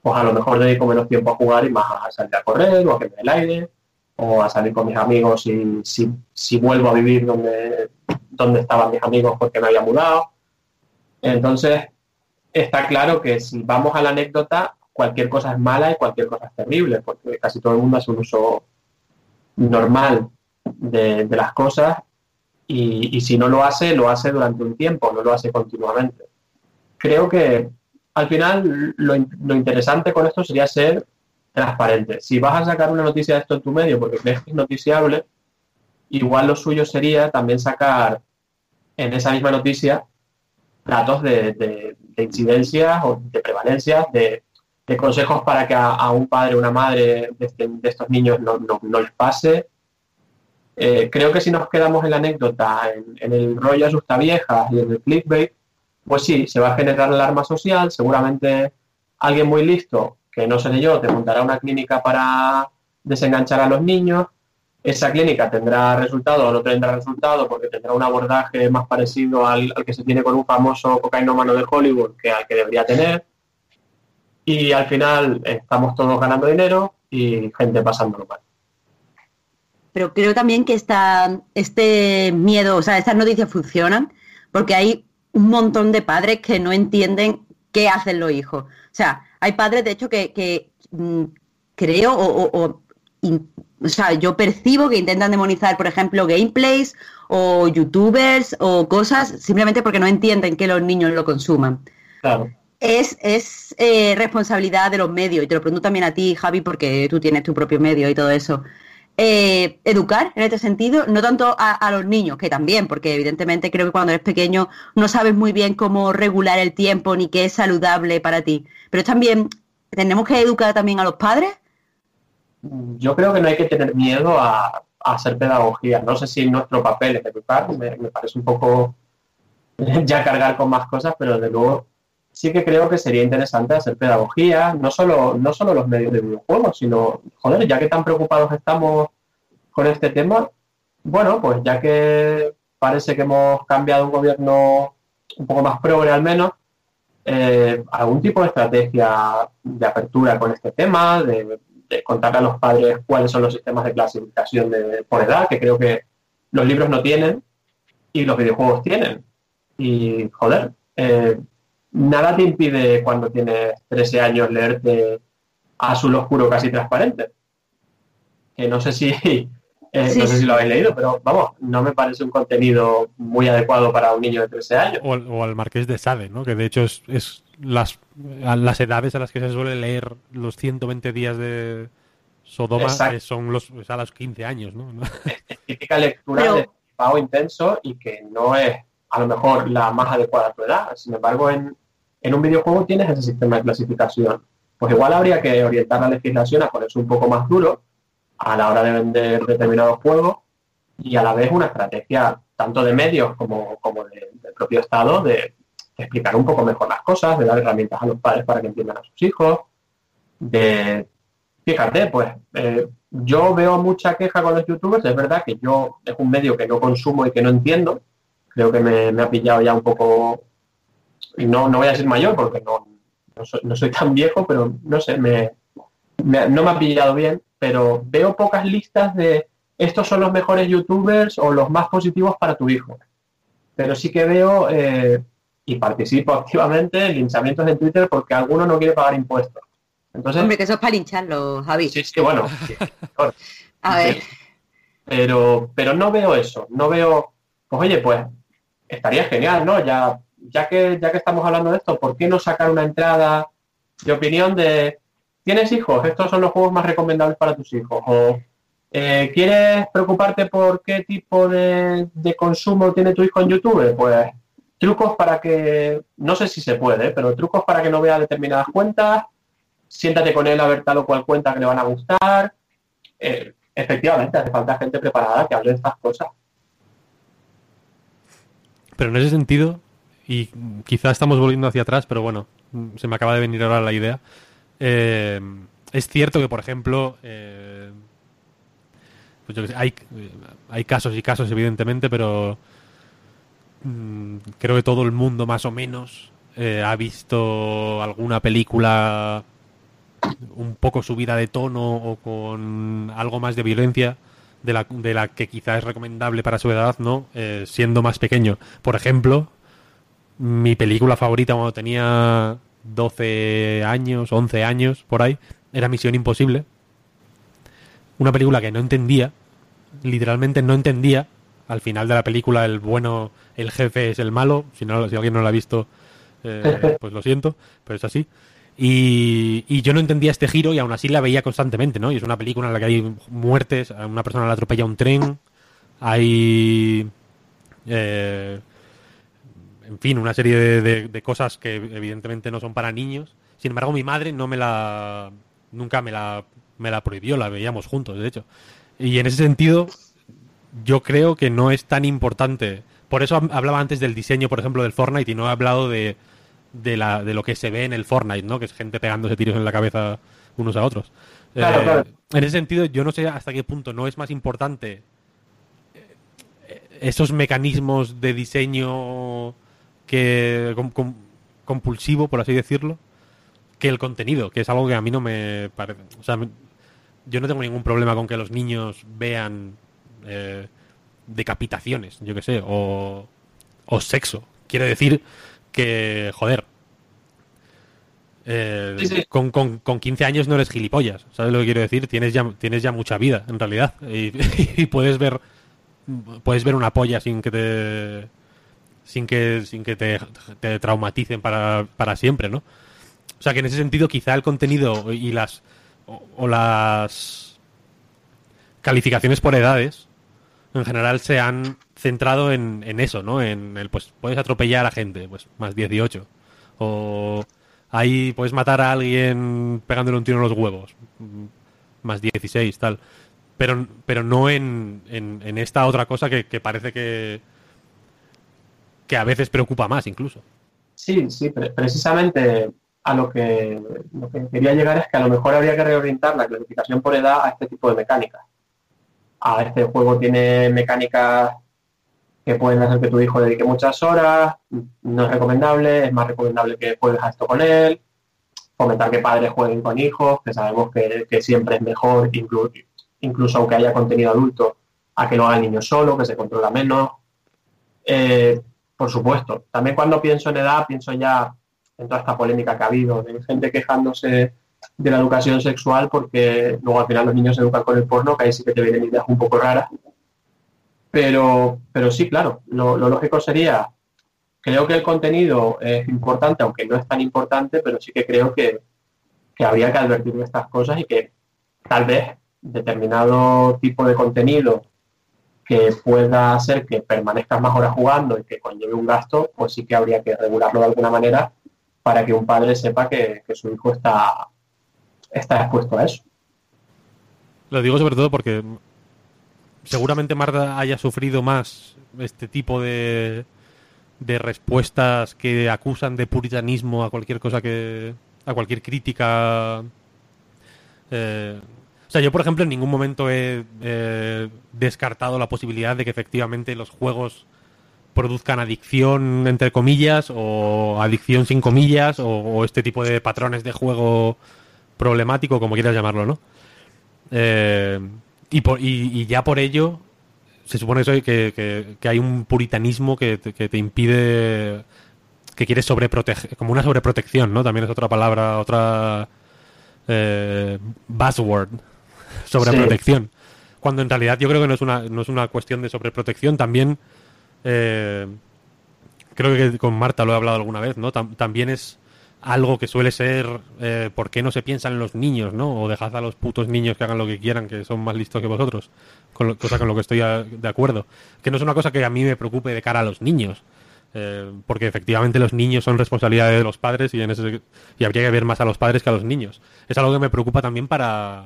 pues a lo mejor dedico menos tiempo a jugar y más a salir a correr o a que me el aire o a salir con mis amigos y si, si vuelvo a vivir donde, donde estaban mis amigos porque me había mudado. Entonces, está claro que si vamos a la anécdota, cualquier cosa es mala y cualquier cosa es terrible, porque casi todo el mundo hace un uso normal de, las cosas y, si no lo hace, lo hace durante un tiempo, no lo hace continuamente. Creo que al final lo, lo interesante con esto sería ser transparente. Si vas a sacar una noticia de esto en tu medio porque crees que es noticiable, igual lo suyo sería también sacar en esa misma noticia datos de, de- de incidencias o de prevalencias, de, consejos para que a, un padre o una madre de, este- de estos niños no, no- no les pase. Eh, creo que si nos quedamos en la anécdota, en, en el rollo asusta viejas y en el clickbait, pues sí, se va a generar alarma social, seguramente alguien muy listo, que no seré yo, te montará una clínica para desenganchar a los niños, esa clínica tendrá resultado o no tendrá resultado porque tendrá un abordaje más parecido al, al que se tiene con un famoso cocainómano de Hollywood que al que debería tener. Y al final estamos todos ganando dinero y gente pasándolo mal. Pero creo también que esta, este miedo, o sea, estas noticias funcionan porque hay un montón de padres que no entienden qué hacen los hijos. O sea, hay padres, de hecho, que, que, mm, creo o, o sea, yo percibo que intentan demonizar, por ejemplo, gameplays o youtubers o cosas simplemente porque no entienden que los niños lo consuman. Claro. Es, es eh, responsabilidad de los medios, y te lo pregunto también a ti, Javi, porque tú tienes tu propio medio y todo eso. Eh, educar en este sentido, no tanto a, a los niños, que también, porque evidentemente creo que cuando eres pequeño no sabes muy bien cómo regular el tiempo ni qué es saludable para ti. Pero también tenemos que educar también a los padres. Yo creo que no hay que tener miedo a, a hacer pedagogía. No sé si nuestro papel es educar, me, me parece un poco [LAUGHS] ya cargar con más cosas, pero desde luego sí que creo que sería interesante hacer pedagogía, no solo, no solo los medios de videojuegos, sino, joder, ya que tan preocupados estamos con este tema, bueno, pues ya que parece que hemos cambiado un gobierno un poco más progre al menos, eh, algún tipo de estrategia de apertura con este tema, de, de contarle a los padres cuáles son los sistemas de clasificación de, por edad, que creo que los libros no tienen y los videojuegos tienen. Y, joder, eh, nada te impide cuando tienes 13 años leerte Azul Oscuro casi transparente. Que no sé si, [LAUGHS] eh, Sí, no sé si lo habéis leído, pero vamos, no me parece un contenido muy adecuado para un niño de 13 años. O, al- o al Marqués de Sade, ¿no? Que de hecho es, es las, a las edades a las que se suele leer los 120 días de Sodoma Exacto. eh, son los es a los 15 años, ¿no? [LAUGHS] típica lectura Pero- de pago intenso y que no es a lo mejor la más adecuada a tu edad. Sin embargo, en, en un videojuego tienes ese sistema de clasificación. Pues igual habría que orientar la legislación a ponerse un poco más duro a la hora de vender determinados juegos y a la vez una estrategia tanto de medios como, como de- del propio Estado de explicar un poco mejor las cosas, de dar herramientas a los padres para que entiendan a sus hijos, de Fíjate, pues eh, yo veo mucha queja con los youtubers, es verdad que yo es un medio que no consumo y que no entiendo, creo que me, ha pillado ya un poco, no, no voy a decir mayor porque no, no, soy, tan viejo, pero no sé, me, me- no me ha pillado bien, pero veo pocas listas de estos son los mejores youtubers o los más positivos para tu hijo. Pero sí que veo eh, y participo activamente en linchamientos en Twitter porque alguno no quiere pagar impuestos. Entonces, Hombre, que eso es para lincharlo, Javi. Sí, sí, bueno. [LAUGHS] sí. A ver, Pero, pero no veo eso. No veo, pues oye, pues estaría genial, ¿no? Ya, ya, que, ya que estamos hablando de esto, ¿por qué no sacar una entrada de opinión de, ¿tienes hijos? Estos son los juegos más recomendables para tus hijos. O Eh, ¿Quieres preocuparte por qué tipo de, de consumo tiene tu hijo en YouTube? Pues trucos para que, no sé si se puede, pero trucos para que no vea determinadas cuentas, siéntate con él a ver tal o cual cuenta que le van a gustar. Eh, efectivamente, hace falta gente preparada que hable de estas cosas. Pero en ese sentido, y quizá estamos volviendo hacia atrás, pero bueno, se me acaba de venir ahora la idea. eh, es cierto que, por ejemplo, eh, pues yo sé, hay, hay casos y casos, evidentemente, pero mm, creo que todo el mundo, más o menos, eh, ha visto alguna película un poco subida de tono o con algo más de violencia de la, de la que quizá es recomendable para su edad, ¿no? Eh, siendo más pequeño. Por ejemplo, mi película favorita cuando tenía 12 años, 11 años, por ahí, era Misión Imposible. Una película que no entendía, literalmente no entendía. Al final de la película el bueno, el jefe es el malo. Si, no, si alguien no lo ha visto, eh, [LAUGHS] pues lo siento, pero es así. Y, y yo no entendía este giro y aún así la veía constantemente, ¿no? Y es una película en la que hay muertes, a una persona le atropella un tren, hay... eh, en fin, una serie de, de- de cosas que evidentemente no son para niños. Sin embargo, mi madre no me la... Nunca me la, me la prohibió, la veíamos juntos, de hecho. Y en ese sentido, yo creo que no es tan importante. Por eso hab- hablaba antes del diseño, por ejemplo, del Fortnite y no he hablado de, de, la, de lo que se ve en el Fortnite, ¿no? Que es gente pegándose tiros en la cabeza unos a otros. Claro, Eh, claro. En ese sentido, yo no sé hasta qué punto no es más importante eh, esos mecanismos de diseño que com- com- compulsivo, por así decirlo, que el contenido, que es algo que a mí no me parece. O sea, me- yo no tengo ningún problema con que los niños vean eh, decapitaciones, yo que sé, o, o sexo. Quiere decir que, joder, eh, Sí, sí. Con, con, con 15 años no eres gilipollas, ¿sabes lo que quiero decir? Tienes ya, tienes ya mucha vida, en realidad, y, [LAUGHS] y puedes ver puedes ver una polla sin que te sin que sin que te, te traumaticen para, para siempre, ¿no? O sea que en ese sentido quizá el contenido y las o, o las calificaciones por edades en general se han centrado en, en eso, ¿no? En el pues puedes atropellar a gente, pues más 18 o ahí puedes matar a alguien pegándole un tiro en los huevos, mm, más 16 tal. Pero, pero no en, en, en esta otra cosa que, que parece que, que a veces preocupa más incluso. Sí, sí, pre- precisamente a lo que, lo que quería llegar es que a lo mejor habría que reorientar la clasificación por edad a este tipo de mecánicas. A este juego tiene mecánicas que pueden hacer que tu hijo dedique muchas horas, no es recomendable, es más recomendable que juegues a esto con él, fomentar que padres jueguen con hijos, que sabemos que, que siempre es mejor, inclu- incluso aunque haya contenido adulto, a que lo haga el niño solo, que se controla menos. Eh, por supuesto, también cuando pienso en edad, pienso ya en toda esta polémica que ha habido, de gente quejándose de la educación sexual porque luego al final los niños se educan con el porno, que ahí sí que te vienen ideas un poco raras. Pero, pero sí, claro, lo, lógico sería, creo que el contenido es importante, aunque no es tan importante, pero sí que creo que, que habría que advertir de estas cosas y que tal vez determinado tipo de contenido que pueda hacer que permanezcas más horas jugando y que conlleve un gasto, pues sí que habría que regularlo de alguna manera para que un padre sepa que, que su hijo está, está expuesto a eso. Lo digo sobre todo porque seguramente Marta haya sufrido más este tipo de, de respuestas que acusan de puritanismo a cualquier cosa que. a cualquier crítica. Eh, o sea, yo, por ejemplo, en ningún momento he eh, descartado la posibilidad de que efectivamente los juegos produzcan adicción, entre comillas, o adicción sin comillas, o, o este tipo de patrones de juego problemático, como quieras llamarlo, ¿no? Eh, y, por- y- y ya por ello se supone que, que- que hay un puritanismo que te, que te impide que quieres sobreproteger como una sobreprotección no también es otra palabra otra eh, buzzword [LAUGHS] sobreprotección. Cuando en realidad yo creo que no es una no es una cuestión de sobreprotección también eh, creo que con Marta lo he hablado alguna vez no Tam- también es algo que suele ser eh, ¿por qué no se piensa en los niños, no? O dejad a los putos niños que hagan lo que quieran, que son más listos que vosotros, con lo- cosa con lo que estoy de acuerdo. Que no es una cosa que a mí me preocupe de cara a los niños, eh, porque efectivamente los niños son responsabilidad de los padres y, en ese, y habría que ver más a los padres que a los niños. Es algo que me preocupa también para...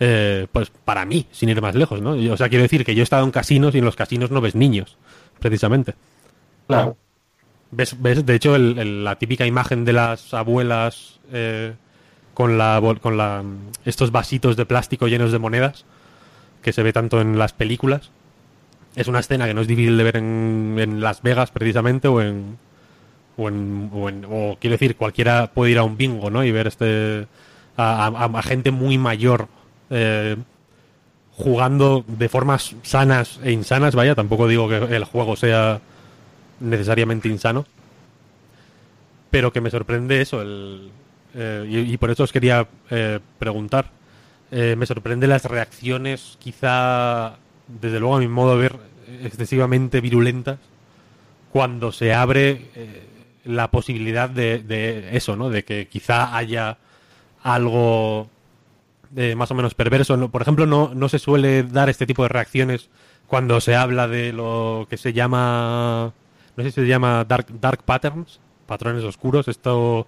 eh, pues para mí, sin ir más lejos, ¿no? O sea, quiero decir que yo he estado en casinos y en los casinos no ves niños, precisamente. Claro. ¿Ves? ves? De hecho, el- el- la típica imagen de las abuelas eh, con la con la estos vasitos de plástico llenos de monedas que se ve tanto en las películas es una escena que no es difícil de ver en, en Las Vegas precisamente o en o, en, o, en- quiero decir cualquiera puede ir a un bingo no y ver este a, a- a gente muy mayor eh, jugando de formas sanas e insanas vaya tampoco digo que el juego sea necesariamente insano. Pero que me sorprende eso, el, eh, y, por eso os quería eh, preguntar. Eh, me sorprende las reacciones, quizá, desde luego a mi modo de ver, excesivamente virulentas, cuando se abre la posibilidad de, de eso, ¿no? De que quizá haya algo más o menos perverso. No- Por ejemplo, no, no se suele dar este tipo de reacciones cuando se habla de lo que se llama, no sé si se llama dark, dark patterns, patrones oscuros, esto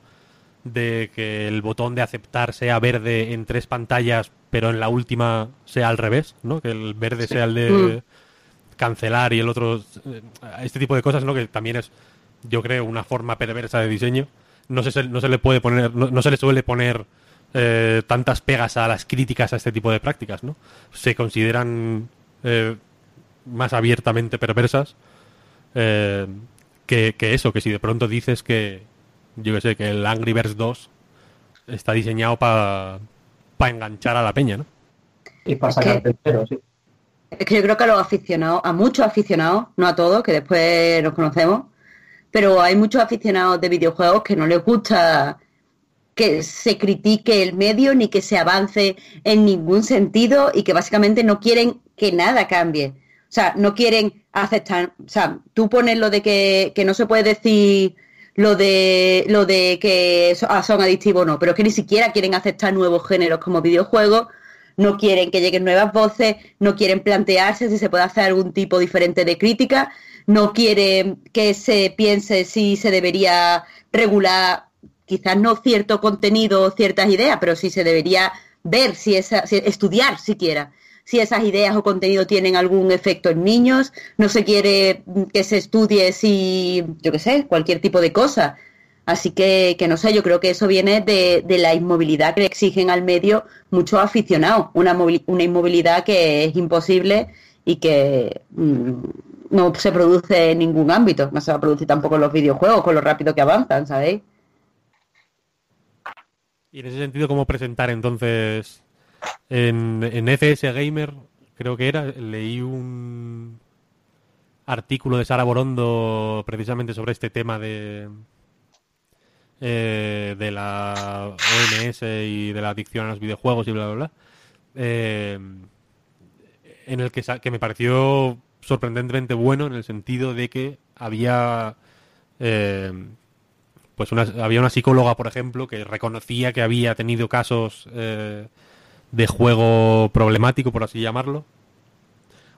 de que el botón de aceptar sea verde en tres pantallas, pero en la última sea al revés, ¿no? Que el verde sea el de Mm. cancelar y el otro eh, este tipo de cosas, ¿no? Que también es, yo creo, una forma perversa de diseño. No se, no se le puede poner, no, no se le suele poner eh, tantas pegas a las críticas a este tipo de prácticas, ¿no? Se consideran eh, más abiertamente perversas eh, que, que eso, que si de pronto dices que, yo que sé, que el Angry Birds 2 está diseñado para enganchar a la peña, ¿no? Y para sacarte entero, sí. Es que yo creo que a los aficionados, a muchos aficionados, no a todos, que después nos conocemos, pero hay muchos aficionados de videojuegos que no les gusta que se critique el medio ni que se avance en ningún sentido y que básicamente no quieren que nada cambie. O sea, no quieren aceptar, o sea, tú pones lo de que, que no se puede decir lo de lo de que ah, son adictivos o no, pero es que ni siquiera quieren aceptar nuevos géneros como videojuegos, no quieren que lleguen nuevas voces, no quieren plantearse si se puede hacer algún tipo diferente de crítica, no quieren que se piense si se debería regular quizás no cierto contenido o ciertas ideas, pero sí se debería ver si esa, si- estudiar siquiera si esas ideas o contenido tienen algún efecto en niños, no se quiere mm, que se estudie si, yo qué sé, cualquier tipo de cosa. Así que, que no sé, yo creo que eso viene de, de la inmovilidad que le exigen al medio muchos aficionados, una, una inmovilidad que es imposible y que mm, no se produce en ningún ámbito, no se va a producir tampoco en los videojuegos con lo rápido que avanzan, ¿sabéis? Y en ese sentido, ¿cómo presentar entonces en, en FS Gamer, creo que era, leí un artículo de Sara Borondo precisamente sobre este tema de eh, de la OMS y de la adicción a los videojuegos y bla bla bla. Eh, en el que, que me pareció sorprendentemente bueno en el sentido de que había eh, pues una, había una psicóloga, por ejemplo, que reconocía que había tenido casos eh, de juego problemático, por así llamarlo,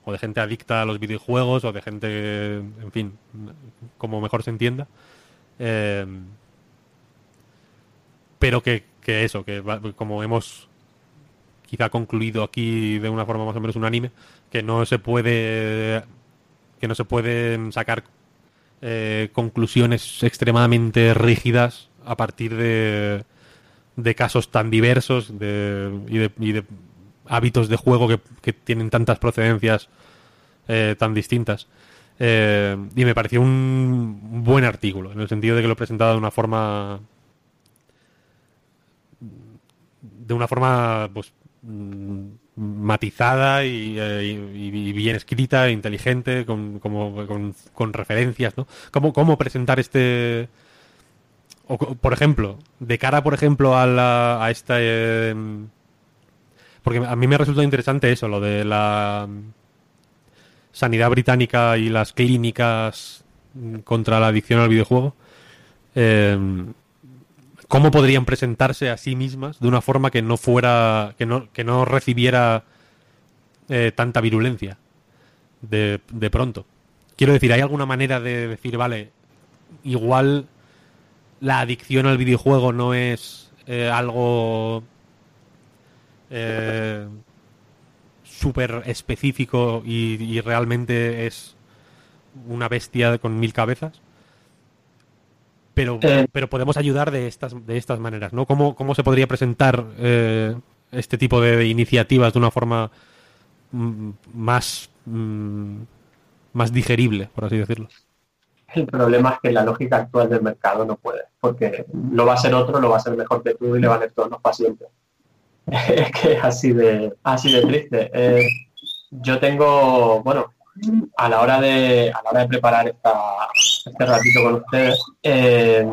o de gente adicta a los videojuegos, o de gente, en fin, como mejor se entienda. Eh, pero que, que eso, que como hemos quizá concluido aquí de una forma más o menos unánime, que no se puede que no se pueden sacar eh, conclusiones extremadamente rígidas a partir de, de casos tan diversos de, y, de, hábitos de juego que, tienen tantas procedencias eh, tan distintas. Eh, y me pareció un buen artículo, en el sentido de que lo presentaba de una forma. de una forma pues mm, matizada y, eh, y- y bien escrita, inteligente, con, como, con, con referencias, ¿no? ¿Cómo, cómo presentar este... o por ejemplo, de cara, por ejemplo, a, la, a esta... eh, porque a mí me resulta interesante eso, lo de la mm, sanidad británica y las clínicas mm, contra la adicción al videojuego. eh, cómo podrían presentarse a sí mismas de una forma que no fuera, que no, que no recibiera eh, tanta virulencia de pronto. Quiero decir, ¿hay alguna manera de decir, vale, igual la adicción al videojuego no es eh, algo eh, súper específico y, y realmente es una bestia con mil cabezas? Pero, pero podemos ayudar de estas, de estas maneras, ¿no? ¿Cómo, cómo se podría presentar eh, este tipo de, de iniciativas de una forma mm, más, mm, más digerible, por así decirlo? El problema es que la lógica actual del mercado no puede, porque lo va a ser otro, lo va a ser mejor que tú y le van a ir todos los pacientes. [LAUGHS] Es que es así de, así de triste. Eh, yo tengo, bueno, a la hora de, a la hora de preparar esta, este ratito con ustedes, eh,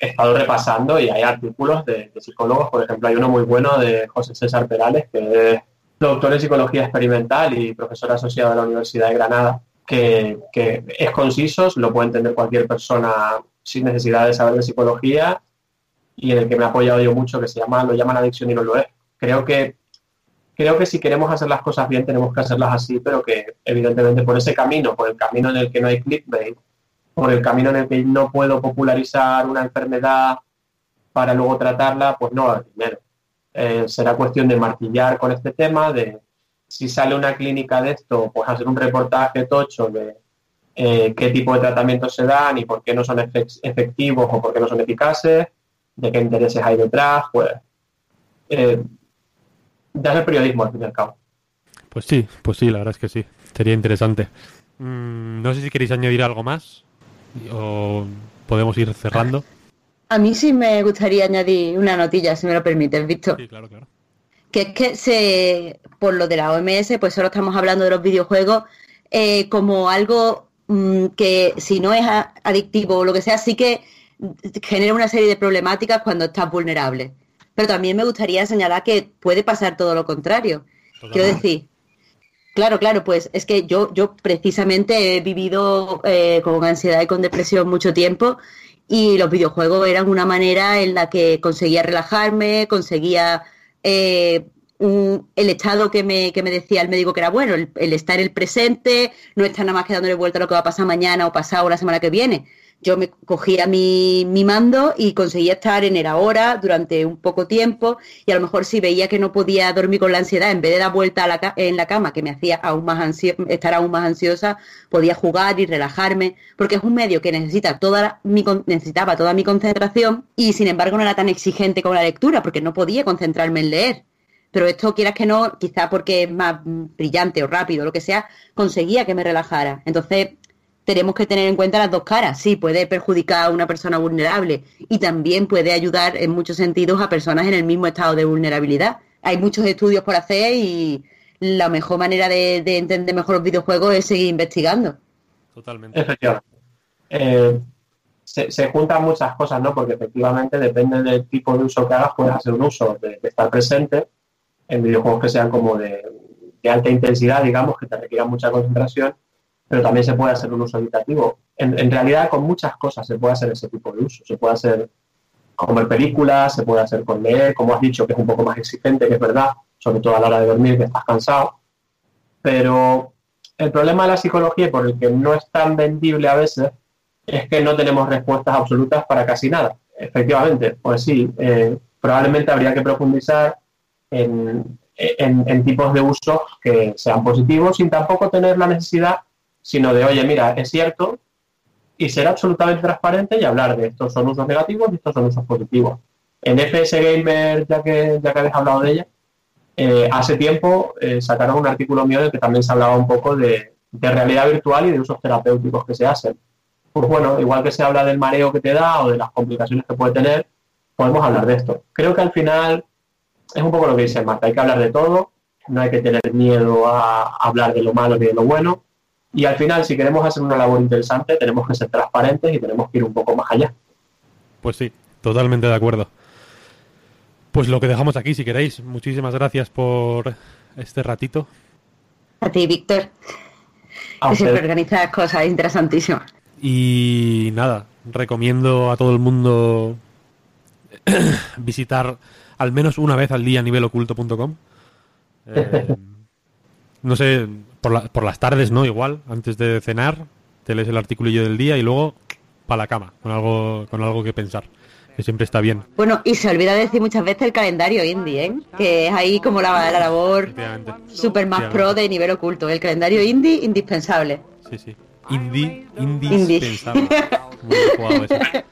he estado repasando y hay artículos de, de psicólogos, por ejemplo, hay uno muy bueno de José César Perales, que es doctor en psicología experimental y profesor asociado de la Universidad de Granada, que, es conciso, lo puede entender cualquier persona sin necesidad de saber de psicología y en el que me he apoyado yo mucho, que se llama, lo llaman adicción y no lo es. Creo que, creo que si queremos hacer las cosas bien tenemos que hacerlas así, pero que evidentemente por ese camino, por el camino en el que no hay clickbait, por el camino en el que no puedo popularizar una enfermedad para luego tratarla, pues no primero. Eh, será cuestión de martillar con este tema, de si sale una clínica de esto, pues hacer un reportaje tocho de eh, qué tipo de tratamientos se dan y por qué no son efe- efectivos o por qué no son eficaces, de qué intereses hay detrás, pues eh, ya es el periodismo al fin y al cabo. Pues sí, pues sí, la verdad es que sí. Sería interesante. Mm, no sé si queréis añadir algo más o podemos ir cerrando. A mí sí me gustaría añadir una notilla, si me lo permites, Víctor. Sí, claro, claro. Que es que se, por lo de la OMS, pues solo estamos hablando de los videojuegos eh, como algo mm, que si no es adictivo o lo que sea, sí que genera una serie de problemáticas cuando estás vulnerable. Pero también me gustaría señalar que puede pasar todo lo contrario. Quiero decir, claro, claro, pues es que yo, yo precisamente he vivido eh, con ansiedad y con depresión mucho tiempo y los videojuegos eran una manera en la que conseguía relajarme, conseguía eh, el estado que me, que me decía el médico que era bueno, el, el estar el presente, no estar nada más que dándole vuelta a lo que va a pasar mañana o pasado o la semana que viene. Yo me cogía mi, mi mando y conseguía estar en el ahora durante un poco tiempo y a lo mejor si veía que no podía dormir con la ansiedad, en vez de dar vuelta a la en la cama, que me hacía aún más ansio- estar aún más ansiosa, podía jugar y relajarme, porque es un medio que necesita toda la- mi, necesitaba toda mi concentración y sin embargo no era tan exigente con la lectura, porque no podía concentrarme en leer. Pero esto, quieras que no, quizá porque es más brillante o rápido, lo que sea, conseguía que me relajara. Entonces, tenemos que tener en cuenta las dos caras. Sí, puede perjudicar a una persona vulnerable y también puede ayudar en muchos sentidos a personas en el mismo estado de vulnerabilidad. Hay muchos estudios por hacer y la mejor manera de, de entender mejor los videojuegos es seguir investigando. Totalmente. Efectivamente. Eh, se, se juntan muchas cosas, ¿no? Porque efectivamente depende del tipo de uso que hagas, puedes hacer un uso de, de estar presente en videojuegos que sean como de, de alta intensidad, digamos, que te requieran mucha concentración, pero también se puede hacer un uso evitativo. En, realidad, con muchas cosas se puede hacer ese tipo de uso. Se puede hacer con ver películas, se puede hacer con leer, como has dicho, que es un poco más exigente, que es verdad, sobre todo a la hora de dormir, que estás cansado. Pero el problema de la psicología por el que no es tan vendible a veces es que no tenemos respuestas absolutas para casi nada. Efectivamente, pues sí, eh, probablemente habría que profundizar en- en tipos de usos que sean positivos sin tampoco tener la necesidad, sino de, oye, mira, es cierto, y ser absolutamente transparente y hablar de estos son usos negativos y estos son usos positivos. En FS Gamer, ya que, ya que habéis hablado de ella, eh, hace tiempo eh, sacaron un artículo mío en el que también se hablaba un poco de, de realidad virtual y de usos terapéuticos que se hacen. Pues bueno, igual que se habla del mareo que te da o de las complicaciones que puede tener, podemos hablar de esto. Creo que al final es un poco lo que dice Marta, hay que hablar de todo, no hay que tener miedo a hablar de lo malo ni de lo bueno. Y al final, si queremos hacer una labor interesante, tenemos que ser transparentes y tenemos que ir un poco más allá. Pues sí, totalmente de acuerdo. Pues lo que dejamos aquí, si queréis. Muchísimas gracias por este ratito. A ti, Víctor, que siempre organizas cosas interesantísimas. Y nada, recomiendo a todo el mundo [COUGHS] visitar al menos una vez al día niveloculto.com. [LAUGHS] Eh, no sé, por, la- por las tardes, ¿no? Igual, antes de cenar, te lees el articulillo del día y luego para la cama, con algo, con algo que pensar, que siempre está bien. Bueno, y se olvida decir muchas veces el calendario indie, ¿eh? Que es ahí como la, la labor super más pro de nivel oculto. El calendario indie indispensable. Sí, sí. Indie, Indie. indispensable. Muy bien jugado ese.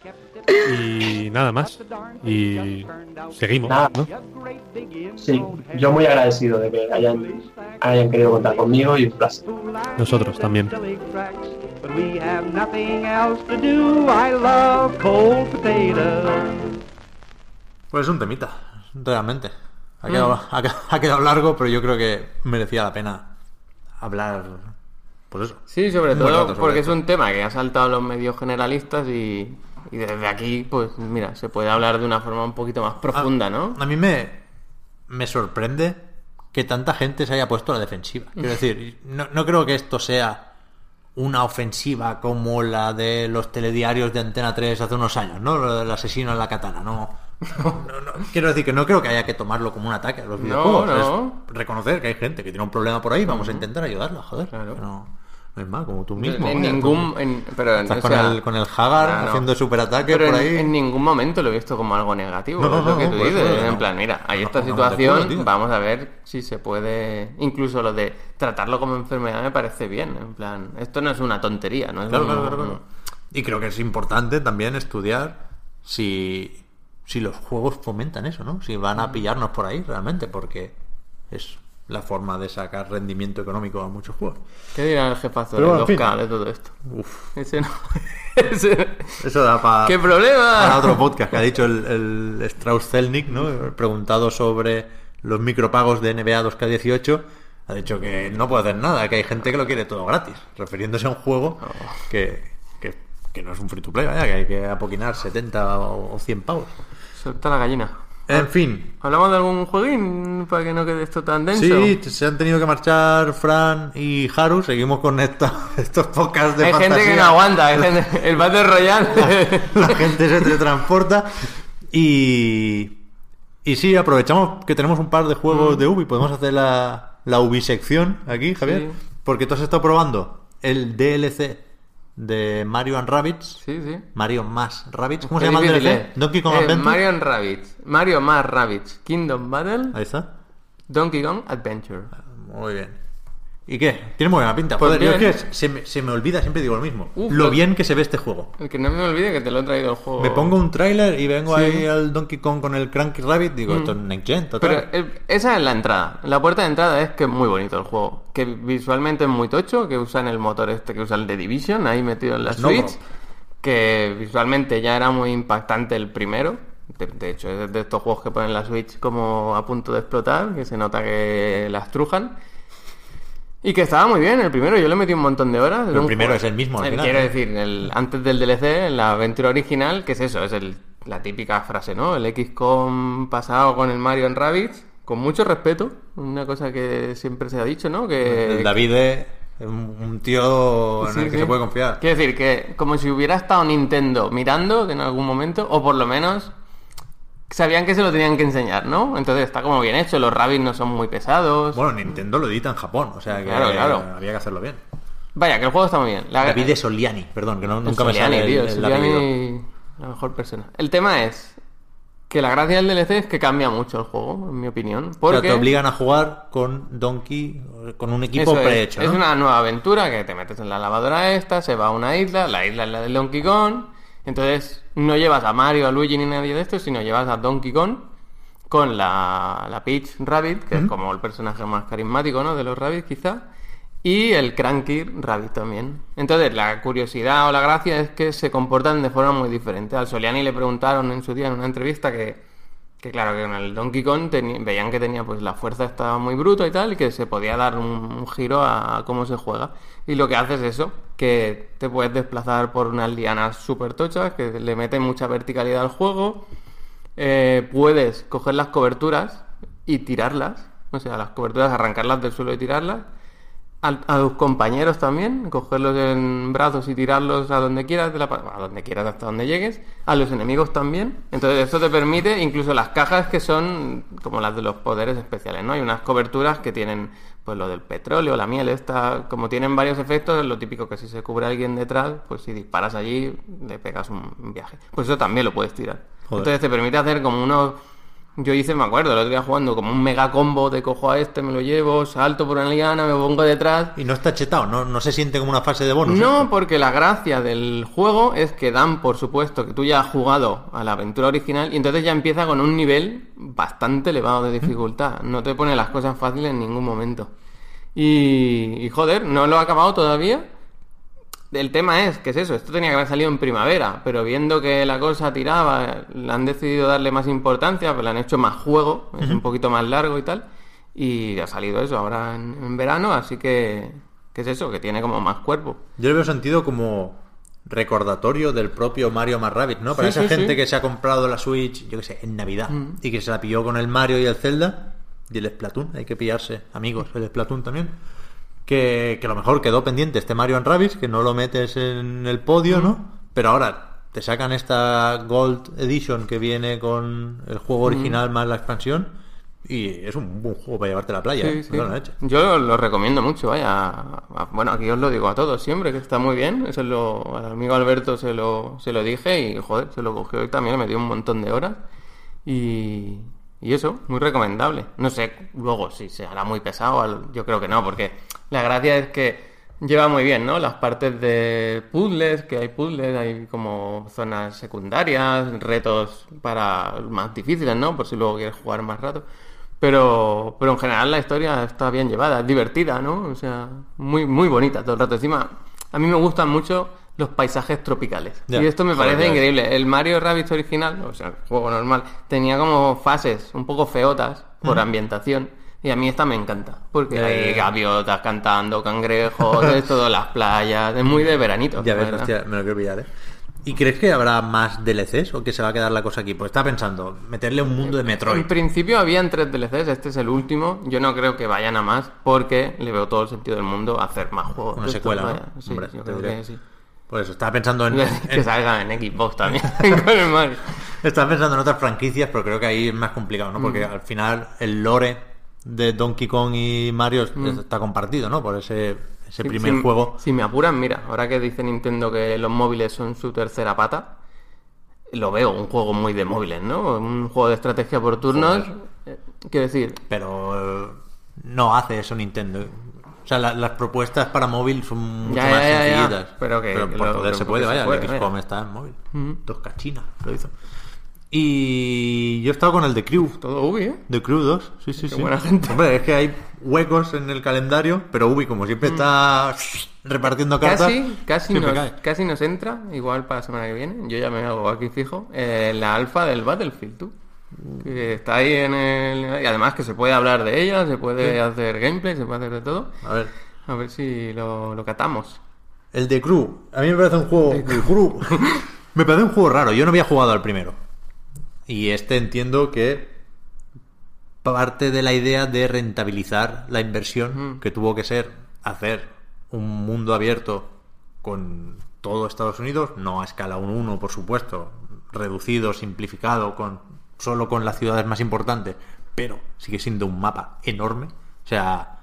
Y nada más. Y seguimos, Nada. ¿no? Sí, yo muy agradecido de que hayan, hayan querido contar conmigo y un placer. Nosotros también. But we have nothing else to do. I love cold potatoes. Pues es un temita, realmente. Ha quedado, ha, quedado- ha quedado largo, pero yo creo que merecía la pena hablar. Pues eso. Sí, sobre todo sobre porque esto. es un tema que ha saltado a los medios generalistas y, y desde aquí, pues mira, se puede hablar de una forma un poquito más profunda, ¿no? A mí me, me sorprende que tanta gente se haya puesto a la defensiva. Quiero [LAUGHS] decir, no, no creo que esto sea una ofensiva como la de los telediarios de Antena 3 hace unos años, ¿no? Lo del asesino en la katana, no. [LAUGHS] No, no. Quiero decir que no creo que haya que tomarlo como un ataque a los videojuegos. Es reconocer que hay gente que tiene un problema por ahí, vamos a intentar ayudarla, joder. Claro. Que No, es mal, como tú mismo. en vaya, ningún... tú- en- pero, Estás o con, sea, el, con el Hagar haciendo superataque Pero por en, ahí. en ningún momento lo he visto como algo negativo. No, es lo que tú eso. En plan, mira, hay esta situación, acuerdo, vamos a ver si se puede. Incluso lo de tratarlo como enfermedad me parece bien. En plan, esto no es una tontería, ¿no? Es Claro, un- claro, claro, claro. Y creo que es importante también estudiar si, si los juegos fomentan eso, ¿no? Si van a pillarnos por ahí realmente, porque es la forma de sacar rendimiento económico a muchos juegos. ¿Qué dirá el jefazo de bueno, en 2K fin. de todo esto? Uf, Ese no. [LAUGHS] Ese- eso da para ¡Qué problema! otro podcast que ha dicho el, el Strauss Zelnick, ¿no? Preguntado sobre los micropagos de NBA 2K18, ha dicho que no puede hacer nada, que hay gente que lo quiere todo gratis, refiriéndose a un juego Oh. que, que, que no es un free to play, vaya, que hay que apoquinar 70 o o 100 pavos. Suelta la gallina. En fin, ¿Hablamos de algún jueguín para que no quede esto tan denso? sí, se han tenido que marchar Fran y Haru, seguimos con esta- [LAUGHS] estos podcasts de Hay gente que fantasía. no aguanta, hay [LAUGHS] gente- el Battle Royale. la gente se teletransporta y y sí aprovechamos que tenemos un par de juegos de Ubi podemos hacer la, la Ubi sección aquí Javier Sí. porque tú has estado probando el DLC de Mario and Rabbids sí, sí. Mario más Rabbids ¿cómo Qué se llama el DLC? eh. Donkey Kong Eh, Adventure Mario and Rabbids. Mario más Rabbids. Kingdom Battle. ahí está Donkey Kong Adventure. muy bien ¿y qué? tiene muy buena pinta Pues joder yo es que se me, se me olvida siempre digo lo mismo Uf, lo bien que se ve este juego El que no me olvide que te lo he traído el juego. me pongo un tráiler y vengo Sí. ahí al Donkey Kong con el Cranky Rabbit digo esto es Next Gen total Pero el- esa es la entrada. La puerta de entrada es que es muy bonito el juego. Que visualmente es muy tocho, que usan el motor este que usa el de Division, ahí metido en la. Switch. Que visualmente ya era muy impactante el primero. De, de hecho, es de estos juegos que ponen la Switch como a punto de explotar, que se nota que las trujan. Y que estaba muy bien el primero, yo le metí un montón de horas. El primero juego- es el mismo al Eh, final, Quiero ¿no? decir, el, antes del DLC, en la aventura original, que es eso, es el, la típica frase, ¿no? El XCOM pasado con el Mario en Rabbids, con mucho respeto, una cosa que siempre se ha dicho, ¿no? Que, El David es un, un tío en Sí, el que sí. se puede confiar. Quiero decir que como si hubiera estado Nintendo mirando en algún momento, o por lo menos sabían que se lo tenían que enseñar, ¿no? Entonces está como bien hecho, los Rabbids no son muy pesados. Bueno, Nintendo lo edita en Japón, o sea que Claro, claro. había que hacerlo bien. Vaya, que el juego está muy bien. La- David de Soliani, perdón, que no, nunca me Soliani, sale el, tío, el Soliani, apellido. la mejor persona. El tema es que la gracia del DLC es que cambia mucho el juego, en mi opinión. O Porque sea, te obligan a jugar con Donkey, con un equipo Eso es, prehecho, es ¿no? una nueva aventura que te metes en la lavadora esta, se va a una isla, la isla es la del Donkey Kong. Entonces no llevas a Mario, a Luigi ni nadie de estos, sino llevas a Donkey Kong con la, la Peach Rabbit, que es como el personaje más carismático ¿no? de los Rabbits quizá, y el Cranky Rabbit también. Entonces la curiosidad o la gracia es que se comportan de forma muy diferente. Al Soliani le preguntaron en su día en una entrevista que, que claro, que en el Donkey Kong veían que tenía pues la fuerza estaba muy bruta y tal, y que se podía dar un, giro a, a cómo se juega. Y lo que hace es eso, que te puedes desplazar por unas lianas súper tochas, que le meten mucha verticalidad al juego. Eh, puedes coger las coberturas y tirarlas, o sea, las coberturas, arrancarlas del suelo y tirarlas. A, a tus compañeros también, cogerlos en brazos y tirarlos a donde quieras, de la, a donde quieras hasta donde llegues, a los enemigos también. Entonces esto te permite incluso las cajas que son como las de los poderes especiales, ¿no? Hay unas coberturas que tienen pues lo del petróleo, la miel, esta, como tienen varios efectos, es lo típico que si se cubre alguien detrás, pues si disparas allí, le pegas un, un viaje. Pues eso también lo puedes tirar. Joder. Entonces te permite hacer como unos yo hice, me acuerdo, el otro día jugando como un mega combo de cojo a este, me lo llevo, salto por una liana, me pongo detrás. Y no está chetado, no, no se siente como una fase de bonus. No, porque la gracia del juego es que dan, por supuesto, que tú ya has jugado a la aventura original y entonces ya empieza con un nivel bastante elevado de dificultad. No te pone las cosas fáciles en ningún momento. Y, y joder, no lo he acabado todavía. El tema es, que es eso? Esto tenía que haber salido en primavera, pero viendo que la cosa tiraba, le han decidido darle más importancia, pues le han hecho más juego, es un poquito más largo y tal, y ha salido eso ahora en, en verano, así que, ¿qué es eso? Que tiene como más cuerpo. Yo le veo sentido como recordatorio del propio Mario más Rabbit, ¿no? Para Sí, esa sí, gente sí. que se ha comprado la Switch, yo que sé, en Navidad, Mm. y que se la pilló con el Mario y el Zelda, y el Splatoon, hay que pillarse, amigos, el Splatoon también. Que, que a lo mejor quedó pendiente este Mario and Rabbids, que no lo metes en el podio, Mm. ¿no? Pero ahora te sacan esta Gold Edition que viene con el juego Mm. original más la expansión, y es un buen juego para llevarte a la playa, Sí, ¿eh? sí. Me. Yo lo recomiendo mucho, vaya. A- Bueno, aquí os lo digo a todos siempre, que está muy bien. Eso lo, al amigo Alberto se lo, se lo dije y, joder, se lo cogió y también le metió un montón de horas. Y, y eso, muy recomendable. No sé, luego si se hará muy pesado, yo creo que no, porque la gracia es que lleva muy bien, ¿no? Las partes de puzzles, que hay puzzles, hay como zonas secundarias, retos para más difíciles, ¿no? Por si luego quieres jugar más rato. Pero, pero en general la historia está bien llevada, es divertida, ¿no? O sea, muy, muy bonita todo el rato. Encima, a mí me gustan mucho los paisajes tropicales. Ya. Y esto me Joder, parece ves. increíble. El Mario Rabbids original, o sea, el juego normal, tenía como fases un poco feotas por ambientación. Y a mí esta me encanta. Porque Ya, hay ya. gaviotas cantando, cangrejos, es todo las playas. Es muy de veranito. Ya ves, hostia, me lo quiero pillar, ¿eh? ¿Y crees que habrá más DLCs o que se va a quedar la cosa aquí? Pues estaba pensando, meterle un mundo de En Metroid. principio habían tres DLCs, este es el último. Yo no creo que vayan a más porque le veo todo el sentido del mundo hacer más juegos. Una secuela, ¿no? Sí, Hombre, yo creo que sí. Por eso, estaba pensando en, [LAUGHS] que en- salgan en Xbox también con el Mario. estaba pensando en otras franquicias, pero creo que ahí es más complicado, ¿no? Porque Mm. al final el lore de Donkey Kong y Mario Mm. está compartido, ¿no? Por ese, primer si- juego. Si me apuran, mira, ahora que dice Nintendo que los móviles son su tercera pata, lo veo un juego muy de móviles, ¿no? Un juego de estrategia por turnos. Eh, Quiero decir, Pero eh, no hace eso Nintendo. O sea, la- las propuestas para móvil son mucho Ya, más ya, sencillitas. Pero que- por lo- poder se puede, se vaya. puede, el vaya. XCOM está en móvil. Ujú. Dos cachinas, lo hizo. Y yo he estado con el de Crew. todo Ubi, ¿eh? De Crew 2, sí, sí, Qué sí. buena gente. Hombre, es que hay huecos en el calendario, pero Ubi, como siempre, está repartiendo cartas. Casi, casi, nos, casi nos entra, igual para la semana que viene. Yo ya me hago aquí fijo. eh, la alfa del Battlefield, tú. Que está ahí en el. Y además que se puede hablar de ella, se puede hacer gameplay, se puede hacer de todo. A ver. A ver si lo, lo catamos. El de Crew. A mí me parece un juego. El Crew. [LAUGHS] me parece un juego raro. Yo no había jugado al primero. Y este entiendo que parte de la idea de rentabilizar la inversión que tuvo que ser hacer un mundo abierto con todo Estados Unidos, no a escala 1-1, por supuesto, reducido, simplificado, con solo con las ciudades más importantes, pero sigue siendo un mapa enorme. O sea,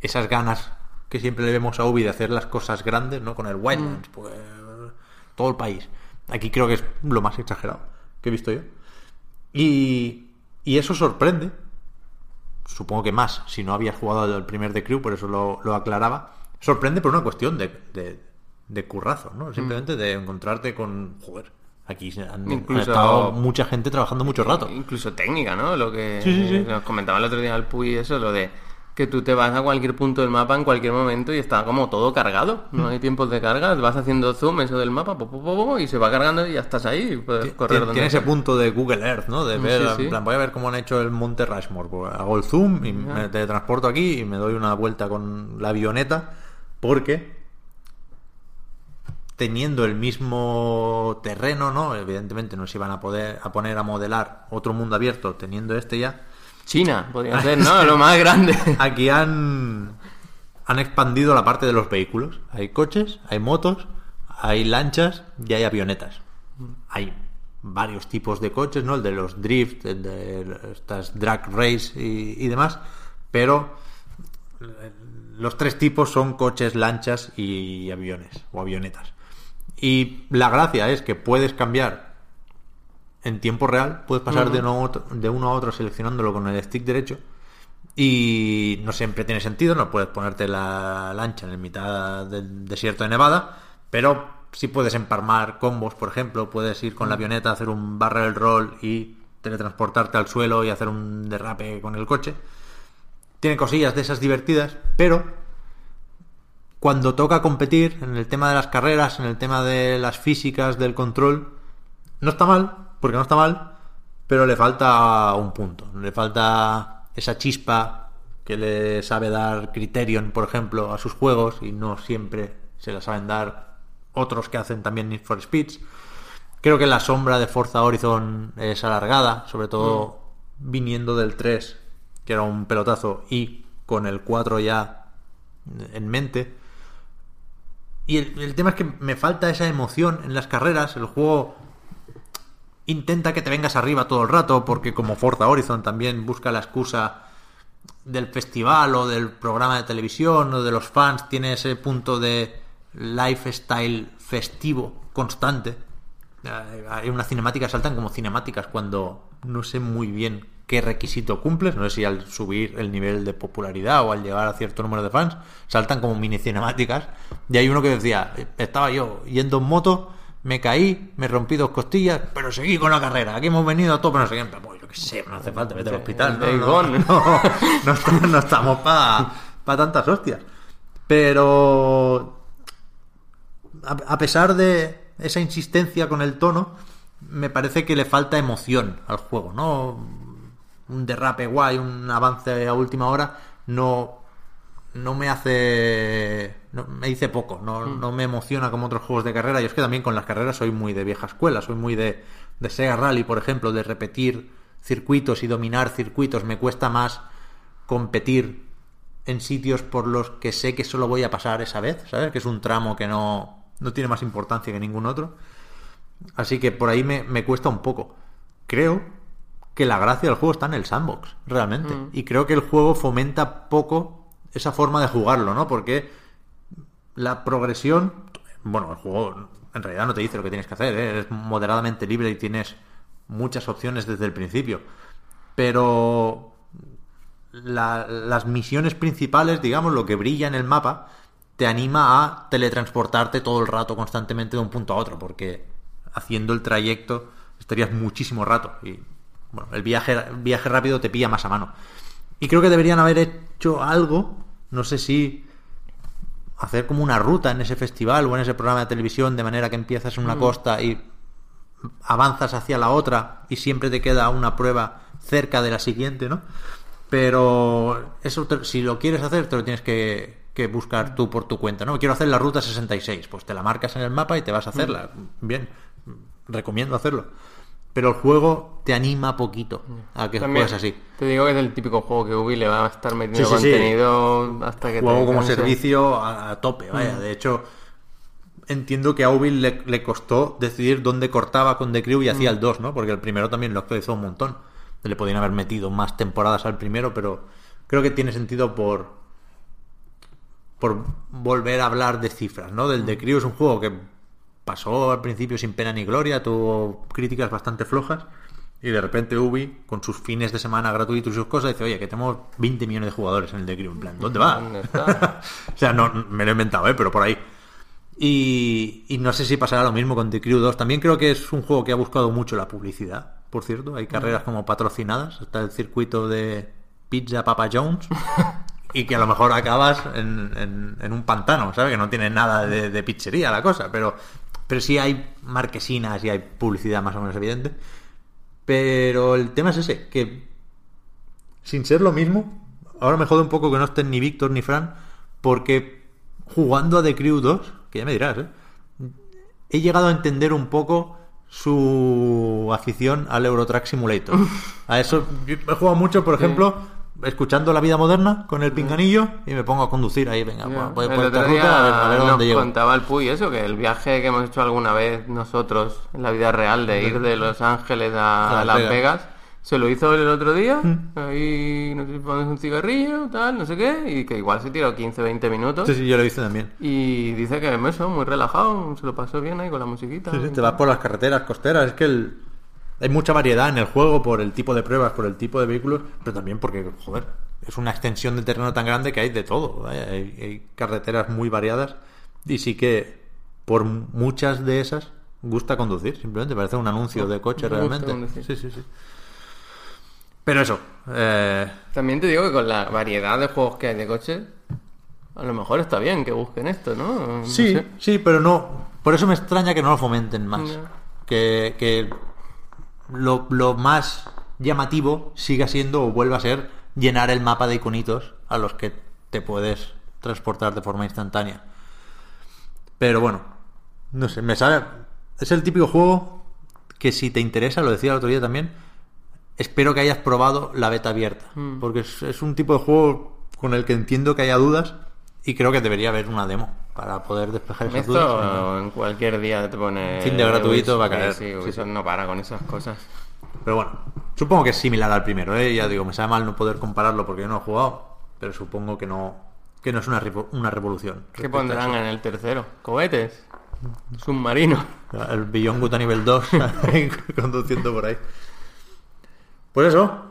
esas ganas que siempre le vemos a Ubi de hacer las cosas grandes, ¿no? Con el Wildlands, pues todo el país. Aquí creo que es lo más exagerado que he visto yo. Y, y eso sorprende. Supongo que más, si no habías jugado al primer de Crew, por eso lo, lo aclaraba. Sorprende por una cuestión de, de, de currazo, ¿no? Simplemente de encontrarte con... Joder, aquí se han, han estado mucha gente trabajando mucho rato. Incluso técnica, ¿no? Lo que Sí, sí, sí. nos comentaba el otro día al Puy, eso, lo de que tú te vas a cualquier punto del mapa en cualquier momento y está como todo cargado. No hay tiempos de carga, vas haciendo zoom eso del mapa po, po, po, po, y se va cargando y ya estás ahí. Puedes correr donde tiene ese punto de Google Earth, ¿no? De ver, sí. en plan, voy a ver cómo han hecho el Monte Rushmore. Pues hago el zoom y me teletransporto aquí y me doy una vuelta con la avioneta porque teniendo el mismo terreno, ¿no? Evidentemente no se iban a poder a poner a modelar otro mundo abierto teniendo este ya. China, podría ser, ¿no? [LAUGHS] Lo más grande. Aquí han han expandido la parte de los vehículos. Hay coches, hay motos, hay lanchas y hay avionetas. Hay varios tipos de coches, ¿no? El de los drift, el de estas drag race y, y demás, pero los tres tipos son coches, lanchas y aviones o avionetas. Y la gracia es que puedes cambiar en tiempo real, puedes pasar de, uno a otro, de uno a otro seleccionándolo con el stick derecho y no siempre tiene sentido, no puedes ponerte la lancha en el mitad del desierto de Nevada, pero sí puedes empalmar combos, por ejemplo, puedes ir con la avioneta, hacer un barrel roll y teletransportarte al suelo y hacer un derrape con el coche. Tiene cosillas de esas divertidas, pero cuando toca competir en el tema de las carreras, en el tema de las físicas, del control, no está mal, porque no está mal, pero le falta un punto. Le falta esa chispa que le sabe dar Criterion, por ejemplo, a sus juegos y no siempre se la saben dar otros que hacen también Need for Speeds. Creo que la sombra de Forza Horizon es alargada, sobre todo viniendo del 3, que era un pelotazo, y con el 4 ya en mente. Y el, el tema es que me falta esa emoción en las carreras. El juego intenta que te vengas arriba todo el rato, porque como Forza Horizon también busca la excusa del festival o del programa de televisión o de los fans, tiene ese punto de lifestyle festivo constante. Eh, Hay unas cinemáticas, saltan como cinemáticas cuando no sé muy bien qué requisito cumples, no sé si al subir el nivel de popularidad o al llegar a cierto número de fans, saltan como mini cinemáticas. Y hay uno que decía, estaba yo yendo en moto, me caí, me rompí dos costillas, pero seguí con la carrera. Aquí hemos venido a tope, no sé qué. Pues yo qué sé, no hace falta, vete al hospital. No, no, no, no estamos, no estamos para tantas hostias. Pero a pesar de esa insistencia con el tono, me parece que le falta emoción al juego, ¿no? Un derrape guay, un avance a última hora, no, no me hace. no- me dice poco, no, no me emociona como otros juegos de carrera. Yo es que también con las carreras soy muy de vieja escuela, soy muy de, de Sega Rally, por ejemplo, de repetir circuitos y dominar circuitos. Me cuesta más competir en sitios por los que sé que solo voy a pasar esa vez, ¿sabes? Que es un tramo que no, no tiene más importancia que ningún otro. Así que por ahí me, me cuesta un poco. Creo que la gracia del juego está en el sandbox, realmente. Mm. Y creo que el juego fomenta poco esa forma de jugarlo, ¿no? Porque la progresión, bueno, el juego en realidad no te dice lo que tienes que hacer, ¿eh? eres moderadamente libre y tienes muchas opciones desde el principio. Pero la- las misiones principales, digamos, lo que brilla en el mapa, te anima a teletransportarte todo el rato constantemente de un punto a otro, porque haciendo el trayecto estarías muchísimo rato y bueno, el viaje, el viaje rápido te pilla más a mano. Y creo que deberían haber hecho algo, no sé si hacer como una ruta en ese festival o en ese programa de televisión de manera que empiezas en una Mm. costa y avanzas hacia la otra y siempre te queda una prueba cerca de la siguiente, ¿no? Pero eso, te- si lo quieres hacer, te lo tienes que, que buscar tú por tu cuenta, ¿no? Quiero hacer la ruta 66, pues te la marcas en el mapa y te vas a hacerla. Bien, recomiendo hacerlo. Pero el juego te anima poquito a que También juegues así. Te digo que es el típico juego que Ubi le va a estar metiendo Sí, sí, sí. contenido hasta que juego te como servicio a, a tope, vaya. Mm. De hecho, entiendo que a Ubi le, le costó decidir dónde cortaba con The Crew y hacía Mm. el 2, ¿no? Porque el primero también lo actualizó un montón. Le podían haber metido más temporadas al primero, pero creo que tiene sentido por por volver a hablar de cifras, ¿no? Del The Crew es un juego que pasó al principio sin pena ni gloria, tuvo críticas bastante flojas y de repente Ubi, con sus fines de semana gratuitos y sus cosas, dice, oye, que tenemos 20 millones de jugadores en el The Crew, en plan, ¿dónde va? ¿Dónde [LAUGHS] o sea, no, me lo he inventado, ¿eh? Pero por ahí. Y, y no sé si pasará lo mismo con The Crew 2. También creo que es un juego que ha buscado mucho la publicidad, por cierto. Hay carreras como patrocinadas. Está el circuito de Pizza Papa Jones. [LAUGHS] y que a lo mejor acabas en, en- en un pantano, ¿sabes? Que no tiene nada de, de pizzería la cosa, pero, pero sí hay marquesinas y hay publicidad más o menos evidente. Pero el tema es ese, que sin ser lo mismo, ahora me jode un poco que no estén ni Víctor ni Fran, porque jugando a The Crew 2, que ya me dirás, ¿eh? he llegado a entender un poco su afición al Eurotrack Simulator. A eso he jugado mucho, por ejemplo, escuchando la vida moderna con el pinganillo y me pongo a conducir ahí, venga, voy El por esta ruta a ver, a ver nos dónde llego. contaba el Puy eso, que el viaje que hemos hecho alguna vez nosotros en la vida real de ir de Los Ángeles a, A Las Vegas. Vegas, se lo hizo el otro día, Mm. ahí no sé si pones un cigarrillo, tal, no sé qué, y que igual se tiró 15, 20 minutos. Sí, sí, yo lo hice también. Y dice que eso, muy relajado, se lo pasó bien ahí con la musiquita. Sí, sí, te vas por las carreteras costeras. Es que el- hay mucha variedad en el juego por el tipo de pruebas, por el tipo de vehículos, pero también porque, joder, es una extensión de terreno tan grande que hay de todo. Hay, hay carreteras muy variadas y sí que por muchas de esas gusta conducir. Simplemente parece un anuncio de coche Me realmente. Sí, sí, sí. Pero eso. eh, También te digo que con la variedad de juegos que hay de coches, a lo mejor está bien que busquen esto, ¿no? No Sí, sé. sí, pero no. Por eso me extraña que no lo fomenten más. Que, que lo, lo más llamativo siga siendo o vuelva a ser llenar el mapa de iconitos a los que te puedes transportar de forma instantánea. Pero bueno, no sé, me sabe. Es el típico juego que si te interesa, lo decía el otro día también, espero que hayas probado la beta abierta. Mm. Porque es, es un tipo de juego con el que entiendo que haya dudas y creo que debería haber una demo para poder despejar esas dudas. Esto en cualquier día te pone. Fin de gratuito Ubisoft, va a caer. Sí, Sí, Ubisoft no para con esas cosas. Pero bueno, supongo que es similar al primero, ¿eh? Ya digo, me sabe mal no poder compararlo porque yo no he jugado, pero supongo que no, que no es una, una revolución. ¿Qué pondrán en el tercero? ¿Cohetes? ¿Submarino? El Beyond Good a nivel 2 ahí conduciendo por ahí. Pues eso,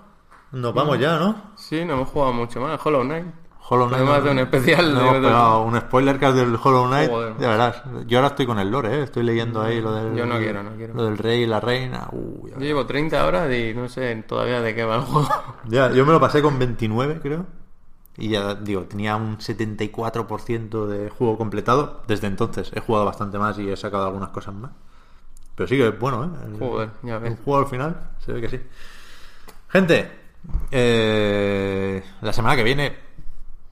nos vamos ya, ¿no? Sí, no hemos jugado mucho más. Hollow Knight. Hollow Knight. Podemos hacer un especial no de- de- un spoiler cast del Hollow Knight. Joder. Ya verás. Yo ahora estoy con el lore, ¿eh? Estoy leyendo ahí lo del. Yo no quiero, no quiero. Lo del rey y la reina. Uh, Yo llevo 30 horas y no sé todavía de qué va el juego. [LAUGHS] Ya, yo me lo pasé con 29, creo. Y ya digo, tenía un 74% de juego completado. Desde entonces he jugado bastante más y he sacado algunas cosas más. Pero sí que es bueno, ¿eh? El- Joder, ya ves. El juego al final, se ve que sí. Gente, eh, la semana que viene,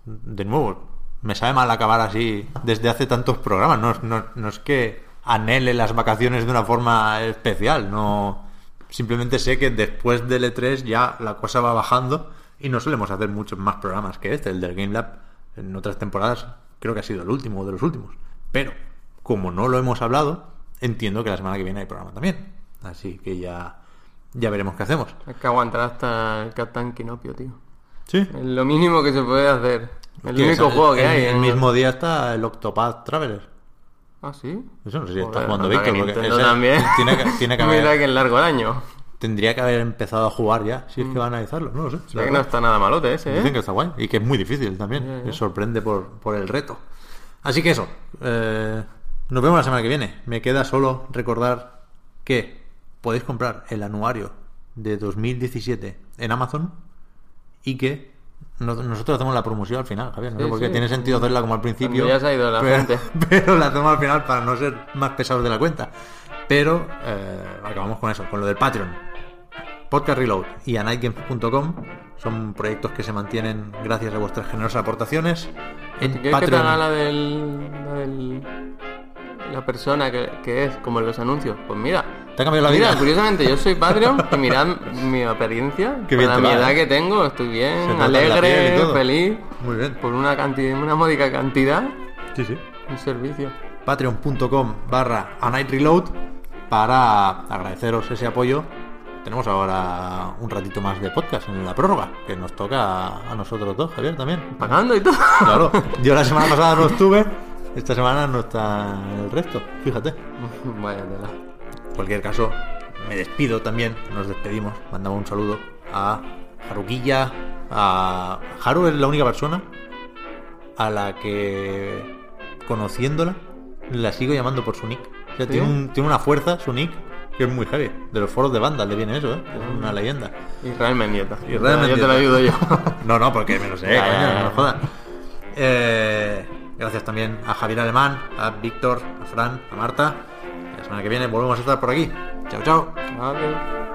de nuevo, me sabe mal acabar así desde hace tantos programas. No, no- no es que anhele las vacaciones de una forma especial, no. Simplemente sé que después del E3 ya la cosa va bajando y no solemos hacer muchos más programas que este, el del Game Lab. En otras temporadas creo que ha sido el último de los últimos. Pero, como no lo hemos hablado, entiendo que la semana que viene hay programa también. Así que ya, ya veremos qué hacemos. Hay que aguantar hasta el Captain Kinopio, tío. Sí. Lo mínimo que se puede hacer. El único juego que el- hay. El ¿eh? mismo día está el Octopath Traveler. Ah, sí. Eso no sé si está jugando Víctor. que porque ese también. Tiene que, tiene que [LAUGHS] Mira haber, que el largo daño. tendría que haber empezado a jugar ya, si es que va a analizarlo. No lo sé. Que no está nada malote ese, ¿eh? Dicen que está guay y que es muy difícil también. Me sorprende por, por el reto. Así que eso. eh, nos vemos la semana que viene. Me queda solo recordar que podéis comprar el anuario de 2017 en Amazon y que no- nosotros hacemos la promoción al final, Javier. No sé por qué sí. tiene sentido hacerla como al principio. Cuando ya se ha ido la pero, gente. [LAUGHS] pero la hacemos al final para no ser más pesados de la cuenta. Pero eh, acabamos con eso, con lo del Patreon. Podcast Reload y anightgames.com son proyectos que se mantienen gracias a vuestras generosas aportaciones. En ¿Quieres que te Patreon. haga la del. la del- la persona que, que es, como en los anuncios? Pues mira. Te ha cambiado la mira, vida. curiosamente, yo soy Patreon [LAUGHS] y mirad mi apariencia. Qué bien para mi va, edad ¿eh? que tengo, estoy bien, alegre, feliz. Muy bien. Por una cantidad, una módica cantidad, Sí, sí. un servicio. Patreon.com barra a night reload para agradeceros ese apoyo. Tenemos ahora un ratito más de podcast en la prórroga, que nos toca a nosotros dos, Javier, también. Pagando y todo. Claro, yo la semana pasada no estuve, esta semana no está el resto, fíjate. [LAUGHS] Vaya tela. En cualquier caso, me despido también, nos despedimos, mandamos un saludo a Haruquilla, a... Haru es la única persona a la que, conociéndola, la sigo llamando por su nick. O sea, ¿Sí? tiene, un- tiene una fuerza su nick que es muy heavy. De los foros de banda le viene eso, ¿eh? Es una leyenda. Israel Mendieta. Israel Yo te lo Mendieta. ayudo yo. [LAUGHS] No, no, porque me lo sé, Ya, coño, ya, ya. no me jodas. Eh, gracias también a Javier Alemán, a Víctor, a Fran, a Marta. La semana que viene volvemos a estar por aquí. Chao, chao. Adiós.